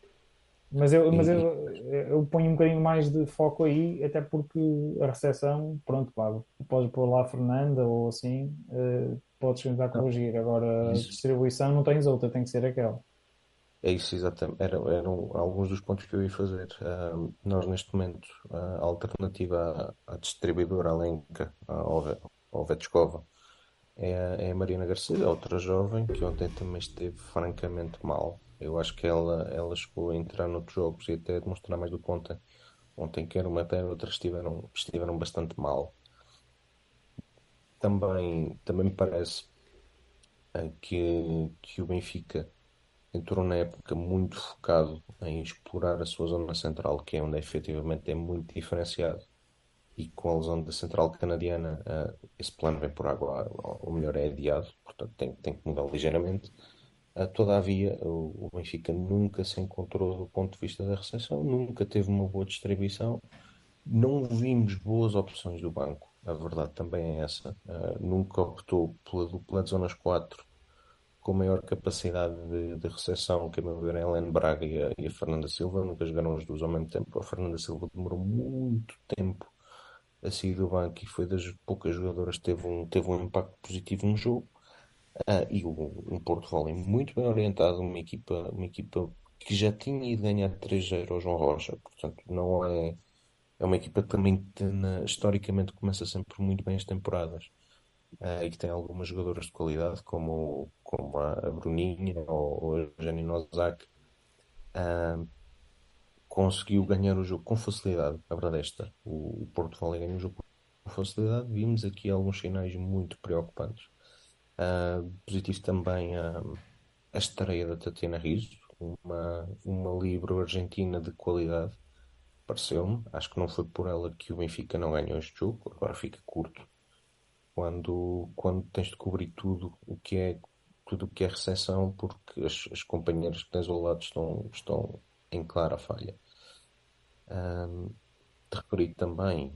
Mas, eu, mas eu, eu ponho um bocadinho mais de foco aí, até porque a recepção, pronto, pá, podes pôr lá a Fernanda ou assim, uh, podes tentar corrigir. Agora, isso. a distribuição não tens outra, tem que ser aquela. É isso, exatamente. Eram, eram alguns dos pontos que eu ia fazer. Uh, nós, neste momento, a alternativa à, à distribuidora Alenca, ao Vetskova, é a, é a Marina Garcia, outra jovem, que ontem também esteve francamente mal. Eu acho que ela, ela chegou a entrar noutros jogos e até demonstrar mais do que ontem. Ontem, quer uma até outra, estiveram, estiveram bastante mal. Também, também me parece uh, que, que o Benfica entrou na época muito focado em explorar a sua zona central, que é onde efetivamente é muito diferenciado. E com a lesão da central canadiana, uh, esse plano vem por água, ou melhor, é adiado, portanto tem, tem que mudar ligeiramente. Uh, todavia, o, o, Benfica nunca se encontrou do ponto de vista da recepção, nunca teve uma boa distribuição, não vimos boas opções do banco, a verdade também é essa. Uh, nunca optou pela dupla de zonas 4 com maior capacidade de, de recepção, que a meu ver é a Helene Braga e a, e a, Fernanda Silva, nunca jogaram os dois ao mesmo tempo. A Fernanda Silva demorou muito tempo a sair do banco e foi das poucas jogadoras que teve um, teve um impacto positivo no jogo. Ah, e o, um Porto Volley muito bem orientado, uma equipa, uma equipa que já tinha ido ganhar 3-0 ao João Rocha, portanto não é, é uma equipa que também historicamente começa sempre muito bem as temporadas. Uh, e que tem algumas jogadoras de qualidade, como, como a Bruninha ou, a Jenny Nozak, uh, conseguiu ganhar o jogo com facilidade. A verdade é esta: o, Porto Vale ganhou o jogo com facilidade. Vimos aqui alguns sinais muito preocupantes. Uh, positivo também a, a estreia da Tatiana Rizzo, uma, uma livro argentina de qualidade pareceu-me. Acho que não foi por ela que o Benfica não ganhou este jogo, agora fica curto quando, quando tens de cobrir tudo o que é tudo o que é recepção, porque as, as companheiras que tens ao lado estão, estão em clara falha. Um, te referi também,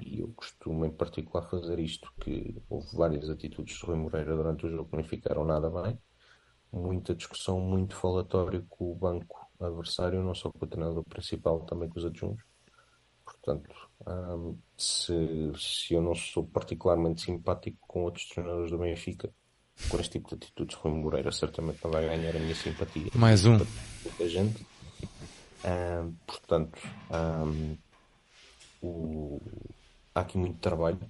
e, eu costumo em particular fazer isto, que houve várias atitudes de Rui Moreira durante o jogo que não ficaram nada bem. Muita discussão, muito falatório com o banco adversário, não só com o treinador principal, também com os adjuntos. Portanto, se, se eu não sou particularmente simpático com outros treinadores do Benfica, por este tipo de atitudes, Rui Moreira certamente não vai ganhar a minha simpatia. Mais um. Muita gente. Portanto, um, o... há aqui muito trabalho.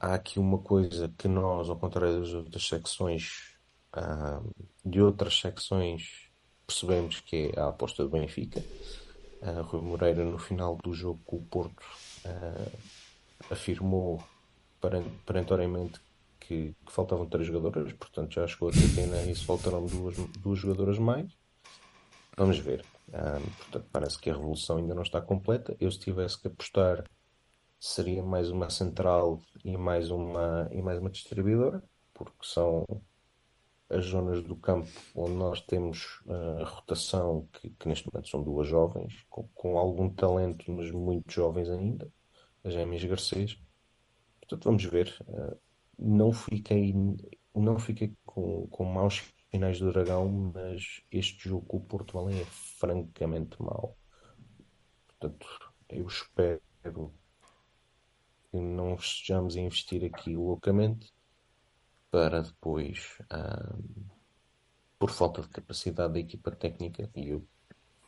Há aqui uma coisa que nós, ao contrário das outras secções, de outras secções, percebemos que é a aposta do Benfica. Uh, Rui Moreira, no final do jogo com o Porto, uh, afirmou perentoriamente que, que, faltavam três jogadoras, portanto já chegou a centena e se faltaram duas, duas jogadoras mais. Vamos ver. Portanto, parece que a revolução ainda não está completa. Eu, se tivesse que apostar, seria mais uma central e mais uma, e mais uma distribuidora, porque são as zonas do campo onde nós temos uh, rotação, que, que, neste momento são duas jovens, com, com, algum talento, mas muito jovens ainda, as Gêmeas Garcês. Portanto, vamos ver. Uh, não fiquei, não fiquei com, com maus finais do Dragão, mas este jogo com o Porto Além é francamente mau. Portanto, eu espero que não estejamos a investir aqui loucamente para depois, por falta de capacidade da equipa técnica, e eu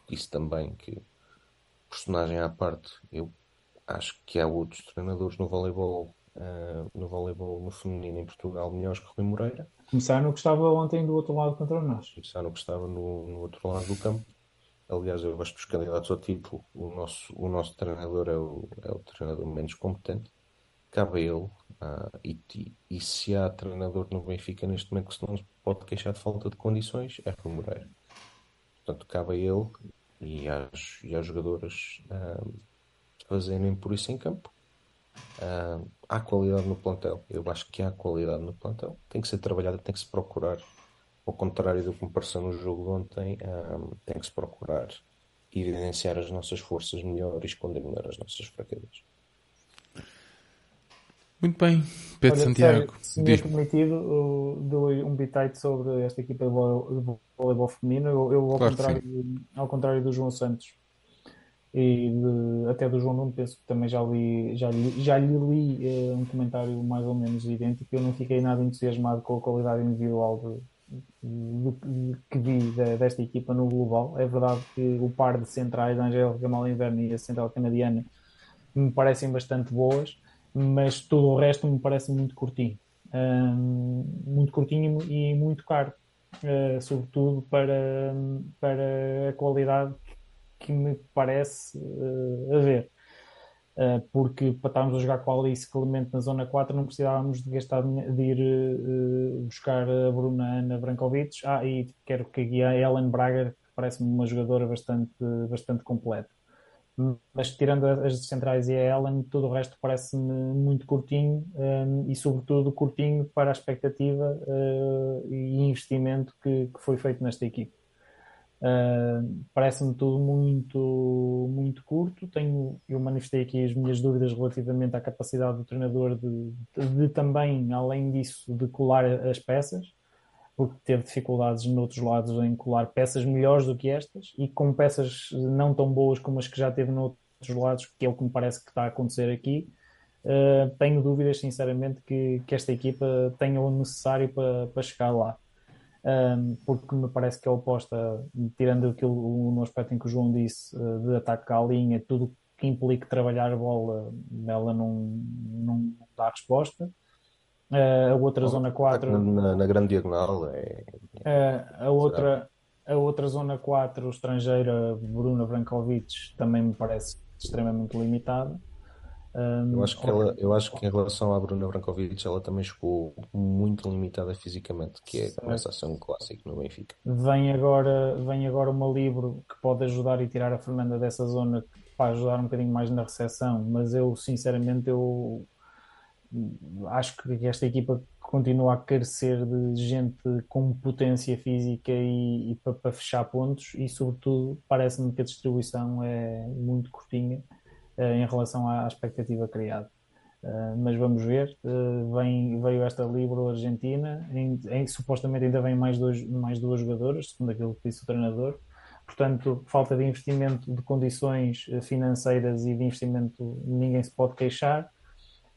disse também que personagem à parte, eu acho que há outros treinadores no voleibol uh, no voleibol no feminino em Portugal melhores que Rui Moreira. Começaram no que estava ontem do outro lado contra nós. Começaram no que estava no, no outro lado do campo. Aliás, eu gosto dos candidatos ao título. O nosso, o nosso treinador é o, é o treinador menos competente. Cabe a ele. Uh, e, e, se há treinador no Benfica neste momento que se não pode queixar de falta de condições, é Rui Moreira. Portanto, cabe a ele e às, e às jogadoras uh, fazerem por isso em campo. Uh, há qualidade no plantel. Eu acho que há qualidade no plantel. Tem que ser trabalhada, tem que se procurar. Ao contrário do que me pareceu no jogo de ontem, um, tem que se procurar evidenciar as nossas forças melhor e esconder melhor as nossas fraquezas. Muito bem, Pedro Olha, Santiago. Sério, se me é permitido, dou um bitite sobre esta equipa de voleibol feminino. Eu, eu ao, claro contrário, ao contrário do João Santos, e de, até do João Nuno penso que também já li, já li, já lhe li uh, um comentário mais ou menos idêntico. Eu não fiquei nada entusiasmado com a qualidade individual de, que vi de, desta equipa no global. É verdade que o par de centrais, a Angélica Malinverno e a central canadiana, me parecem bastante boas, mas todo o resto me parece muito curtinho. Um, muito curtinho e muito caro, uh, sobretudo para, para a qualidade que me parece uh, haver. Uh, porque para estarmos a jogar com a Alice Clemente na zona 4 não precisávamos de gastar de ir uh, buscar a Bruna Ana Brankovic. Ah, e quero que aqui a Ellen Braga, que parece-me uma jogadora bastante, bastante completa. Mas tirando as centrais e a Ellen, todo o resto parece-me muito curtinho um, e, sobretudo, curtinho para a expectativa uh, e investimento que, que foi feito nesta equipe. Parece-me tudo muito, muito curto. Tenho, eu manifestei aqui as minhas dúvidas relativamente à capacidade do treinador de, de, de também, além disso, de colar as peças, porque teve dificuldades noutros lados em colar peças melhores do que estas e com peças não tão boas como as que já teve noutros lados, que é o que me parece que está a acontecer aqui. Uh, tenho dúvidas, sinceramente, que, que esta equipa tenha o necessário para, para chegar lá um, porque me parece que a oposta, tirando aquilo no aspecto em que o João disse, uh, de ataque à linha, tudo que implique trabalhar a bola, ela não, não dá resposta. Uh, a outra zona 4. Na, na, grande diagonal é. Uh, a, outra, a outra zona 4, estrangeira, Bruna Brankovic, também me parece extremamente limitada. Um, eu, acho que ela, eu acho que em relação à Bruna Brankovic, ela também chegou muito limitada fisicamente, que é, começa a ser um clássico no Benfica. Vem agora, vem agora uma livro que pode ajudar e tirar a Fernanda dessa zona para ajudar um bocadinho mais na recepção, mas eu sinceramente eu acho que esta equipa continua a carecer de gente com potência física e, e para, para fechar pontos e sobretudo parece-me que a distribuição é muito curtinha em relação à, expectativa criada. Uh, mas vamos ver, uh, vem, veio esta Libro Argentina, em, em, supostamente ainda vem mais, dois, mais duas jogadoras, segundo aquilo que disse o treinador. Portanto, falta de investimento de condições financeiras e de investimento, ninguém se pode queixar.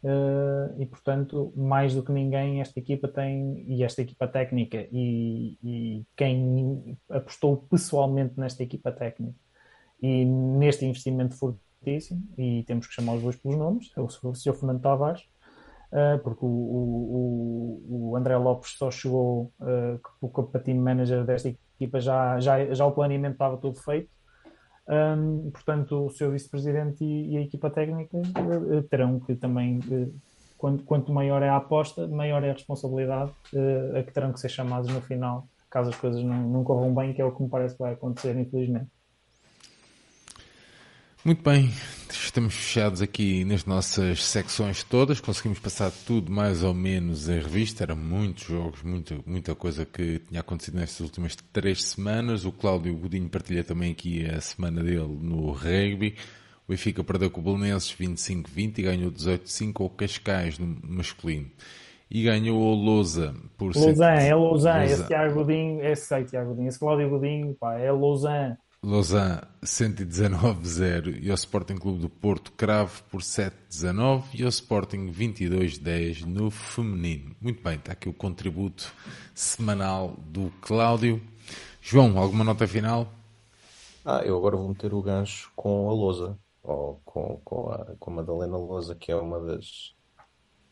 Uh, e portanto, mais do que ninguém, esta equipa tem, e esta equipa técnica, e, e, quem apostou pessoalmente nesta equipa técnica e neste investimento e temos que chamar os dois pelos nomes, é o Sr. Fernando Tavares, uh, porque o, o, o, André Lopes só chegou uh, como team manager desta equipa, já, já, já o planeamento estava todo feito um, portanto, o seu vice-presidente e, e, a equipa técnica uh, terão que também, uh, quanto, quanto, maior é a aposta, maior é a responsabilidade uh, a que terão que ser chamados no final, caso as coisas não, não corram bem, que é o que me parece que vai acontecer, infelizmente. Muito bem, estamos fechados aqui nas nossas secções todas, conseguimos passar tudo mais ou menos em revista, eram muitos jogos, muita, muita coisa que tinha acontecido nestas últimas três semanas. O Cláudio Godinho partilha também aqui a semana dele no rugby. O Benfica perdeu com o Belenenses 25-20 e ganhou 18-5 ao Cascais no masculino. E ganhou o Lousa por... Lausanne, é Lausanne, esse Tiago Godinho, esse sei Tiago Godinho, esse Cláudio Godinho, pá, é Lausanne. Lausanne 119-0 e o Sporting Clube do Porto Cravo por 7-19 e o Sporting 22-10 no feminino. Muito bem, está aqui o contributo semanal do Cláudio. João, alguma nota final? Ah, eu agora vou meter o gancho com a Lousa, ou com, com, a, com a Madalena Lousa, que é uma das,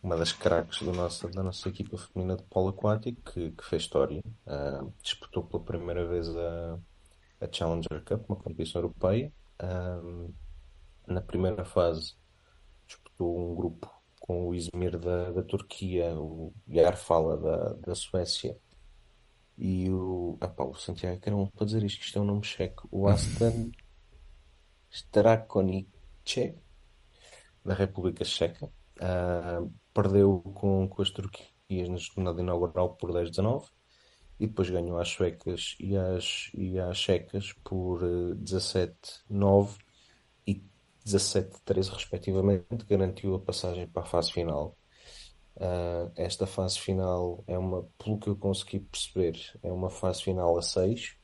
uma das craques do nosso, da nossa equipa feminina de polo aquático, que, que fez história. Uh, disputou pela primeira vez a a Challenger Cup, uma competição europeia. Um, na primeira fase disputou um grupo com o Izmir da, da Turquia, o Yarfala da, da Suécia e o, ah, pá, o Santiago um, para dizer isto, isto é um nome checo, o Aston [laughs] Strakonice da República Checa. Uh, perdeu com, com as Turquias na jornada inaugural por 10-19 e depois ganhou às suecas e às, e às checas por 17-9 eh, e 17-13 respectivamente, garantiu a passagem para a fase final. Uh, esta fase final é uma, pelo que eu consegui perceber, é uma fase final a 6,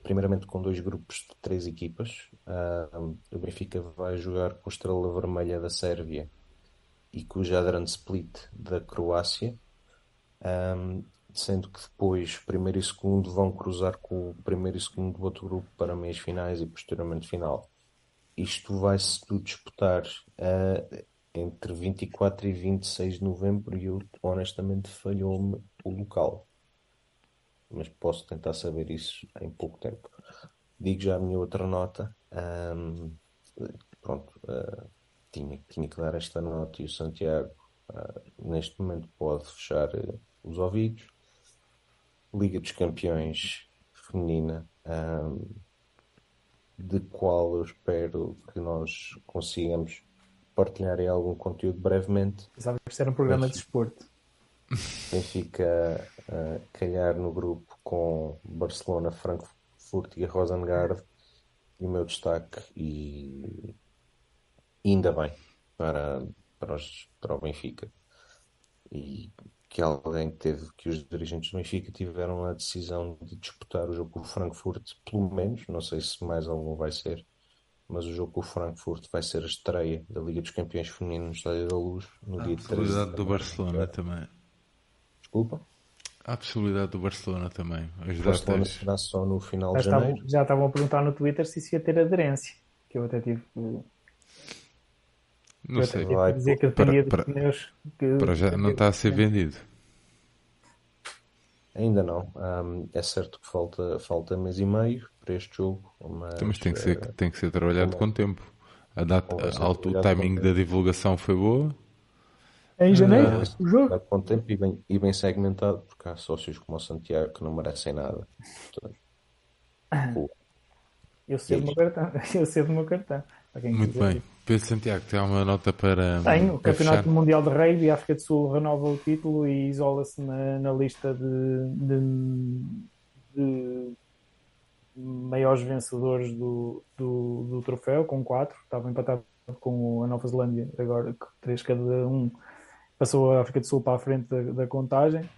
primeiramente com dois grupos de três equipas. Uh, o Benfica vai jogar com a Estrela Vermelha da Sérvia e com o Jadran Split da Croácia. Um, sendo que depois primeiro e segundo vão cruzar com o primeiro e segundo do outro grupo para meias finais e posteriormente final. Isto vai-se disputar uh, entre 24 e 26 de novembro e eu honestamente falhou-me o local. Mas posso tentar saber isso em pouco tempo. Digo já a minha outra nota. Um, pronto, uh, tinha, tinha que dar esta nota e o Santiago uh, neste momento pode fechar os ouvidos Liga dos Campeões feminina, um, de qual eu espero que nós consigamos partilhar algum conteúdo brevemente. Pensava que isto era um programa de desporto. Benfica uh, calhar no grupo com Barcelona, Frankfurt e Rosengard e o meu destaque e ainda bem para, para, os, para o Benfica e que alguém teve, que os dirigentes do Benfica tiveram a decisão de disputar o jogo com o Frankfurt, pelo menos, não sei se mais algum vai ser, mas o jogo com o Frankfurt vai ser a estreia da Liga dos Campeões Feminino no Estádio da Luz no a dia 13. A possibilidade do Barcelona também. Desculpa? A possibilidade do Barcelona também. O Barcelona será só no final já de janeiro. Estavam, já estavam a perguntar no Twitter se isso ia ter aderência, que eu até tive não sei. Vai, dizer que para, para, pneus que, para já não está a ser vendido. Ainda não. Um, é certo que falta, falta mês e meio para este jogo. Mas, então, mas tem, que ser, uh, tem que ser trabalhado com tempo. A data, a, o timing da divulgação foi boa. É em janeiro, uh, o jogo. Com tempo e bem, e bem segmentado, porque há sócios como o Santiago que não merecem nada. Portanto, eu sei do meu cartão. [laughs] Eu sei do meu cartão. Muito bem. Pedro Santiago, tem uma nota para. Tenho. O Campeonato fechar? Mundial de Rugby, a África do Sul renova o título e isola-se na, na, lista de, de, de, maiores vencedores do, do, do, troféu, com quatro. Estava empatado com a Nova Zelândia, agora três cada um. Passou a África do Sul para a frente da, da contagem.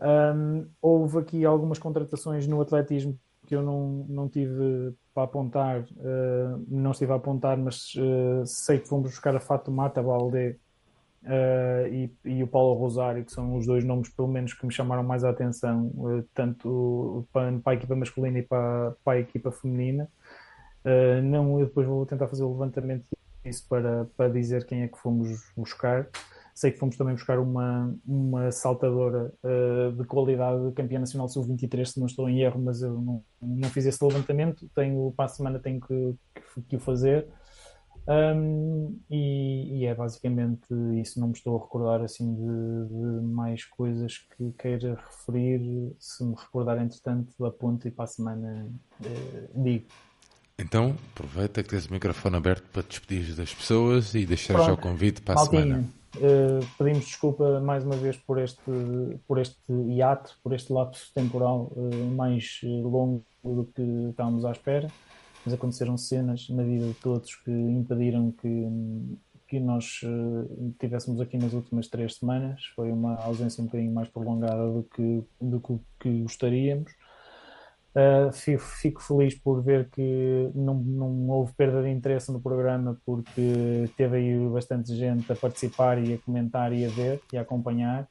Um, houve aqui algumas contratações no atletismo que eu não, não tive para apontar, uh, não estive a apontar, mas uh, sei que fomos buscar a Fato Mata Balde uh, e, e, o Paulo Rosário, que são os dois nomes, pelo menos, que me chamaram mais a atenção, tanto para, para, a equipa masculina e para, para a equipa feminina. não, eu depois vou tentar fazer o levantamento disso para, para dizer quem é que fomos buscar. Sei que fomos também buscar uma, uma saltadora uh, de qualidade campeã nacional sub-23, se não estou em erro, mas eu não, não fiz esse levantamento. Tenho, para a semana tenho que, que, que o fazer. Um, e, e, é basicamente isso. Não me estou a recordar assim de, de, mais coisas que queira referir. Se me recordar, entretanto, aponto e para a semana uh, digo. Então, aproveita que tens o microfone aberto para te despedir das pessoas e deixar já o convite para a Maltinho. semana. Uh, pedimos desculpa mais uma vez por este, por este hiato, por este lapso temporal uh, mais longo do que estávamos à espera, mas aconteceram cenas na vida de todos que impediram que, que nós uh, tivéssemos aqui nas últimas três semanas. Foi uma ausência um bocadinho mais prolongada do que, do que gostaríamos. Uh, fico, feliz por ver que não, não houve perda de interesse no programa, porque teve aí bastante gente a participar e a comentar e a ver e a acompanhar.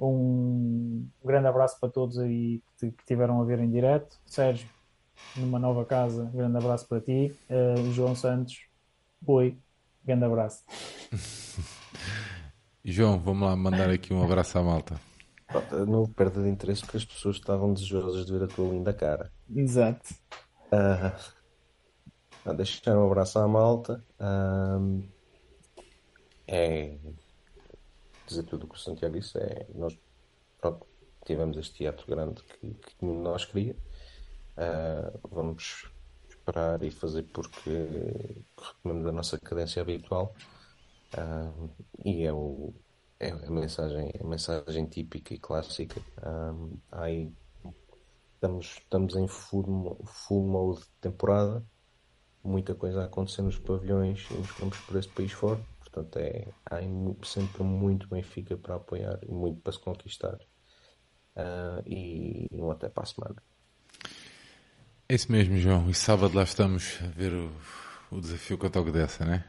Um grande abraço para todos aí que, que tiveram a ver em direto. Sérgio, numa nova casa, grande abraço para ti. Uh, João Santos, oi, grande abraço. [laughs] João, vamos lá mandar aqui um abraço à malta. Não perda de interesse porque as pessoas estavam desejosas de ver a tua linda cara. Exato. Uh, deixar um abraço à malta. Uh, é dizer tudo o que o Santiago disse. É, nós pronto, tivemos este teatro grande que, que nós queria. Uh, vamos esperar e fazer porque retomamos a nossa cadência habitual. Uh, e é o é a mensagem, a mensagem típica e clássica. Um, aí estamos, estamos em full, mode de temporada, muita coisa a acontecer nos pavilhões e nos campos por este país fora. Portanto, é, há sempre muito Benfica para apoiar e muito para se conquistar. Uh, e um até para a semana. É isso mesmo, João. E sábado lá estamos a ver o, o desafio que eu toco dessa, né?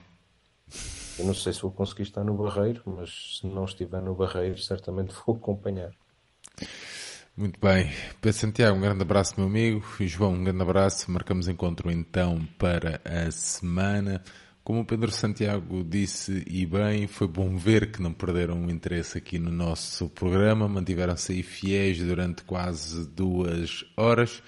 Eu não sei se vou conseguir estar no Barreiro, mas se não estiver no Barreiro, certamente [laughs] vou acompanhar. Muito bem. Pedro Santiago, um grande abraço, meu amigo. E João, um grande abraço. Marcamos encontro então para a semana. Como o Pedro Santiago disse e bem, foi bom ver que não perderam o interesse aqui no nosso programa, mantiveram-se aí fiéis durante quase duas horas.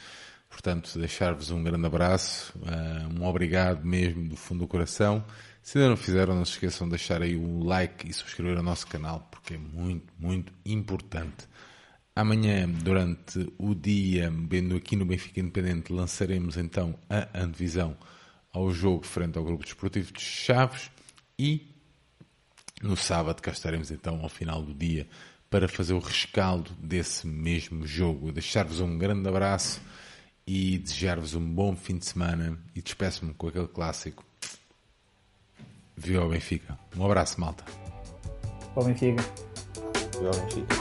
Portanto, deixar-vos um grande abraço, ah, um obrigado mesmo do fundo do coração. Se ainda não fizeram, não se esqueçam de deixar aí o like e subscrever o nosso canal, porque é muito, muito importante. Amanhã, durante o dia, vendo aqui no Benfica Independente, lançaremos então a antevisão ao jogo frente ao Grupo Desportivo de Chaves e no sábado cá estaremos então ao final do dia para fazer o rescaldo desse mesmo jogo. Deixar-vos um grande abraço e desejar-vos um bom fim de semana e despeço-me com aquele clássico Viu ao Benfica. Um abraço, malta. Ao Benfica. Viu ao Benfica.